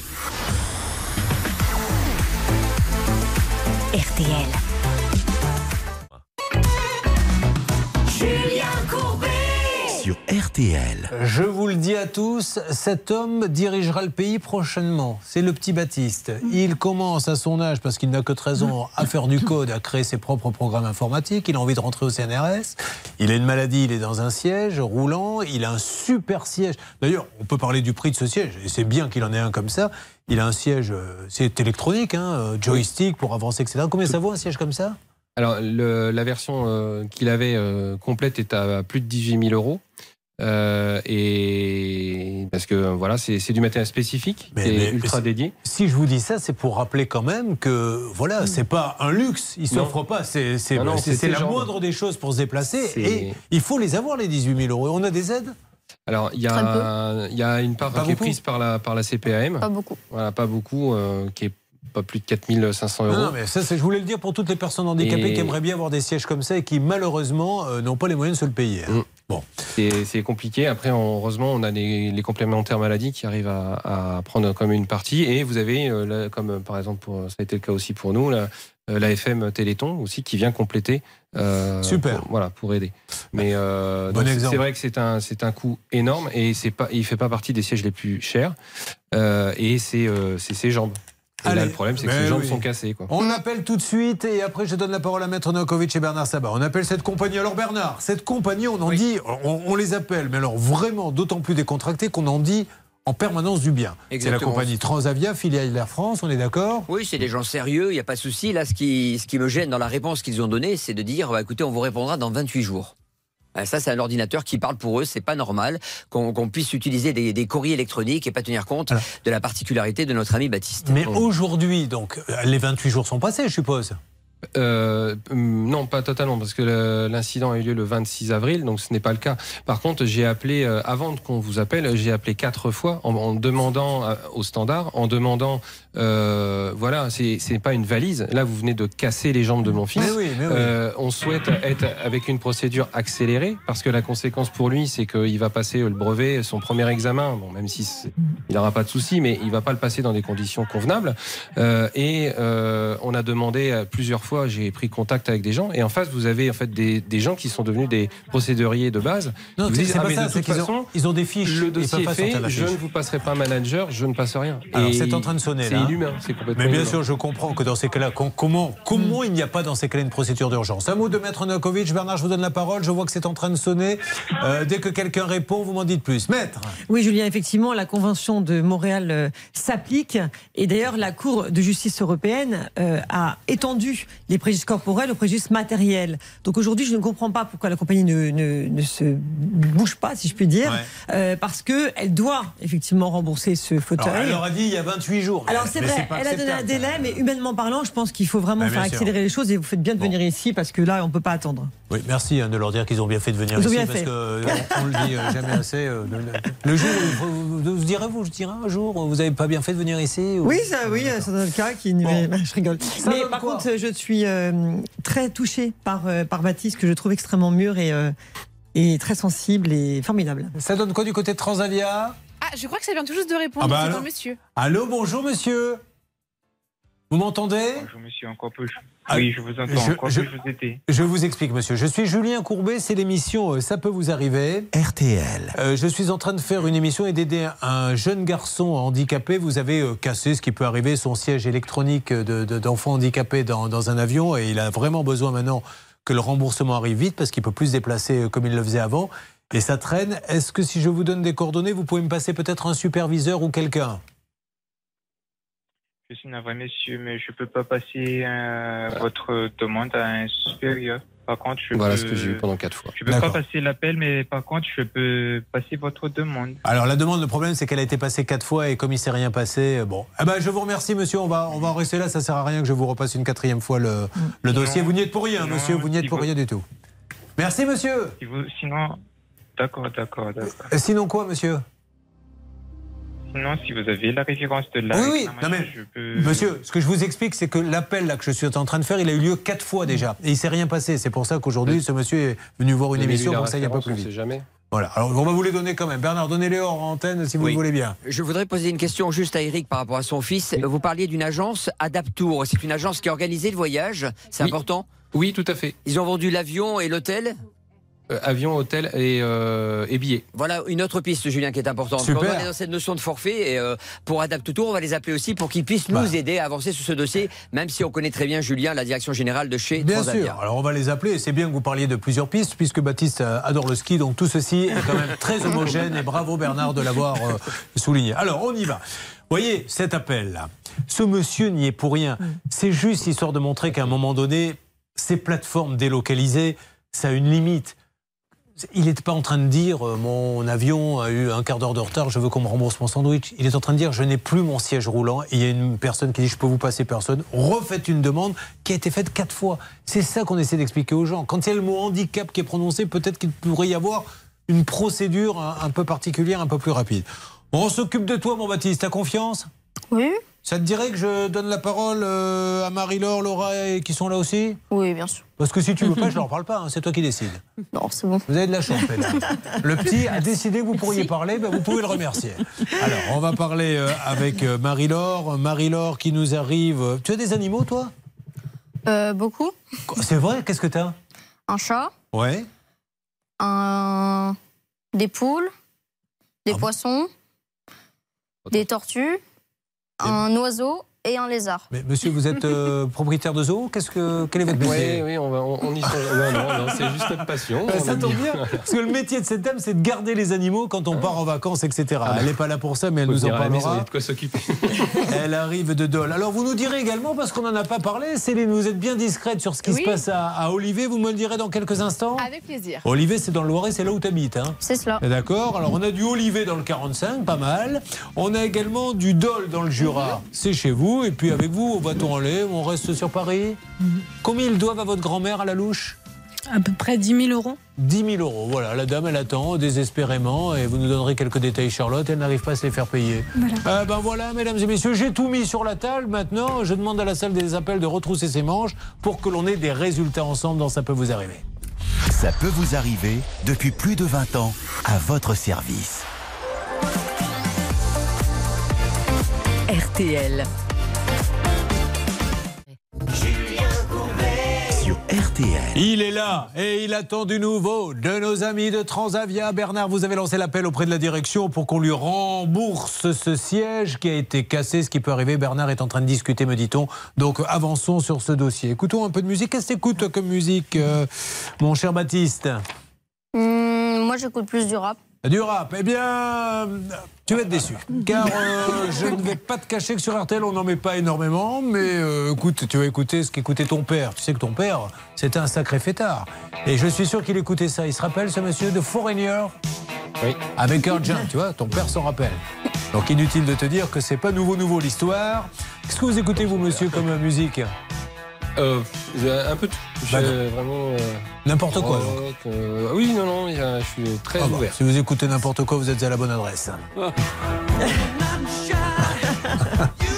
RTL. Julien Courbet RTL. Je vous le dis à tous, cet homme dirigera le pays prochainement. C'est le petit Baptiste. Il commence à son âge, parce qu'il n'a que 13 ans, à faire du code, à créer ses propres programmes informatiques. Il a envie de rentrer au CNRS. Il a une maladie, il est dans un siège roulant. Il a un super siège. D'ailleurs, on peut parler du prix de ce siège, et c'est bien qu'il en ait un comme ça. Il a un siège, euh, c'est électronique, hein, euh, joystick pour avancer, etc. Combien ça vaut un siège comme ça? Alors, le- la version euh, qu'il avait euh, complète est à plus de 18 000 euros. Euh, et parce que voilà, c'est c'est du matériel spécifique, Mais- ultra mais dédié. Si je vous dis ça, c'est pour rappeler quand même que voilà, c'est pas un luxe. Il Non. s'offre pas. C'est c'est la moindre des choses pour se déplacer. Et il faut les avoir les 18 000 euros. On a des aides? Alors, il y, a, il y a une part Pas qui est prise par la, par la CPAM. Pas beaucoup. Voilà, pas beaucoup, euh, qui est pas plus de 4500 euros. Non, non, mais ça, je voulais le dire pour toutes les personnes handicapées Et- qui aimeraient bien avoir des sièges comme ça et qui malheureusement euh, n'ont pas les moyens de se le payer. hein. Bon. C'est compliqué. Après, heureusement, on a les, les complémentaires maladies qui arrivent à, à prendre comme une partie. Et vous avez, euh, là, comme euh, par exemple, pour, ça a été le cas aussi pour nous, la, la FM Téléthon aussi qui vient compléter. euh, Super. pour- voilà, pour aider. Mais euh, Bon c'est- exemple. c'est vrai que c'est un, c'est un coût énorme et c'est pas, il fait pas partie des sièges les plus chers. Et c'est c'est ses jambes. Et Allez. là, le problème, c'est que ses jambes oui. sont cassées. Quoi. On appelle tout de suite et après je donne la parole à Maître Novakovic et Bernard Sabat. On appelle cette compagnie. Alors Bernard, cette compagnie, on en dit, on, on les appelle, mais alors vraiment d'autant plus décontractés qu'on en dit en permanence du bien. C'est la compagnie Transavia, filiale d'Air France, on est d'accord? Oui, c'est des gens sérieux, il n'y a pas de souci. Là, ce qui, ce qui me gêne dans la réponse qu'ils ont donnée, c'est de dire bah, écoutez, on vous répondra dans 28 jours. Ah, Ça, c'est un ordinateur qui parle pour eux. C'est pas normal qu'on puisse utiliser des, des courriers électroniques et pas tenir compte de la particularité de notre ami Baptiste. Mais aujourd'hui, donc, euh, les 28 jours sont passés, je suppose. Euh, hum, non, pas totalement, parce que l'incident a eu lieu le 26 avril, donc ce n'est pas le cas. Par contre, j'ai appelé, euh, avant qu'on vous appelle, j'ai appelé quatre fois en, en demandant euh, au standard, en demandant, euh, voilà, c'est c'est pas une valise. Là, vous venez de casser les jambes de mon fils. Mais oui, mais oui. Euh, on souhaite être avec une procédure accélérée, parce que la conséquence pour lui, c'est qu'il va passer le brevet, son premier examen, bon, même si il n'aura pas de souci, mais il va pas le passer dans des conditions convenables. Euh, et euh, on a demandé plusieurs fois, j'ai pris contact avec des gens, et en face, vous avez en fait des, des gens qui sont devenus des procéduriers de base. Non, c'est ah, pas ça, c'est qu'ils ont, ils ont des fiches. le dossier est fait, je ne vous passerai pas un manager, je ne passe rien. Alors c'est en train de sonner là. Inhumain, c'est complètement Mais bien inhumain. sûr, je comprends que dans ces cas-là, com- comment, comment il n'y a pas dans ces cas-là une procédure d'urgence? Un mot de Maître Novakovic. Bernard, je vous donne la parole. Je vois que c'est en train de sonner. Euh, dès que quelqu'un répond, vous m'en dites plus. Maître? Oui, Julien, effectivement, la Convention de Montréal euh, s'applique. Et d'ailleurs, la Cour de justice européenne euh, a étendu les préjudices corporels aux préjudices matériels. Donc aujourd'hui, je ne comprends pas pourquoi la compagnie ne, ne, ne se bouge pas, si je puis dire, euh, parce qu'elle doit effectivement rembourser ce fauteuil. Alors, elle leur a dit il y a 28 jours. Alors c'est vrai, elle a donné un délai, mais humainement parlant, je pense qu'il faut vraiment Ah, faire sûr. accélérer les choses et vous faites bien de venir ici parce que là, on ne peut pas attendre. Oui, merci hein, de leur dire qu'ils ont bien fait de venir ici parce que euh, on, on le dit euh, jamais assez. euh, le, le jour vous, vous, vous direz vous, je dirais un jour, vous n'avez pas bien fait de venir ici. ou- Oui, ça, oui, c'est le cas qui. mais- je rigole. Ça Mais par contre, je suis très touchée par, par Baptiste, que je trouve extrêmement mûr et, et très sensible et formidable. Ça donne quoi du côté de Transavia Ah, je crois que ça vient tout juste de répondre. Ah bah monsieur. Allô, bonjour monsieur. Vous m'entendez Je me suis encore peu. Ah, Oui, je vous entends. je- Encore je- plus vous aider. Je vous explique, monsieur. Je suis Julien Courbet, c'est l'émission euh, Ça peut vous arriver. RTL. Euh, je suis en train de faire une émission et d'aider un jeune garçon handicapé. Vous avez euh, cassé ce qui peut arriver, son siège électronique de- de- d'enfant handicapé dans, dans un avion et il a vraiment besoin maintenant que le remboursement arrive vite parce qu'il peut plus se déplacer comme il le faisait avant. Et ça traîne. Est-ce que si je vous donne des coordonnées, vous pouvez me passer peut-être un superviseur ou quelqu'un? Je suis navré, monsieur, mais je peux pas passer euh, votre demande à un supérieur. Par contre, je Voilà peux... ce que j'ai eu pendant quatre fois. Je peux pas passer l'appel, mais par contre, je peux passer votre demande. Alors la demande, le problème, c'est qu'elle a été passée quatre fois et comme il s'est rien passé, euh, bon. Eh ben, je vous remercie, monsieur. On va, on va en rester là. Ça sert à rien que je vous repasse une quatrième fois le, le dossier. Vous n'y êtes pour rien, Sinon, monsieur. Vous n'y êtes si pour vous- rien du tout. Merci, monsieur. Si vous- Sinon, d'accord, d'accord, d'accord. Euh, Sinon quoi, monsieur Sinon, si vous avez la référence de la Oui, oui. Non, réclamation, mais, je peux... Monsieur, ce que je vous explique, c'est que l'appel là que je suis en train de faire, il a eu lieu quatre fois déjà. Et il s'est rien passé. C'est pour ça qu'aujourd'hui, ce monsieur est venu voir une émission pour que ça un peu plus vite. jamais. Voilà. Alors, on va vous les donner quand même. Bernard, donnez-les hors antenne si vous Oui. le voulez bien. Je voudrais poser une question juste à Eric par rapport à son fils. Vous parliez d'une agence Adaptour. C'est une agence qui a organisé le voyage. C'est Oui. important. Oui, tout à fait. Ils ont vendu l'avion et l'hôtel. Euh, avion, hôtel et, euh, et billets. Voilà une autre piste, Julien, qui est importante. Super. Quand on est dans cette notion de forfait, et euh, pour Adaptour, on va les appeler aussi pour qu'ils puissent nous aider à avancer sur ce dossier, même si on connaît très bien Julien, la direction générale de chez Bien Transavia. sûr. Alors on va les appeler. Et C'est bien que vous parliez de plusieurs pistes, puisque Baptiste adore le ski. Donc tout ceci est quand même très homogène. Et bravo Bernard de l'avoir euh, souligné. Alors on y va. Voyez cet appel-là. Ce monsieur n'y est pour rien. C'est juste histoire de montrer qu'à un moment donné, ces plateformes délocalisées, ça a une limite. Il n'était pas en train de dire euh, mon avion a eu un quart d'heure de retard, je veux qu'on me rembourse mon sandwich. Il est en train de dire je n'ai plus mon siège roulant et il y a une personne qui dit je peux vous passer personne. Refaites une demande qui a été faite quatre fois. C'est ça qu'on essaie d'expliquer aux gens. Quand il y a le mot handicap qui est prononcé, peut-être qu'il pourrait y avoir une procédure un, un peu particulière, un peu plus rapide. On s'occupe de toi, mon Baptiste. T'as confiance? Oui. Ça te dirait que je donne la parole euh, à Marie-Laure, Laura et qui sont là aussi? Oui, bien sûr. Parce que si tu veux pas, je leur parle pas. hein, c'est toi qui décides. Non, c'est bon. Vous avez de la chance, mesdames. Le petit a décidé que vous pourriez parler, ben vous pouvez le remercier. Alors, on va parler euh, avec euh, Marie-Laure. Marie-Laure qui nous arrive. Tu as des animaux, toi? Euh, beaucoup. C'est vrai? Qu'est-ce que tu as Un chat, Ouais. un... des poules, des Ah poissons, des tortues, un oiseau et un lézard. Mais monsieur, vous êtes euh, propriétaire de zoo? Qu'est-ce que quel est votre métier? Oui, oui, on, va, on, on y. Non, non, non, c'est juste notre passion. Ben, On ça tombe bien. Parce que le métier de cette dame, c'est de garder les animaux quand on part en vacances, etc. Ah bah. Elle n'est pas là pour ça, mais elle nous en parlera. de quoi s'occuper. Elle arrive de Dole. Alors vous nous direz également, parce qu'on n'en a pas parlé, Céline, vous êtes bien discrète sur ce qui Oui. se passe à, à Olivier, vous me le direz dans quelques instants Avec plaisir. Olivier, c'est dans le Loiret, c'est là où tu habites. Hein C'est cela. D'accord Alors on a du Olivier dans le 45, pas mal. On a également du Dole dans le Jura, c'est chez vous. Et puis avec vous, va-t-on aller On reste sur Paris Combien ils doivent à votre grand-mère à la louche? À peu près 10 000 euros. 10 000 euros. Voilà, la dame, elle attend désespérément et vous nous donnerez quelques détails, Charlotte. Elle n'arrive pas à se les faire payer. Voilà. Euh, ben voilà, mesdames et messieurs, j'ai tout mis sur la table. Maintenant, je demande à la salle des appels de retrousser ses manches pour que l'on ait des résultats ensemble dans Ça peut vous arriver. Ça peut vous arriver depuis plus de 20 ans à votre service. RTL. RTL. Il est là et il attend du nouveau de nos amis de Transavia. Bernard, vous avez lancé l'appel auprès de la direction pour qu'on lui rembourse ce siège qui a été cassé. Ce qui peut arriver, Bernard est en train de discuter, me dit-on. Donc avançons sur ce dossier. Écoutons un peu de musique. Qu'est-ce que t'écoutes comme musique, euh, mon cher Baptiste? Hum, moi, j'écoute plus du rap. Du rap, eh bien, tu vas être déçu. Car euh, je ne vais pas te cacher que sur RTL, on n'en met pas énormément. Mais euh, écoute, tu vas écouter ce qu'écoutait ton père. Tu sais que ton père, c'était un sacré fêtard. Et je suis sûr qu'il écoutait ça. Il se rappelle, ce monsieur de Foreigner Oui. Avec Urgent, tu vois, ton père s'en rappelle. Donc inutile de te dire que c'est pas nouveau, nouveau l'histoire. Qu'est-ce que vous écoutez, vous, monsieur, comme musique? Euh, un peu tout. Bah vraiment. euh, N'importe quoi, rock, euh, oui, non, non, je suis très Ah bah, ouvert. Si vous écoutez n'importe quoi, vous êtes à la bonne adresse.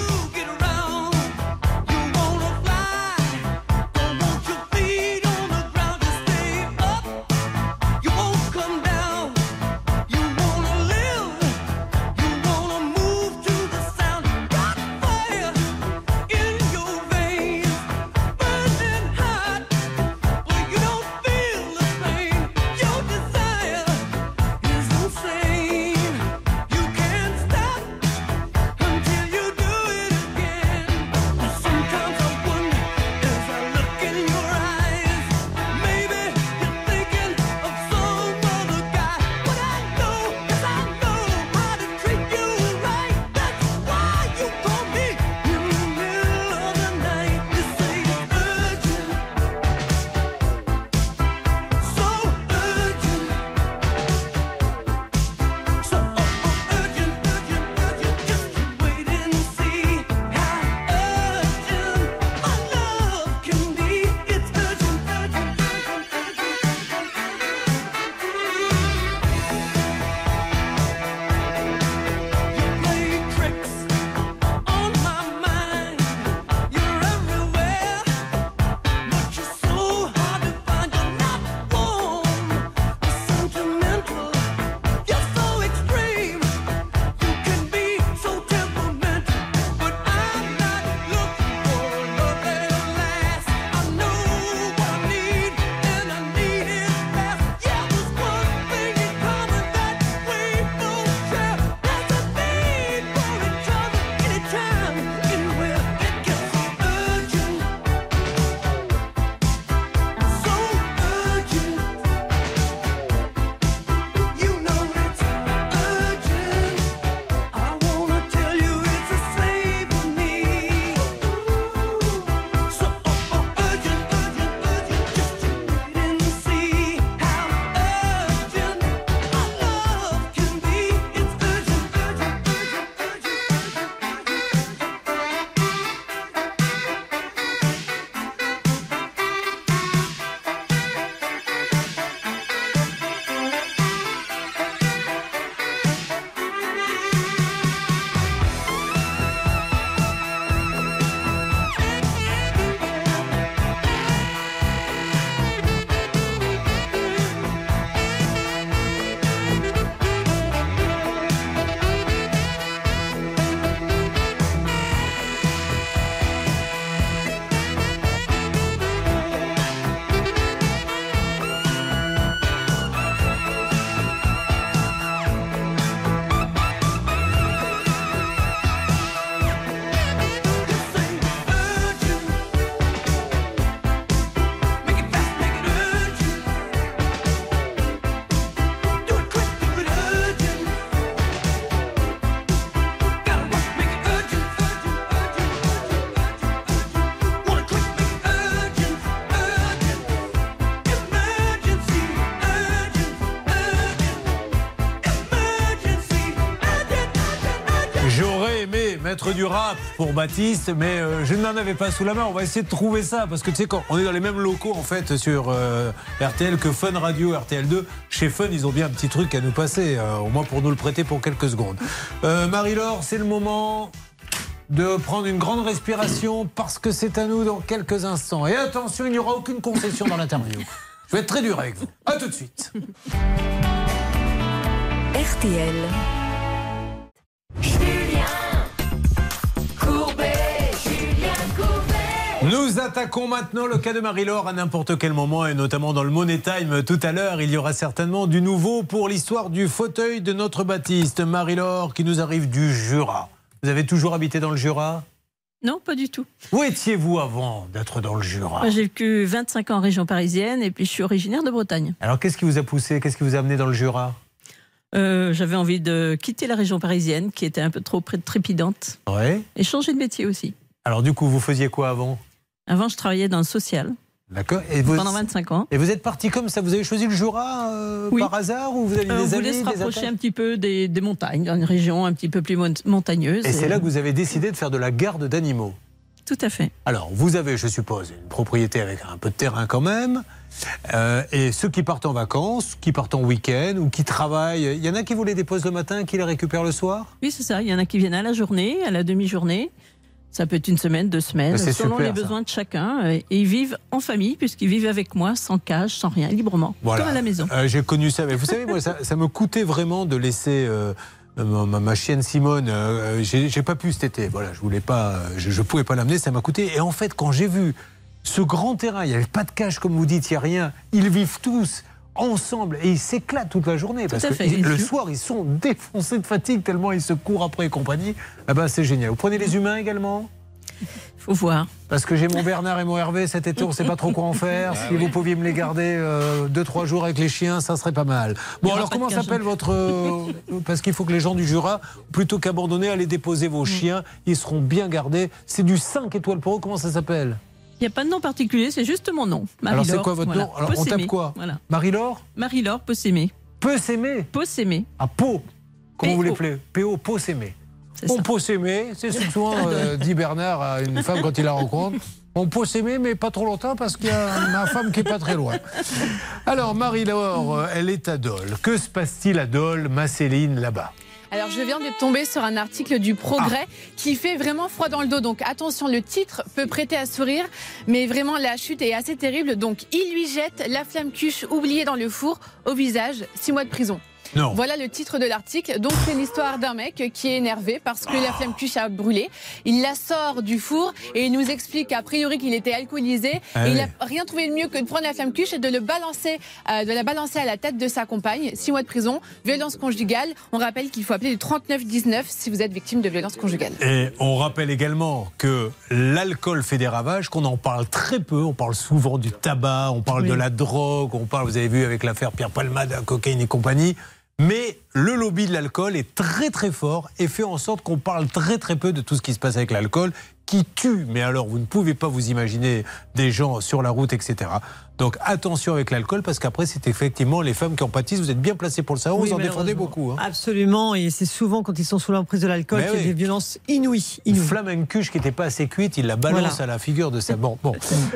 du rap pour Baptiste, mais euh, je n'en avais pas sous la main. On va essayer de trouver ça parce que tu sais, quand on est dans les mêmes locaux en fait sur euh, RTL que Fun Radio, RTL2. Chez Fun, ils ont bien un petit truc à nous passer, euh, au moins pour nous le prêter pour quelques secondes. Marie-Laure, c'est le moment de prendre une grande respiration parce que c'est à nous dans quelques instants. Et attention, il n'y aura aucune concession dans l'interview. Je vais être très dur avec vous. À tout de suite. RTL. Attaquons maintenant le cas de Marie-Laure à n'importe quel moment et notamment dans le Money Time tout à l'heure. Il y aura certainement du nouveau pour l'histoire du fauteuil de notre Baptiste. Marie-Laure qui nous arrive du Jura. Vous avez toujours habité dans le Jura? Non, pas du tout. Où étiez-vous avant d'être dans le Jura? J'ai vécu 25 ans en région parisienne et puis je suis originaire de Bretagne. Alors qu'est-ce qui vous a poussé? Qu'est-ce qui vous a amené dans le Jura? Euh, J'avais envie de quitter la région parisienne qui était un peu trop trépidante Ouais. et changer de métier aussi. Alors du coup, vous faisiez quoi avant? Avant, je travaillais dans le social D'accord. Pendant 25 ans. et vous êtes parti comme ça? Vous avez choisi le Jura euh, Oui. par hasard ou vous aviez Euh, des on voulait amis se rapprocher un petit peu des, des montagnes, dans une région un petit peu plus mon- montagneuse. Et c'est là que vous avez décidé de faire de la garde d'animaux. Tout à fait. Alors, vous avez, je suppose, une propriété avec un peu de terrain quand même. Euh, et ceux qui partent en vacances, qui partent en week-end ou qui travaillent, il y en a qui vous les déposent le matin, qui les récupèrent le soir? Oui, c'est ça. Il y en a qui viennent à la journée, à la demi-journée. Ça peut être une semaine, deux semaines, selon super, les ça. besoins de chacun. Et ils vivent en famille, puisqu'ils vivent avec moi, sans cage, sans rien, librement, Voilà. comme à la maison. Euh, J'ai connu ça. Mais vous savez, moi, ça, ça me coûtait vraiment de laisser. euh, ma, chienne Simone, euh, j'ai pas pu cet été. Voilà, je voulais pas, euh, je, je pouvais pas l'amener, ça m'a coûté. Et en fait, quand j'ai vu ce grand terrain, il n'y avait pas de cage comme vous dites, il n'y a rien. Ils vivent tous ensemble et ils s'éclatent toute la journée parce que fait. ils- le soir ils sont défoncés de fatigue tellement ils se courent après et compagnie. Ah ben c'est génial. Vous prenez les humains également? Faut voir. Parce que j'ai mon Bernard et mon Hervé cet été, on ne sait pas trop quoi en faire. Ah si vous pouviez me les garder euh, deux, trois jours avec les chiens, ça serait pas mal. Bon, alors comment s'appelle votre. euh, parce qu'il faut que les gens du Jura, plutôt qu'abandonner, allez déposer Mm. vos chiens. Ils seront bien gardés. C'est du 5 étoiles pour eux. Comment ça s'appelle? Il n'y a pas de nom particulier, c'est juste mon nom. Alors, c'est quoi votre voilà. nom Alors, on Possémé, tape quoi voilà. Marie-Laure Marie-Laure Possémé. Peut s'aimer Peut s'aimer. À Pau. Comment vous l'appelez P.O. C'est On peut s'aimer, c'est souvent euh, dit Bernard à une femme quand il la rencontre. On peut s'aimer, mais pas trop longtemps parce qu'il y a ma femme qui est pas très loin. Alors, Marie-Laure, elle est à Dole. Que se passe-t-il à Dole, ma Céline, là-bas? Alors, je viens de tomber sur un article du Progrès Ah. qui fait vraiment froid dans le dos. Donc, attention, le titre peut prêter à sourire, mais vraiment, la chute est assez terrible. Donc, il lui jette la flamme cuche oubliée dans le four au visage, six mois de prison. Non. Voilà le titre de l'article. Donc, c'est l'histoire d'un mec qui est énervé parce que la flamme cuche a brûlé. Il la sort du four et il nous explique a priori qu'il était alcoolisé. Ah et il oui. a rien trouvé de mieux que de prendre la flamme cuche et de le balancer, euh, de la balancer à la tête de sa compagne. Six mois de prison, violence conjugale. On rappelle qu'il faut appeler le 3919 si vous êtes victime de violence conjugale. Et on rappelle également que l'alcool fait des ravages, qu'on en parle très peu. On parle souvent du tabac, on parle de la drogue, on parle, vous avez vu avec l'affaire Pierre Palmade, la cocaïne et compagnie. Mais le lobby de l'alcool est très très fort et fait en sorte qu'on parle très très peu de tout ce qui se passe avec l'alcool qui tue. Mais alors, vous ne pouvez pas vous imaginer des gens sur la route, etc. Donc attention avec l'alcool parce qu'après, c'est effectivement les femmes qui en pâtissent. Vous êtes bien placé pour le savoir, Oui, vous en défendez beaucoup. hein. Absolument, et c'est souvent quand ils sont sous l'emprise de l'alcool qu'il y a oui. des violences inouïes. Une inouïes. flamencuche qui n'était pas assez cuite, il la balance Voilà. à la figure de sa. Bon, bon.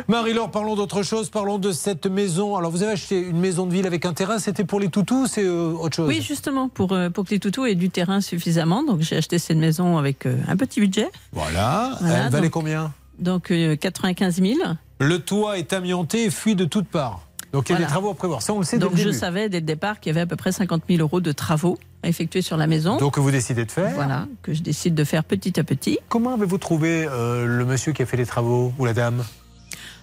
Marie-Laure, parlons d'autre chose. Parlons de cette maison. Alors, vous avez acheté une maison de ville avec un terrain. C'était pour les toutous C'est euh, autre chose? Oui, justement, pour, euh, pour que les toutous aient du terrain suffisamment. Donc, j'ai acheté cette maison avec euh, un petit budget. Voilà. Voilà, Elle valait donc- combien Donc, euh, 95 000. Le toit est amianté et fuit de toutes parts. Donc, il y a Voilà. des travaux à prévoir. Ça, on le sait dès Donc, le je début. savais dès le départ qu'il y avait à peu près 50 000 euros de travaux à effectuer sur la maison. Donc, vous décidez de faire. Voilà, que je décide de faire petit à petit. Comment avez-vous trouvé euh, le monsieur qui a fait les travaux ou la dame?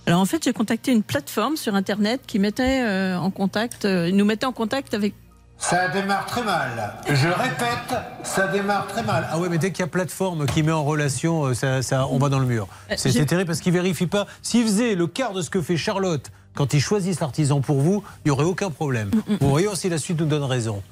Alors en fait, j'ai contacté une plateforme sur Internet qui mettait euh, en contact, euh, nous mettait en contact avec. Ça démarre très mal. Je répète, ça démarre très mal. Ah ouais, mais dès qu'il y a plateforme qui met en relation, euh, ça, ça- on va dans le mur. Euh, C'est terrible parce qu'ils vérifient pas. S'ils faisaient le quart de ce que fait Charlotte quand ils choisissent l'artisan pour vous, il n'y aurait aucun problème. Mm, Vous voyez si la suite nous donne raison.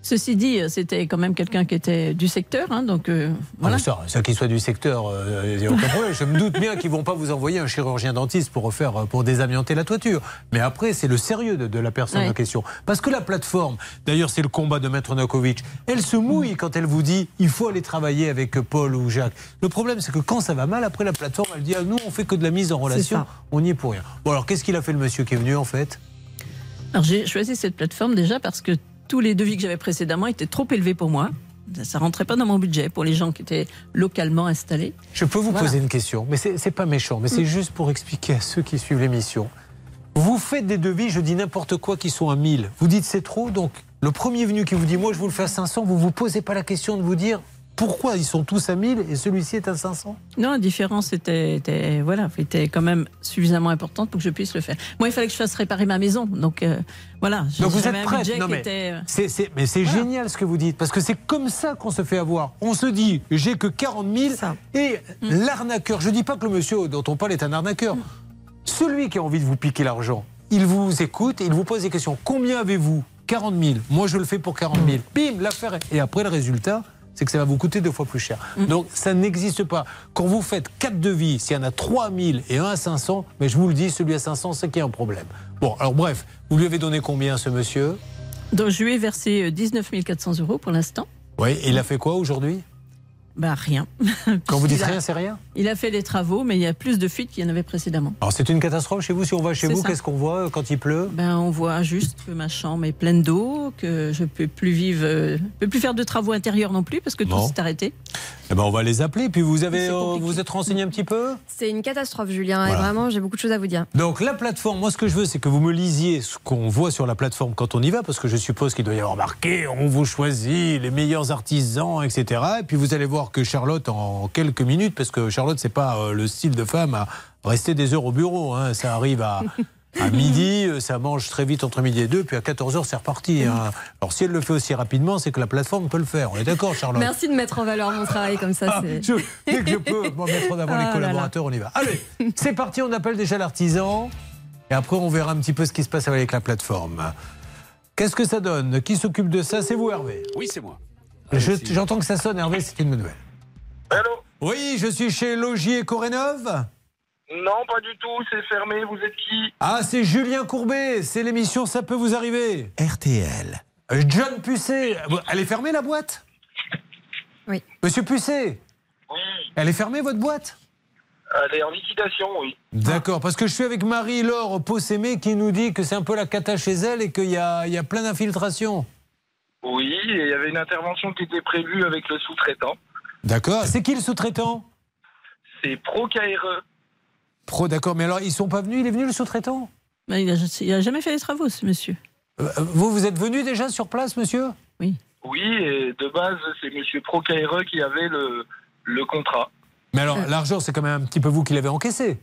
Ceci dit, c'était quand même quelqu'un qui était du secteur, hein, donc euh, voilà. Ah, ça, ça qu'il soit du secteur, euh, il n'y a aucun problème. Je me doute bien qu'ils vont pas vous envoyer un chirurgien dentiste pour refaire, euh, pour désamianter la toiture. Mais après, c'est le sérieux de, de la personne Ouais. en question. Parce que la plateforme, d'ailleurs, c'est le combat de Maître Nokovic, elle se mouille quand elle vous dit il faut aller travailler avec Paul ou Jacques. Le problème, c'est que quand ça va mal, après la plateforme, elle dit ah, nous, on fait que de la mise en relation, on n'y est pour rien. Bon, alors, qu'est-ce qu'il a fait le monsieur qui est venu en fait? Alors j'ai choisi cette plateforme déjà parce que tous les devis que j'avais précédemment étaient trop élevés pour moi. Ça- Ça rentrait pas dans mon budget pour les gens qui étaient localement installés. Je peux vous Voilà. poser une question, mais c'est pas méchant, mais c'est Mm. juste pour expliquer à ceux qui suivent l'émission. Vous faites des devis, je dis n'importe quoi, qui sont à 1000. Vous dites c'est trop, donc le premier venu qui vous dit moi je vous le fais à 500, vous vous posez pas la question de vous dire pourquoi ils sont tous à 1000 et celui-ci est à 500 Non, la différence était, était, voilà, était quand même suffisamment importante pour que je puisse le faire. Moi, il fallait que je fasse réparer ma maison, donc euh, voilà. Donc vous êtes prête Non, mais était. euh, c'est- Mais c'est génial ce que vous dites, parce que c'est comme ça qu'on se fait avoir. On se dit, j'ai que 40 000, et Mm. l'arnaqueur, je dis pas que le monsieur dont on parle est un arnaqueur, celui qui a envie de vous piquer l'argent, il vous écoute et il vous pose des questions. Combien avez-vous? 40 000. Moi, je le fais pour 40 000. Bim, l'affaire. Et après, le résultat, c'est que ça va vous coûter deux fois plus cher. Donc, ça n'existe pas. Quand vous faites quatre devis, s'il y en a 3 000 et un à 500, mais je vous le dis, celui à 500, c'est qu'il y a un problème. Bon, alors bref, vous lui avez donné combien, ce monsieur? Donc je lui ai versé euh, 19 400 euros pour l'instant. Oui, et il a fait quoi aujourd'hui? Bah rien. Quand vous dites rien, c'est rien? Il a fait des travaux, mais il y a plus de fuites qu'il y en avait précédemment. Alors, c'est une catastrophe chez vous Si on va chez vous, qu'est-ce qu'on voit euh, quand il pleut? Ben, on voit juste que ma chambre est pleine d'eau, que je peux plus vivre, euh, peux plus faire de travaux intérieurs non plus parce que tout Bon. s'est arrêté. Eh ben, on va les appeler. Puis vous avez, euh, vous êtes renseigné un petit peu? C'est une catastrophe, Julien, Voilà. et vraiment, j'ai beaucoup de choses à vous dire. Donc la plateforme, moi ce que je veux, c'est que vous me lisiez ce qu'on voit sur la plateforme quand on y va, parce que je suppose qu'il doit y avoir marqué, on vous choisit les meilleurs artisans, etc. Et puis vous allez voir que Charlotte, en quelques minutes, parce que Charlotte, c'est pas euh, le style de femme à rester des heures au bureau, hein. ça arrive à... À midi, euh, ça mange très vite entre midi et deux, puis à 14h, c'est reparti. hein. Alors si elle le fait aussi rapidement, c'est que la plateforme peut le faire. On est d'accord, Charlotte Merci de mettre en valeur mon travail comme ça. Ah, je- dès que je peux m'en mettre en avant Ah les là collaborateurs, on y va. Allez, c'est parti, on appelle déjà l'artisan. Et après, on verra un petit peu ce qui se passe avec la plateforme. Qu'est-ce que ça donne? Qui s'occupe de ça? C'est vous, Hervé Oui, c'est moi. Je- J'entends que ça sonne, Hervé, c'est une bonne nouvelle. Allô Oui, je suis chez Logier Corénov. Non, pas du tout, c'est fermé, vous êtes qui? Ah, c'est Julien Courbet, c'est l'émission Ça peut vous arriver. RTL. Euh, John Pucet. Elle est fermée, la boîte? Oui. Monsieur Pucet Oui, Elle est fermée, votre boîte? Elle est en liquidation, oui. D'accord, parce que je suis avec Marie-Laure Possémé qui nous dit que c'est un peu la cata chez elle et qu'il y a, il y a plein d'infiltrations. Oui, et il y avait une intervention qui était prévue avec le sous-traitant. D'accord. C'est qui le sous-traitant? C'est Pro KRE. Pro, d'accord. Mais alors, ils sont pas venus Il est venu le sous-traitant? Il, a, il a jamais fait les travaux, ce monsieur. Euh, Vous, vous êtes venu déjà sur place, monsieur? Oui. Oui, et de base, c'est Monsieur Pro KRE qui avait le, le contrat. Mais alors, l'argent, c'est quand même un petit peu vous qui l'avez encaissé?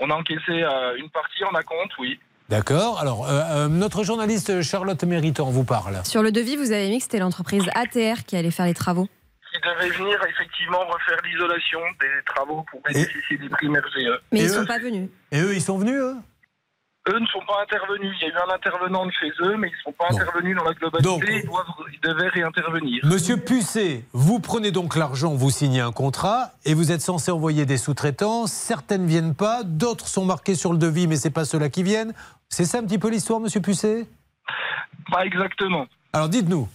On a encaissé euh, une partie en acompte, oui. D'accord. Alors, euh, euh, notre journaliste Charlotte Méritant vous parle. Sur le devis, vous avez mis que c'était l'entreprise ATR qui allait faire les travaux. Qui devait venir effectivement refaire l'isolation des travaux pour bénéficier des primes RGE. Mais Et ils eux sont pas venus. Et eux, ils sont venus, eux? Eux ne sont pas intervenus. Il y a eu un intervenant de chez eux, mais ils ne sont pas intervenus dans la globalité. Ils, doivent- ils devaient réintervenir. Monsieur Pucet, vous prenez donc l'argent, vous signez un contrat et vous êtes censé envoyer des sous-traitants. Certaines viennent pas, d'autres sont marquées sur le devis, mais c'est pas ceux-là qui viennent. C'est ça un petit peu l'histoire, Monsieur Pucet Pas exactement. Alors dites-nous.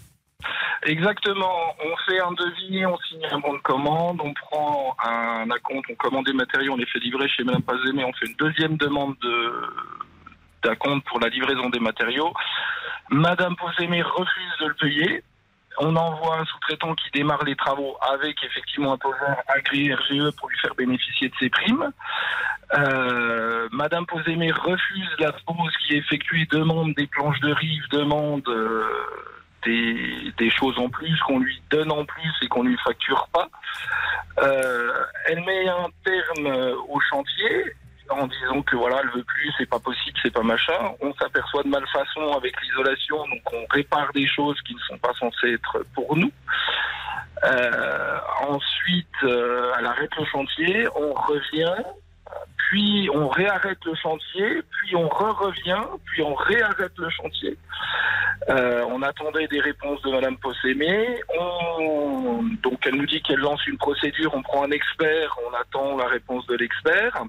Exactement. On fait un devis, on signe un bon de commande, on prend un acompte, on commande des matériaux, on les fait livrer chez Madame Pazemé, on fait une deuxième demande de d'acompte pour la livraison des matériaux. Madame Pazemé refuse de le payer. On envoie un sous-traitant qui démarre les travaux avec effectivement un poseur agréé RGE pour lui faire bénéficier de ses primes. Euh, Madame Posémé refuse la pause qui est effectuée, demande des planches de rive, demande euh, des, des choses en plus qu'on lui donne en plus et qu'on lui facture pas. Euh, elle met un terme euh, au chantier en disant que voilà, elle veut plus, c'est pas possible, c'est pas machin. On s'aperçoit de malfaçon avec l'isolation, donc on répare des choses qui ne sont pas censées être pour nous. Euh, ensuite, euh, elle arrête le chantier, on revient, puis on réarrête le chantier, puis on re-revient, puis on réarrête le chantier. Euh, on attendait des réponses de Madame Possémé. On... Donc elle nous dit qu'elle lance une procédure, on prend un expert, on attend la réponse de l'expert.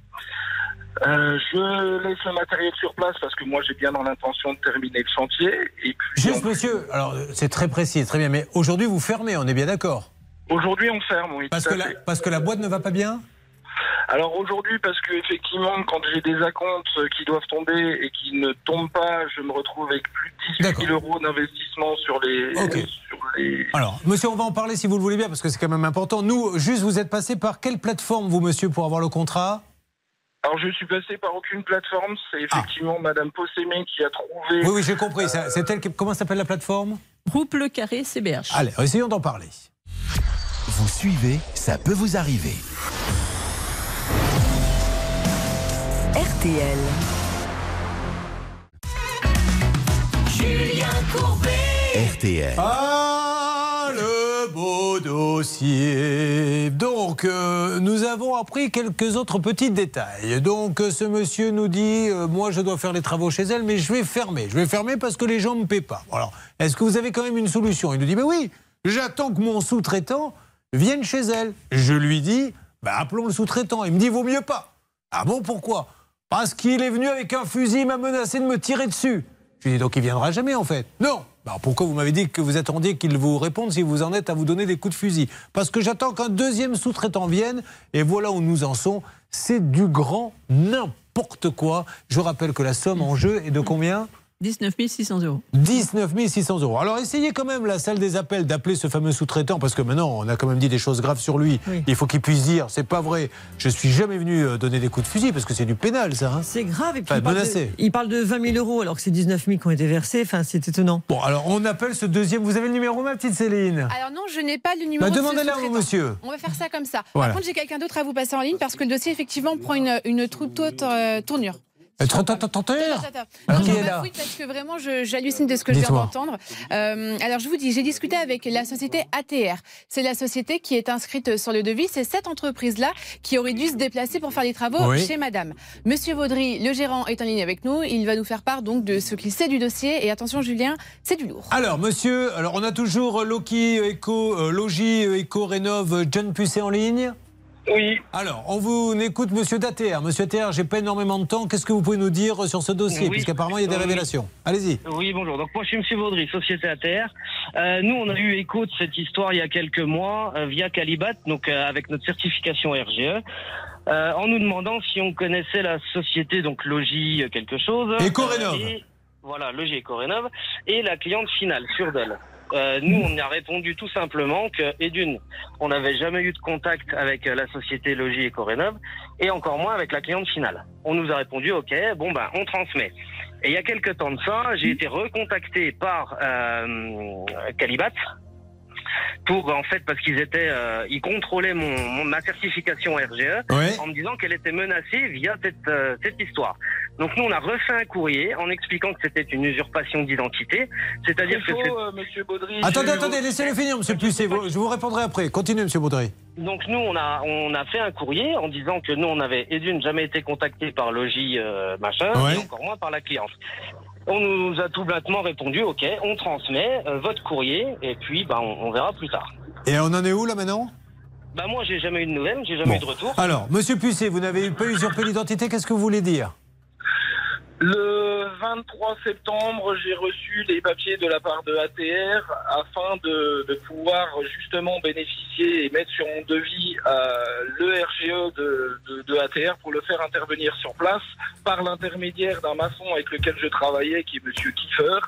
Euh, je laisse le matériel sur place parce que moi j'ai bien dans l'intention de terminer le chantier. Et puis Juste, monsieur, alors c'est très précis, très bien, mais aujourd'hui vous fermez, on est bien d'accord aujourd'hui on ferme, oui. parce que, la, fait. parce que la boîte ne va pas bien? Alors aujourd'hui, parce que effectivement, quand j'ai des acomptes qui doivent tomber et qui ne tombent pas, je me retrouve avec plus de 18 000 euros d'investissement sur les, sur les. Alors, monsieur, on va en parler si vous le voulez bien, parce que c'est quand même important. Nous, juste, vous êtes passé par quelle plateforme, vous, monsieur, pour avoir le contrat? Alors je suis passé par aucune plateforme, c'est effectivement Madame Possémé qui a trouvé. Oui, oui, j'ai compris. C'est elle qui... Comment s'appelle la plateforme? Groupe Le Carré CBH. Allez, essayons d'en parler. Vous suivez, ça peut vous arriver. RTL. Julien Courbet. RTL. Ah, dossier. Donc, euh, nous avons appris quelques autres petits détails. Donc, ce monsieur nous dit euh, Moi, je dois faire les travaux chez elle, mais je vais fermer. Je vais fermer parce que les gens ne me paient pas. Alors, est-ce que vous avez quand même une solution? Il nous dit Mais oui, j'attends que mon sous-traitant vienne chez elle. Je lui dis bah, Appelons le sous-traitant. Il me dit Vaut mieux pas. Ah bon, pourquoi? Parce qu'il est venu avec un fusil, il m'a menacé de me tirer dessus. Je lui dis donc il viendra jamais en fait. Non. Bah, pourquoi vous m'avez dit que vous attendiez qu'il vous réponde si vous en êtes à vous donner des coups de fusil? Parce que j'attends qu'un deuxième sous-traitant vienne et voilà où nous en sommes. C'est du grand n'importe quoi. Je rappelle que la somme en jeu est de combien? 19 600 euros. 19 600 euros. Alors essayez quand même la salle des appels d'appeler ce fameux sous-traitant parce que maintenant on a quand même dit des choses graves sur lui. Il faut qu'il puisse dire c'est pas vrai. Je suis jamais venu euh, donner des coups de fusil parce que c'est du pénal ça. hein. C'est grave. Et puis Enfin, il, parle de, menacé. il parle de 20 000 euros alors que c'est 19 000 qui ont été versés. Enfin, c'est étonnant. Bon alors on appelle ce deuxième. Vous avez le numéro ma petite Céline? Alors non, je n'ai pas le numéro Bah, de ce demandez-le monsieur. On va faire ça comme ça. Voilà. Par contre, j'ai quelqu'un d'autre à vous passer en ligne parce que le dossier effectivement prend une, une toute autre euh, tournure. Attends, attends. Alors, qui est là bafouille parce que vraiment, j'hallucine de ce que je viens d'entendre. Euh, alors, je vous dis, j'ai discuté avec la société ATR. C'est la société qui est inscrite sur le devis. C'est cette entreprise-là qui aurait dû se déplacer pour faire les travaux Oui. chez Madame. Monsieur Vaudry, le gérant, est en ligne avec nous. Il va nous faire part donc de ce qu'il sait du dossier. Et attention, Julien, c'est du lourd. Alors monsieur, alors on a toujours euh, Loki Eco, euh, Logis euh, Eco Rénov euh, John Pucet en ligne. Oui. Alors, on vous écoute, monsieur Dater. Monsieur Dater, j'ai pas énormément de temps. Qu'est-ce que vous pouvez nous dire sur ce dossier Oui. Puisqu'apparemment, il y a des Oui. révélations. Allez-y. Oui, bonjour. Donc moi, je suis Monsieur Vaudry, Société ATR. Euh, nous, on a eu écho de cette histoire il y a quelques mois euh, via Calibat, donc euh, avec notre certification RGE. euh, en nous demandant si on connaissait la société, donc Logis quelque chose. Et- voilà, Logis Ecorénov. Et la cliente finale, Surdel. Euh, nous, on a répondu tout simplement que, et d'une, on n'avait jamais eu de contact avec euh, la société Logis Ecorénov, et encore moins avec la cliente finale. On nous a répondu, ok, bon ben, on transmet. Et il y a quelques temps de ça, j'ai été recontacté par euh, Calibat pour en fait parce qu'ils étaient, euh, ils contrôlaient mon, mon- ma certification RGE Ouais. en me disant qu'elle était menacée via cette euh, cette histoire. Donc nous on a refait un courrier en expliquant que c'était une usurpation d'identité, c'est-à-dire que faux, euh, Monsieur Baudry. Attendez, attendez, laissez-le finir, monsieur Pucet. Vous- Je vous répondrai après. Continuez, monsieur Baudry. Donc nous, on a on a fait un courrier en disant que nous, on avait et d'une jamais été contacté par Logis euh, machin, Ouais. et encore moins par la cliente. On nous a tout bêtement répondu, ok, on transmet euh, votre courrier et puis bah on, on verra plus tard. Et on en est où là maintenant? Bah moi, j'ai jamais eu de nouvelles, j'ai jamais eu de retour. Alors, monsieur Pucet, vous n'avez pas usurpé l'identité. Qu'est-ce que vous voulez dire? Le 23 septembre, j'ai reçu les papiers de la part de ATR afin de, de pouvoir justement bénéficier et mettre sur mon devis euh, le RGE de, de, de ATR pour le faire intervenir sur place par l'intermédiaire d'un maçon avec lequel je travaillais qui est Monsieur Kiefer.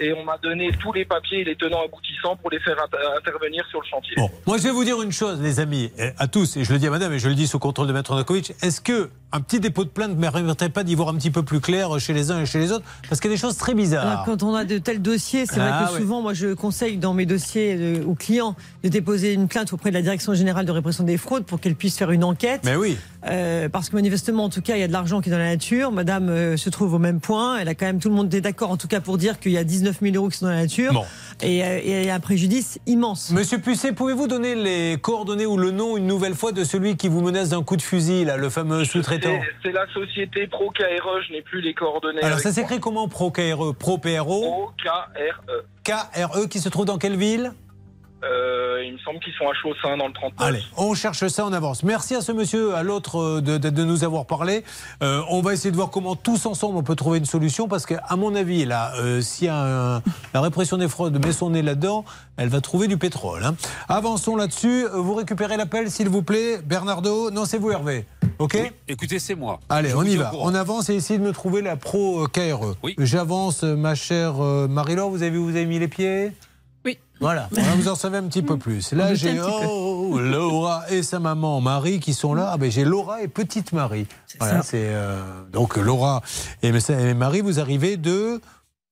Et on m'a donné tous les papiers et les tenants aboutissants pour les faire inter- intervenir sur le chantier. Bon, moi je vais vous dire une chose, les amis, à tous, et je le dis à madame, et je le dis sous contrôle de Maître Nakovic, est-ce que un petit dépôt de plainte ne permettrait pas d'y voir un petit peu plus clair chez les uns et chez les autres Parce qu'il y a des choses très bizarres. Alors, quand on a de tels dossiers, c'est Ah, vrai que souvent, moi, je conseille dans mes dossiers euh, aux clients de déposer une plainte auprès de la Direction générale de répression des fraudes pour qu'elle puisse faire une enquête. Mais oui. Euh, parce que manifestement, en tout cas, il y a de l'argent qui est dans la nature. Madame euh, se trouve au même point. Elle a quand même tout le monde est d'accord, en tout cas, pour dire qu'il y a 19 000 euros qui sont dans la nature. Bon. Et, euh, et il y a un préjudice immense. Monsieur Pusset, pouvez-vous donner les coordonnées ou le nom une nouvelle fois de celui qui vous menace d'un coup de fusil, là, le fameux sous-traitant C'est- la société Pro KRE, je n'ai plus les coordonnées. Alors ça s'écrit comment Pro KRE Pro PRO Pro KRE. KRE qui se trouve dans quelle ville? Euh, il me semble qu'ils sont à Chaussin dans le 39. Allez, on cherche ça en avance. Merci à ce monsieur, à l'autre euh, de, de- de nous avoir parlé. Euh, on va essayer de voir comment tous ensemble on peut trouver une solution parce qu'à mon avis, là, euh, si un- la répression des fraudes met son nez là-dedans, elle va trouver du pétrole. hein. Avançons là-dessus. Vous récupérez l'appel, s'il vous plaît, Bernardo. Non, c'est vous, Hervé. Ok? Écoutez, c'est moi. Allez, Je on y va. On avance et essayez de me trouver la pro KRE. Oui. J'avance, ma chère Marie-Laure. Vous avez, vous avez mis les pieds? Voilà, Voilà, vous en savez un petit peu plus. Là, j'ai peu. oh, Laura et sa maman Marie qui sont là. Ah ben j'ai Laura et petite Marie. Voilà, c'est euh, donc Laura et, et Marie. Vous arrivez de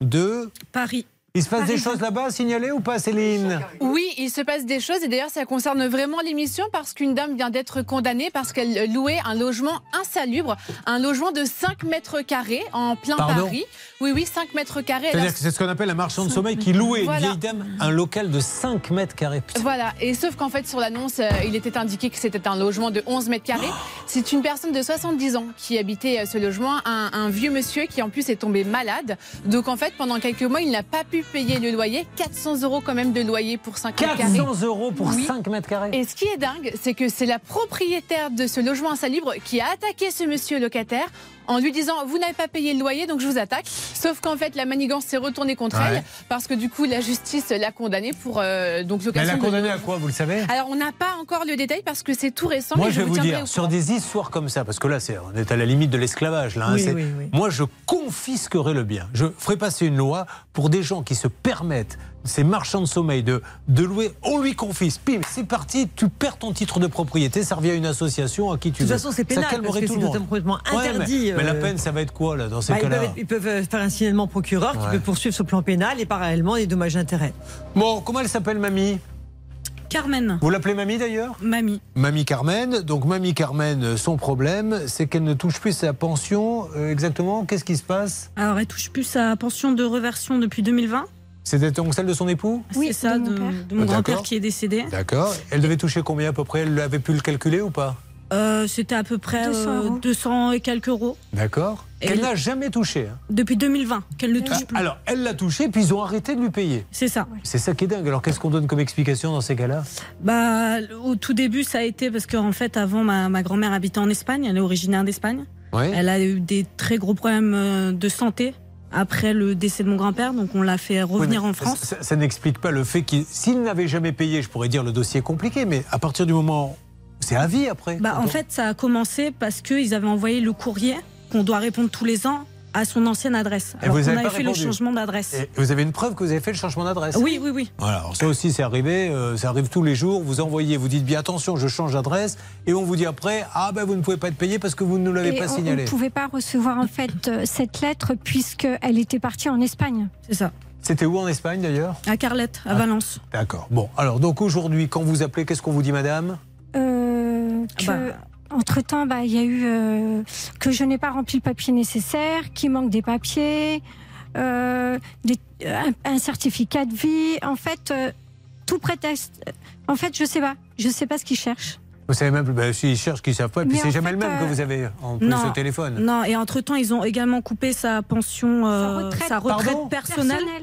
de Paris. Il se passe des choses là-bas, signalées ou pas, Céline? Oui, il se passe des choses et d'ailleurs ça concerne vraiment l'émission parce qu'une dame vient d'être condamnée parce qu'elle louait un logement insalubre, un logement de 5 mètres carrés en plein Pardon Paris. Oui, oui, 5 mètres carrés. C'est-à-dire que c'est ce qu'on appelle un marchand de sommeil qui louait Voilà. une vieille dame un local de 5 mètres carrés. Voilà, et sauf qu'en fait sur l'annonce, euh, il était indiqué que c'était un logement de 11 mètres carrés. C'est une personne de 70 ans qui habitait euh, ce logement, un, un vieux monsieur qui en plus est tombé malade. Donc en fait pendant quelques mois il n'a pas pu payer le loyer, 400 euros quand même de loyer pour 5 mètres carrés. 400 euros pour Oui. 5 mètres carrés. Et ce qui est dingue, c'est que c'est la propriétaire de ce logement insalubre qui a attaqué ce monsieur locataire en lui disant vous n'avez pas payé le loyer donc je vous attaque. Sauf qu'en fait la manigance s'est retournée contre Ouais. elle parce que du coup la justice l'a condamnée pour euh, donc location. elle a de- condamné à quoi, vous le savez? Alors on n'a pas encore le détail parce que c'est tout récent. Moi, je vais vous dire, sur des histoires comme ça, parce que là, c'est, on est à la limite de l'esclavage. Là, hein, Oui, c'est- oui, oui. Moi, je confisquerai le bien. Je ferai passer une loi pour des gens qui se permettent, ces marchands de sommeil, de, de louer. On lui confisque. Pim, c'est parti, tu perds ton titre de propriété, ça revient à une association à qui tu De toute veux. façon, c'est pénal, Ça calmerait parce que tout c'est complètement Ouais, mais- interdit, mais, la euh, peine, ça va être quoi, là, dans ces Bah, cas-là ils peuvent euh, faire un signalement procureur qui peut poursuivre sur le plan pénal et parallèlement des dommages d'intérêt. Bon, comment elle s'appelle, mamie? Carmen. Vous l'appelez mamie d'ailleurs Mamie. Mamie Carmen. Donc Mamie Carmen, son problème, c'est qu'elle ne touche plus sa pension. Euh, exactement, qu'est-ce qui se passe Alors, elle touche plus sa pension de reversion depuis 2020. C'était donc celle de son époux c'est ça, de, de mon Ah, grand-père qui est décédé. D'accord. Elle devait toucher combien à peu près Elle avait pu le calculer ou pas Euh, C'était à peu près 200 euh, euros. 200 et quelques euros. D'accord. Et Qu'elle elle- n'a jamais touché. hein. Depuis 2020, qu'elle ne touche Ah, plus. Alors, elle l'a touché, puis ils ont arrêté de lui payer. C'est ça. C'est ça qui est dingue. Alors, qu'est-ce qu'on donne comme explication dans ces cas-là? Bah, au tout début, ça a été parce qu'en fait, avant, ma, ma grand-mère habitait en Espagne. Elle est originaire d'Espagne. Ouais. Elle a eu des très gros problèmes euh, de santé après le décès de mon grand-père. Donc, on l'a fait revenir Oui, en France. Ça, ça n'explique pas le fait qu'il. S'il n'avait jamais payé, je pourrais dire le dossier est compliqué, mais à partir du moment. C'est à vie après. Bah, en fait, ça a commencé parce qu'ils avaient envoyé le courrier qu'on doit répondre tous les ans à son ancienne adresse. Et Alors vous qu'on avez avait pas fait le changement d'adresse. Et vous avez une preuve que vous avez fait le changement d'adresse Oui, oui, oui. Voilà, alors ça aussi c'est arrivé, euh, ça arrive tous les jours, vous envoyez, vous dites bien attention, je change d'adresse, et on vous dit après, ah ben vous ne pouvez pas être payé parce que vous ne nous l'avez pas on- signalé. On ne pouvait pas recevoir en fait euh, cette lettre puisqu'elle était partie en Espagne. C'est ça. C'était où en Espagne d'ailleurs? À Carlette, à Ah. Valence. D'accord. Bon, alors donc aujourd'hui, quand vous appelez, qu'est-ce qu'on vous dit madame? Euh, que, Bah. entre temps, bah, il y a eu euh, que je n'ai pas rempli le papier nécessaire, qu'il manque des papiers, euh, des- un, un certificat de vie. En fait, euh, tout prétexte. En fait, je sais pas. Je sais pas ce qu'ils cherchent. Vous savez même, ben, s'ils cherchent, qu'ils savent pas, et puis c'est jamais fait, le même que euh, vous avez en plus Non. au téléphone. Non, et entre-temps, ils ont également coupé sa pension, euh, retraite. sa retraite personnelle, Personnel.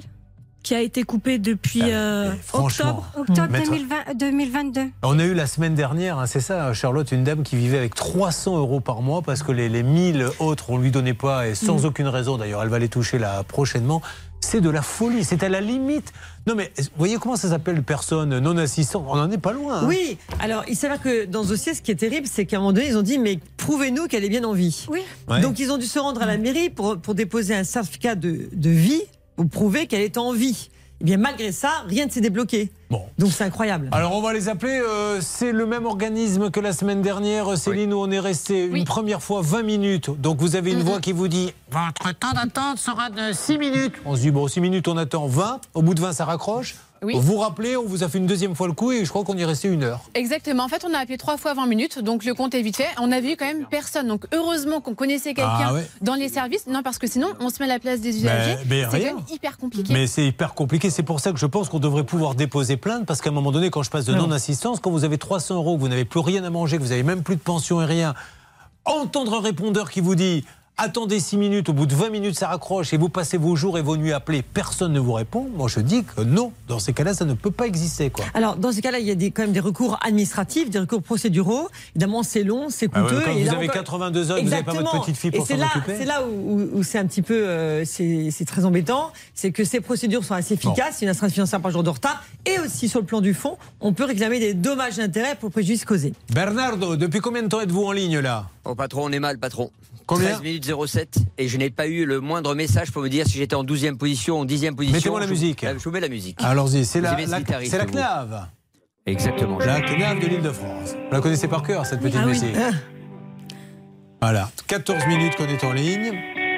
Qui a été coupée depuis euh, franchement. octobre. Octobre Maître- 2020 2022. On a eu la semaine dernière, hein, c'est ça, Charlotte, une dame qui vivait avec 300 euros par mois parce que les, les 1000 autres, on lui donnait pas, et sans Mm. aucune raison d'ailleurs, elle va les toucher là prochainement. C'est de la folie, c'est à la limite. Non mais, vous voyez comment ça s'appelle personne non assistante On n'en est pas loin. hein. Oui, alors il s'avère que dans ce dossier, ce qui est terrible, c'est qu'à un moment donné, ils ont dit mais prouvez-nous qu'elle est bien en vie. Oui. Ouais. Donc ils ont dû se rendre à la mairie pour, pour déposer un certificat de, de vie pour prouver qu'elle est en vie. Et bien malgré ça, rien ne s'est débloqué. Bon. Donc c'est incroyable. Alors on va les appeler, euh, c'est le même organisme que la semaine dernière, Céline, où on est resté une première fois 20 minutes. Donc vous avez une voix qui vous dit Votre temps d'attente sera de 6 minutes. On se dit, bon, 6 minutes, on attend 20. Au bout de 20, ça raccroche. Oui. vous rappelez, on vous a fait une deuxième fois le coup et je crois qu'on y est resté une heure. Exactement. En fait, on a appelé trois fois 20 minutes, donc le compte est vite fait. On a vu quand même personne. Donc heureusement qu'on connaissait quelqu'un Ah ouais. dans les services. Non, parce que sinon, on se met à la place des usagers. mais C'est hyper compliqué. Mais c'est hyper compliqué. C'est pour ça que je pense qu'on devrait pouvoir déposer plainte parce qu'à un moment donné, quand je passe de Non. non-assistance, quand vous avez 300 euros, que vous n'avez plus rien à manger, que vous n'avez même plus de pension et rien, entendre un répondeur qui vous dit attendez 6 minutes, au bout de 20 minutes ça raccroche et vous passez vos jours et vos nuits appelés, personne ne vous répond. Moi je dis que non, dans ces cas-là, ça ne peut pas exister. Quoi. Alors, dans ces cas-là, il y a des, quand même des recours administratifs, des recours procéduraux. Évidemment, c'est long, c'est Ah ouais, coûteux. quand et vous là avez encore- 82 heures, vous n'avez pas votre petite fille pour s'en là, occuper. c'est là où, où- où c'est un petit peu, euh, c'est c'est très embêtant, c'est que ces procédures sont assez efficaces. Il y a une astreinte financière par jour de retard, et aussi sur le plan du fond, on peut réclamer des dommages d'intérêt pour préjudice causé. Bernardo, depuis combien de temps êtes-vous en ligne là? Oh patron, on est mal patron. Combien 13 minutes 07 et je n'ai pas eu le moindre message pour me dire si j'étais en 12e position ou en 10e position. Mettez-moi la musique. Euh, Je vous mets la musique. Allons-y, c'est la, la- la CNAV. Exactement. La CNAV de l'île de France. Vous la connaissez par cœur, cette petite Ah oui. musique. Voilà, 14 minutes qu'on est en ligne.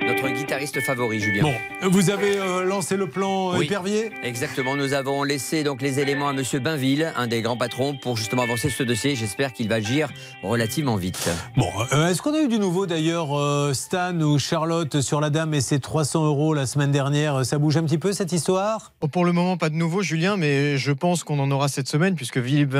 Notre guitariste favori, Julien. Bon, vous avez euh, lancé le plan euh, Oui. épervier Exactement, nous avons laissé donc les éléments à Monsieur Bainville, un des grands patrons, pour justement avancer ce dossier. J'espère qu'il va agir relativement vite. Bon, euh, est-ce qu'on a eu du nouveau d'ailleurs, euh, Stan ou Charlotte, sur la dame et ses 300 euros la semaine dernière? Ça bouge un petit peu cette histoire? Oh, Pour le moment, pas de nouveau, Julien, mais je pense qu'on en aura cette semaine puisque Philippe,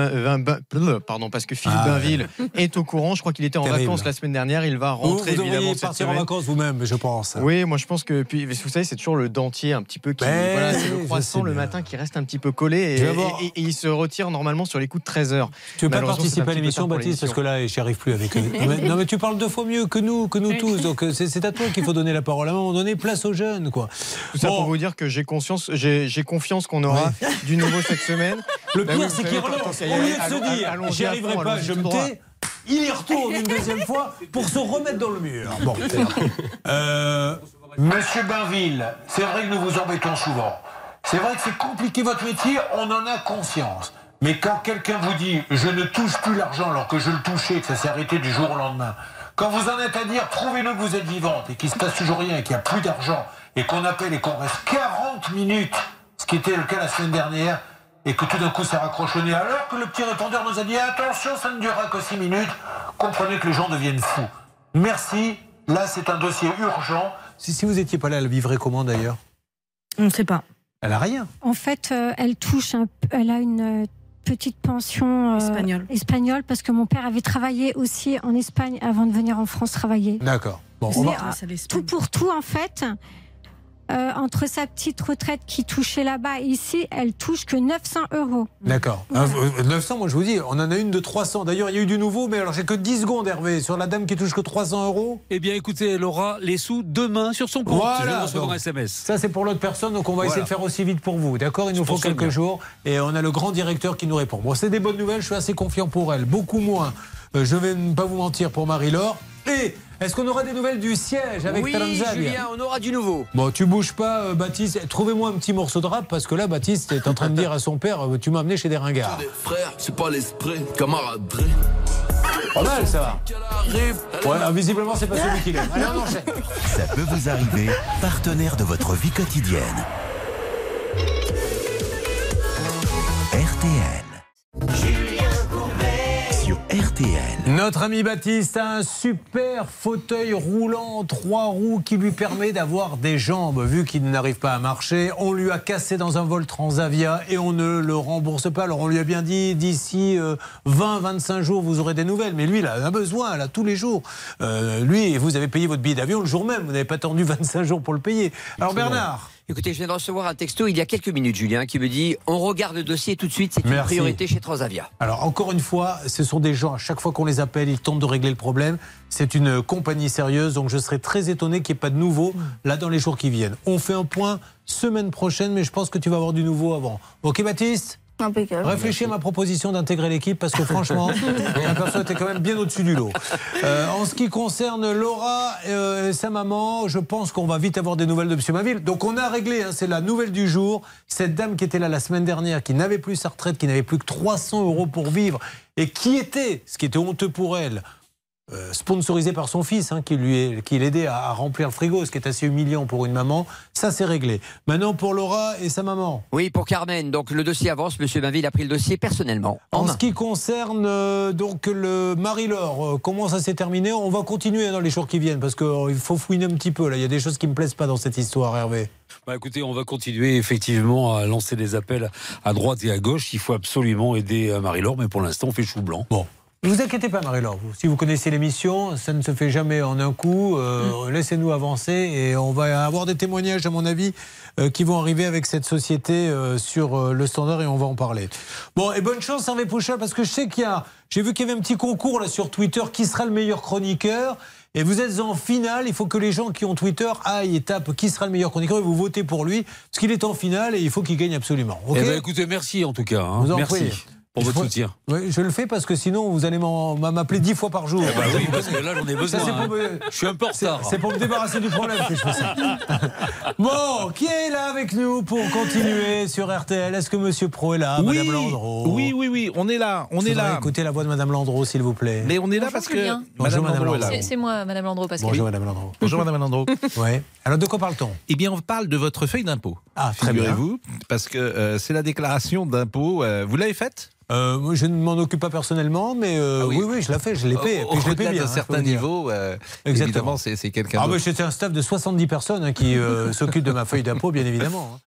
pardon, parce que Philippe Ah, Bainville est au courant. Je crois qu'il était en Terrible. vacances la semaine dernière. Il va Vous, rentrer vous évidemment devriez cette partir en vacances vous-même, je pense. Oui, moi je pense que puis vous savez c'est toujours le dentier un petit peu qui Ben, voilà, c'est le croissant le bien. matin qui reste un petit peu collé et, il se retire normalement sur les coups de 13 heures. Tu veux pas participer à l'émission, Baptiste, parce que là, j'y arrive plus avec eux. Non mais, non, mais tu parles deux fois mieux que nous, que nous tous. Donc euh, c'est c'est à toi qu'il faut donner la parole. À un moment donné, place aux jeunes, quoi. Tout ça pour vous dire que j'ai conscience, j'ai j'ai confiance qu'on aura du nouveau cette semaine. Le Bah pire, c'est qu'il relance. Au il y a- lieu de allons- se dire, j'y arriverai pas, je me tais. Il y retourne une deuxième fois pour se remettre dans le mur. Bon. Euh, Monsieur Bainville, c'est vrai que nous vous embêtons souvent. C'est vrai que c'est compliqué votre métier, on en a conscience. Mais quand quelqu'un vous dit je ne touche plus l'argent alors que je le touchais, que ça s'est arrêté du jour au lendemain, quand vous en êtes à dire prouvez-nous que vous êtes vivante et qu'il se passe toujours rien et qu'il n'y a plus d'argent et qu'on appelle et qu'on reste 40 minutes, ce qui était le cas la semaine dernière, et que tout d'un coup ça raccroche au nez, alors que le petit répondeur nous a dit attention, ça ne durera que 6 minutes, comprenez que les gens deviennent fous. Merci, là c'est un dossier urgent. Si, si vous n'étiez pas là, elle vivrait comment d'ailleurs? On ne sait pas. Elle a rien. En fait, euh, elle touche, un p- elle a une euh, petite pension euh, Espagnole. espagnole parce que mon père avait travaillé aussi en Espagne avant de venir en France travailler. D'accord. Bon, on va- tout pour tout, en fait, euh, entre sa petite retraite qui touchait là-bas et ici, elle touche que 900 euros. D'accord. Euh, euh, 900, moi je vous dis, on en a une de 300. D'ailleurs, il y a eu du nouveau, mais alors j'ai que 10 secondes, Hervé, sur la dame qui touche que 300 euros. Eh bien, écoutez, elle aura les sous demain sur son compte. Je vais Voilà. recevoir donc, un SMS. Ça, c'est pour l'autre personne, donc on va Voilà. essayer de faire aussi vite pour vous. D'accord? Il nous faut quelques bien. jours et on a le grand directeur qui nous répond. Bon, c'est des bonnes nouvelles, je suis assez confiant pour elle. Beaucoup moins, euh, je vais ne pas vous mentir, pour Marie-Laure. Et est-ce qu'on aura des nouvelles du siège avec oui, Talanzag Julien, on aura du nouveau. Bon, tu bouges pas, euh, Baptiste. Trouvez-moi un petit morceau de rap parce que là, Baptiste est en train de dire à son père euh, Tu m'as amené chez des ringards. Frère, c'est pas l'esprit, camaraderie. Pas mal, ça va. Ouais, ah, visiblement, c'est pas celui qu'il aime. Allez, on enchaîne. Ça peut vous arriver, partenaire de votre vie quotidienne. RTL. RTL. Notre ami Baptiste a un super fauteuil roulant en trois roues qui lui permet d'avoir des jambes. Vu qu'il n'arrive pas à marcher, on lui a cassé dans un vol Transavia et on ne le rembourse pas. Alors on lui a bien dit d'ici 20-25 jours vous aurez des nouvelles. Mais lui, il a besoin là tous les jours. Euh, lui, vous avez payé votre billet d'avion le jour même. Vous n'avez pas attendu 25 jours pour le payer. Alors Bernard. Écoutez, je viens de recevoir un texto il y a quelques minutes, Julien, qui me dit on regarde le dossier tout de suite, c'est une Merci. priorité chez Transavia. Alors encore une fois, ce sont des gens, à chaque fois qu'on les appelle, ils tentent de régler le problème. C'est une compagnie sérieuse, donc je serais très étonné qu'il n'y ait pas de nouveau là dans les jours qui viennent. On fait un point semaine prochaine, mais je pense que tu vas avoir du nouveau avant. Ok Baptiste? Impeccable. Réfléchis à ma proposition d'intégrer l'équipe parce que franchement, que tu es quand même bien au-dessus du lot. Euh, en ce qui concerne Laura euh, et sa maman, je pense qu'on va vite avoir des nouvelles de M. Maville. Donc on a réglé, hein, c'est la nouvelle du jour. Cette dame qui était là la semaine dernière, qui n'avait plus sa retraite, qui n'avait plus que 300 euros pour vivre et qui était, ce qui était honteux pour elle, euh, sponsorisé par son fils, hein, qui lui est- qui l'aidait à, à remplir le frigo, ce qui est assez humiliant pour une maman. Ça, c'est réglé. Maintenant, pour Laura et sa maman. Oui, pour Carmen. Donc le dossier avance. Monsieur Bainville a pris le dossier personnellement. En ce qui concerne euh, donc le Marie-Laure, euh, comment ça s'est terminé? On va continuer dans les jours qui viennent parce qu'il faut fouiner un petit peu. Là, il y a des choses qui me plaisent pas dans cette histoire, Hervé. Bah écoutez, on va continuer effectivement à lancer des appels à droite et à gauche. Il faut absolument aider Marie-Laure, mais pour l'instant, on fait chou blanc. Bon. Ne vous inquiétez pas, Marie-Laure. Si vous connaissez l'émission, ça ne se fait jamais en un coup. Euh, Laissez-nous avancer et on va avoir des témoignages, à mon avis, euh, qui vont arriver avec cette société euh, sur le standard et on va en parler. Bon, et bonne chance, Hervé Pouchol, parce que je sais qu'il y a. J'ai vu qu'il y avait un petit concours là sur Twitter qui sera le meilleur chroniqueur. Et vous êtes en finale, il faut que les gens qui ont Twitter aillent et tapent qui sera le meilleur chroniqueur et vous votez pour lui, parce qu'il est en finale et il faut qu'il gagne absolument. Ok? Eh ben, écoutez, merci en tout cas. hein. Vous en Merci prie. Pour votre soutien. Oui, je le fais parce que sinon vous allez m'appeler dix fois par jour. Eh ben oui, parce que là, j'en ai besoin, Ça, hein. me- Je suis un peu en c'est- retard. C'est pour me débarrasser du problème que je fais ça. Bon, qui est là avec nous pour continuer sur RTL Est-ce que Monsieur Pro est là Oui, Madame Landreau? Oui, oui, oui, on est là, on est là. Écoutez la voix de Madame Landreau, s'il vous plaît. Mais on est là Bonjour, parce que Julien. Madame Bonjour, Madame Landreau. C'est moi, Madame Landreau, parce que Bonjour Madame Landreau. Bonjour Madame Landreau. Ouais. Alors de quoi parle-t-on? Eh bien, on parle de votre feuille d'impôt. Ah, très bien. Figurez-vous, parce que euh, c'est la déclaration d'impôt. euh, vous l'avez faite? Euh, je ne m'en occupe pas personnellement, mais euh, Ah oui. oui. oui, je la fais, je l'ai payé. Au- Puis je l'ai payé Au-delà bien. d'un hein, certain niveau, euh, Exactement. évidemment, c'est c'est quelqu'un Ah, d'autre. mais c'était un staff de 70 personnes hein, qui euh, s'occupent de ma feuille d'impôt, bien évidemment. hein.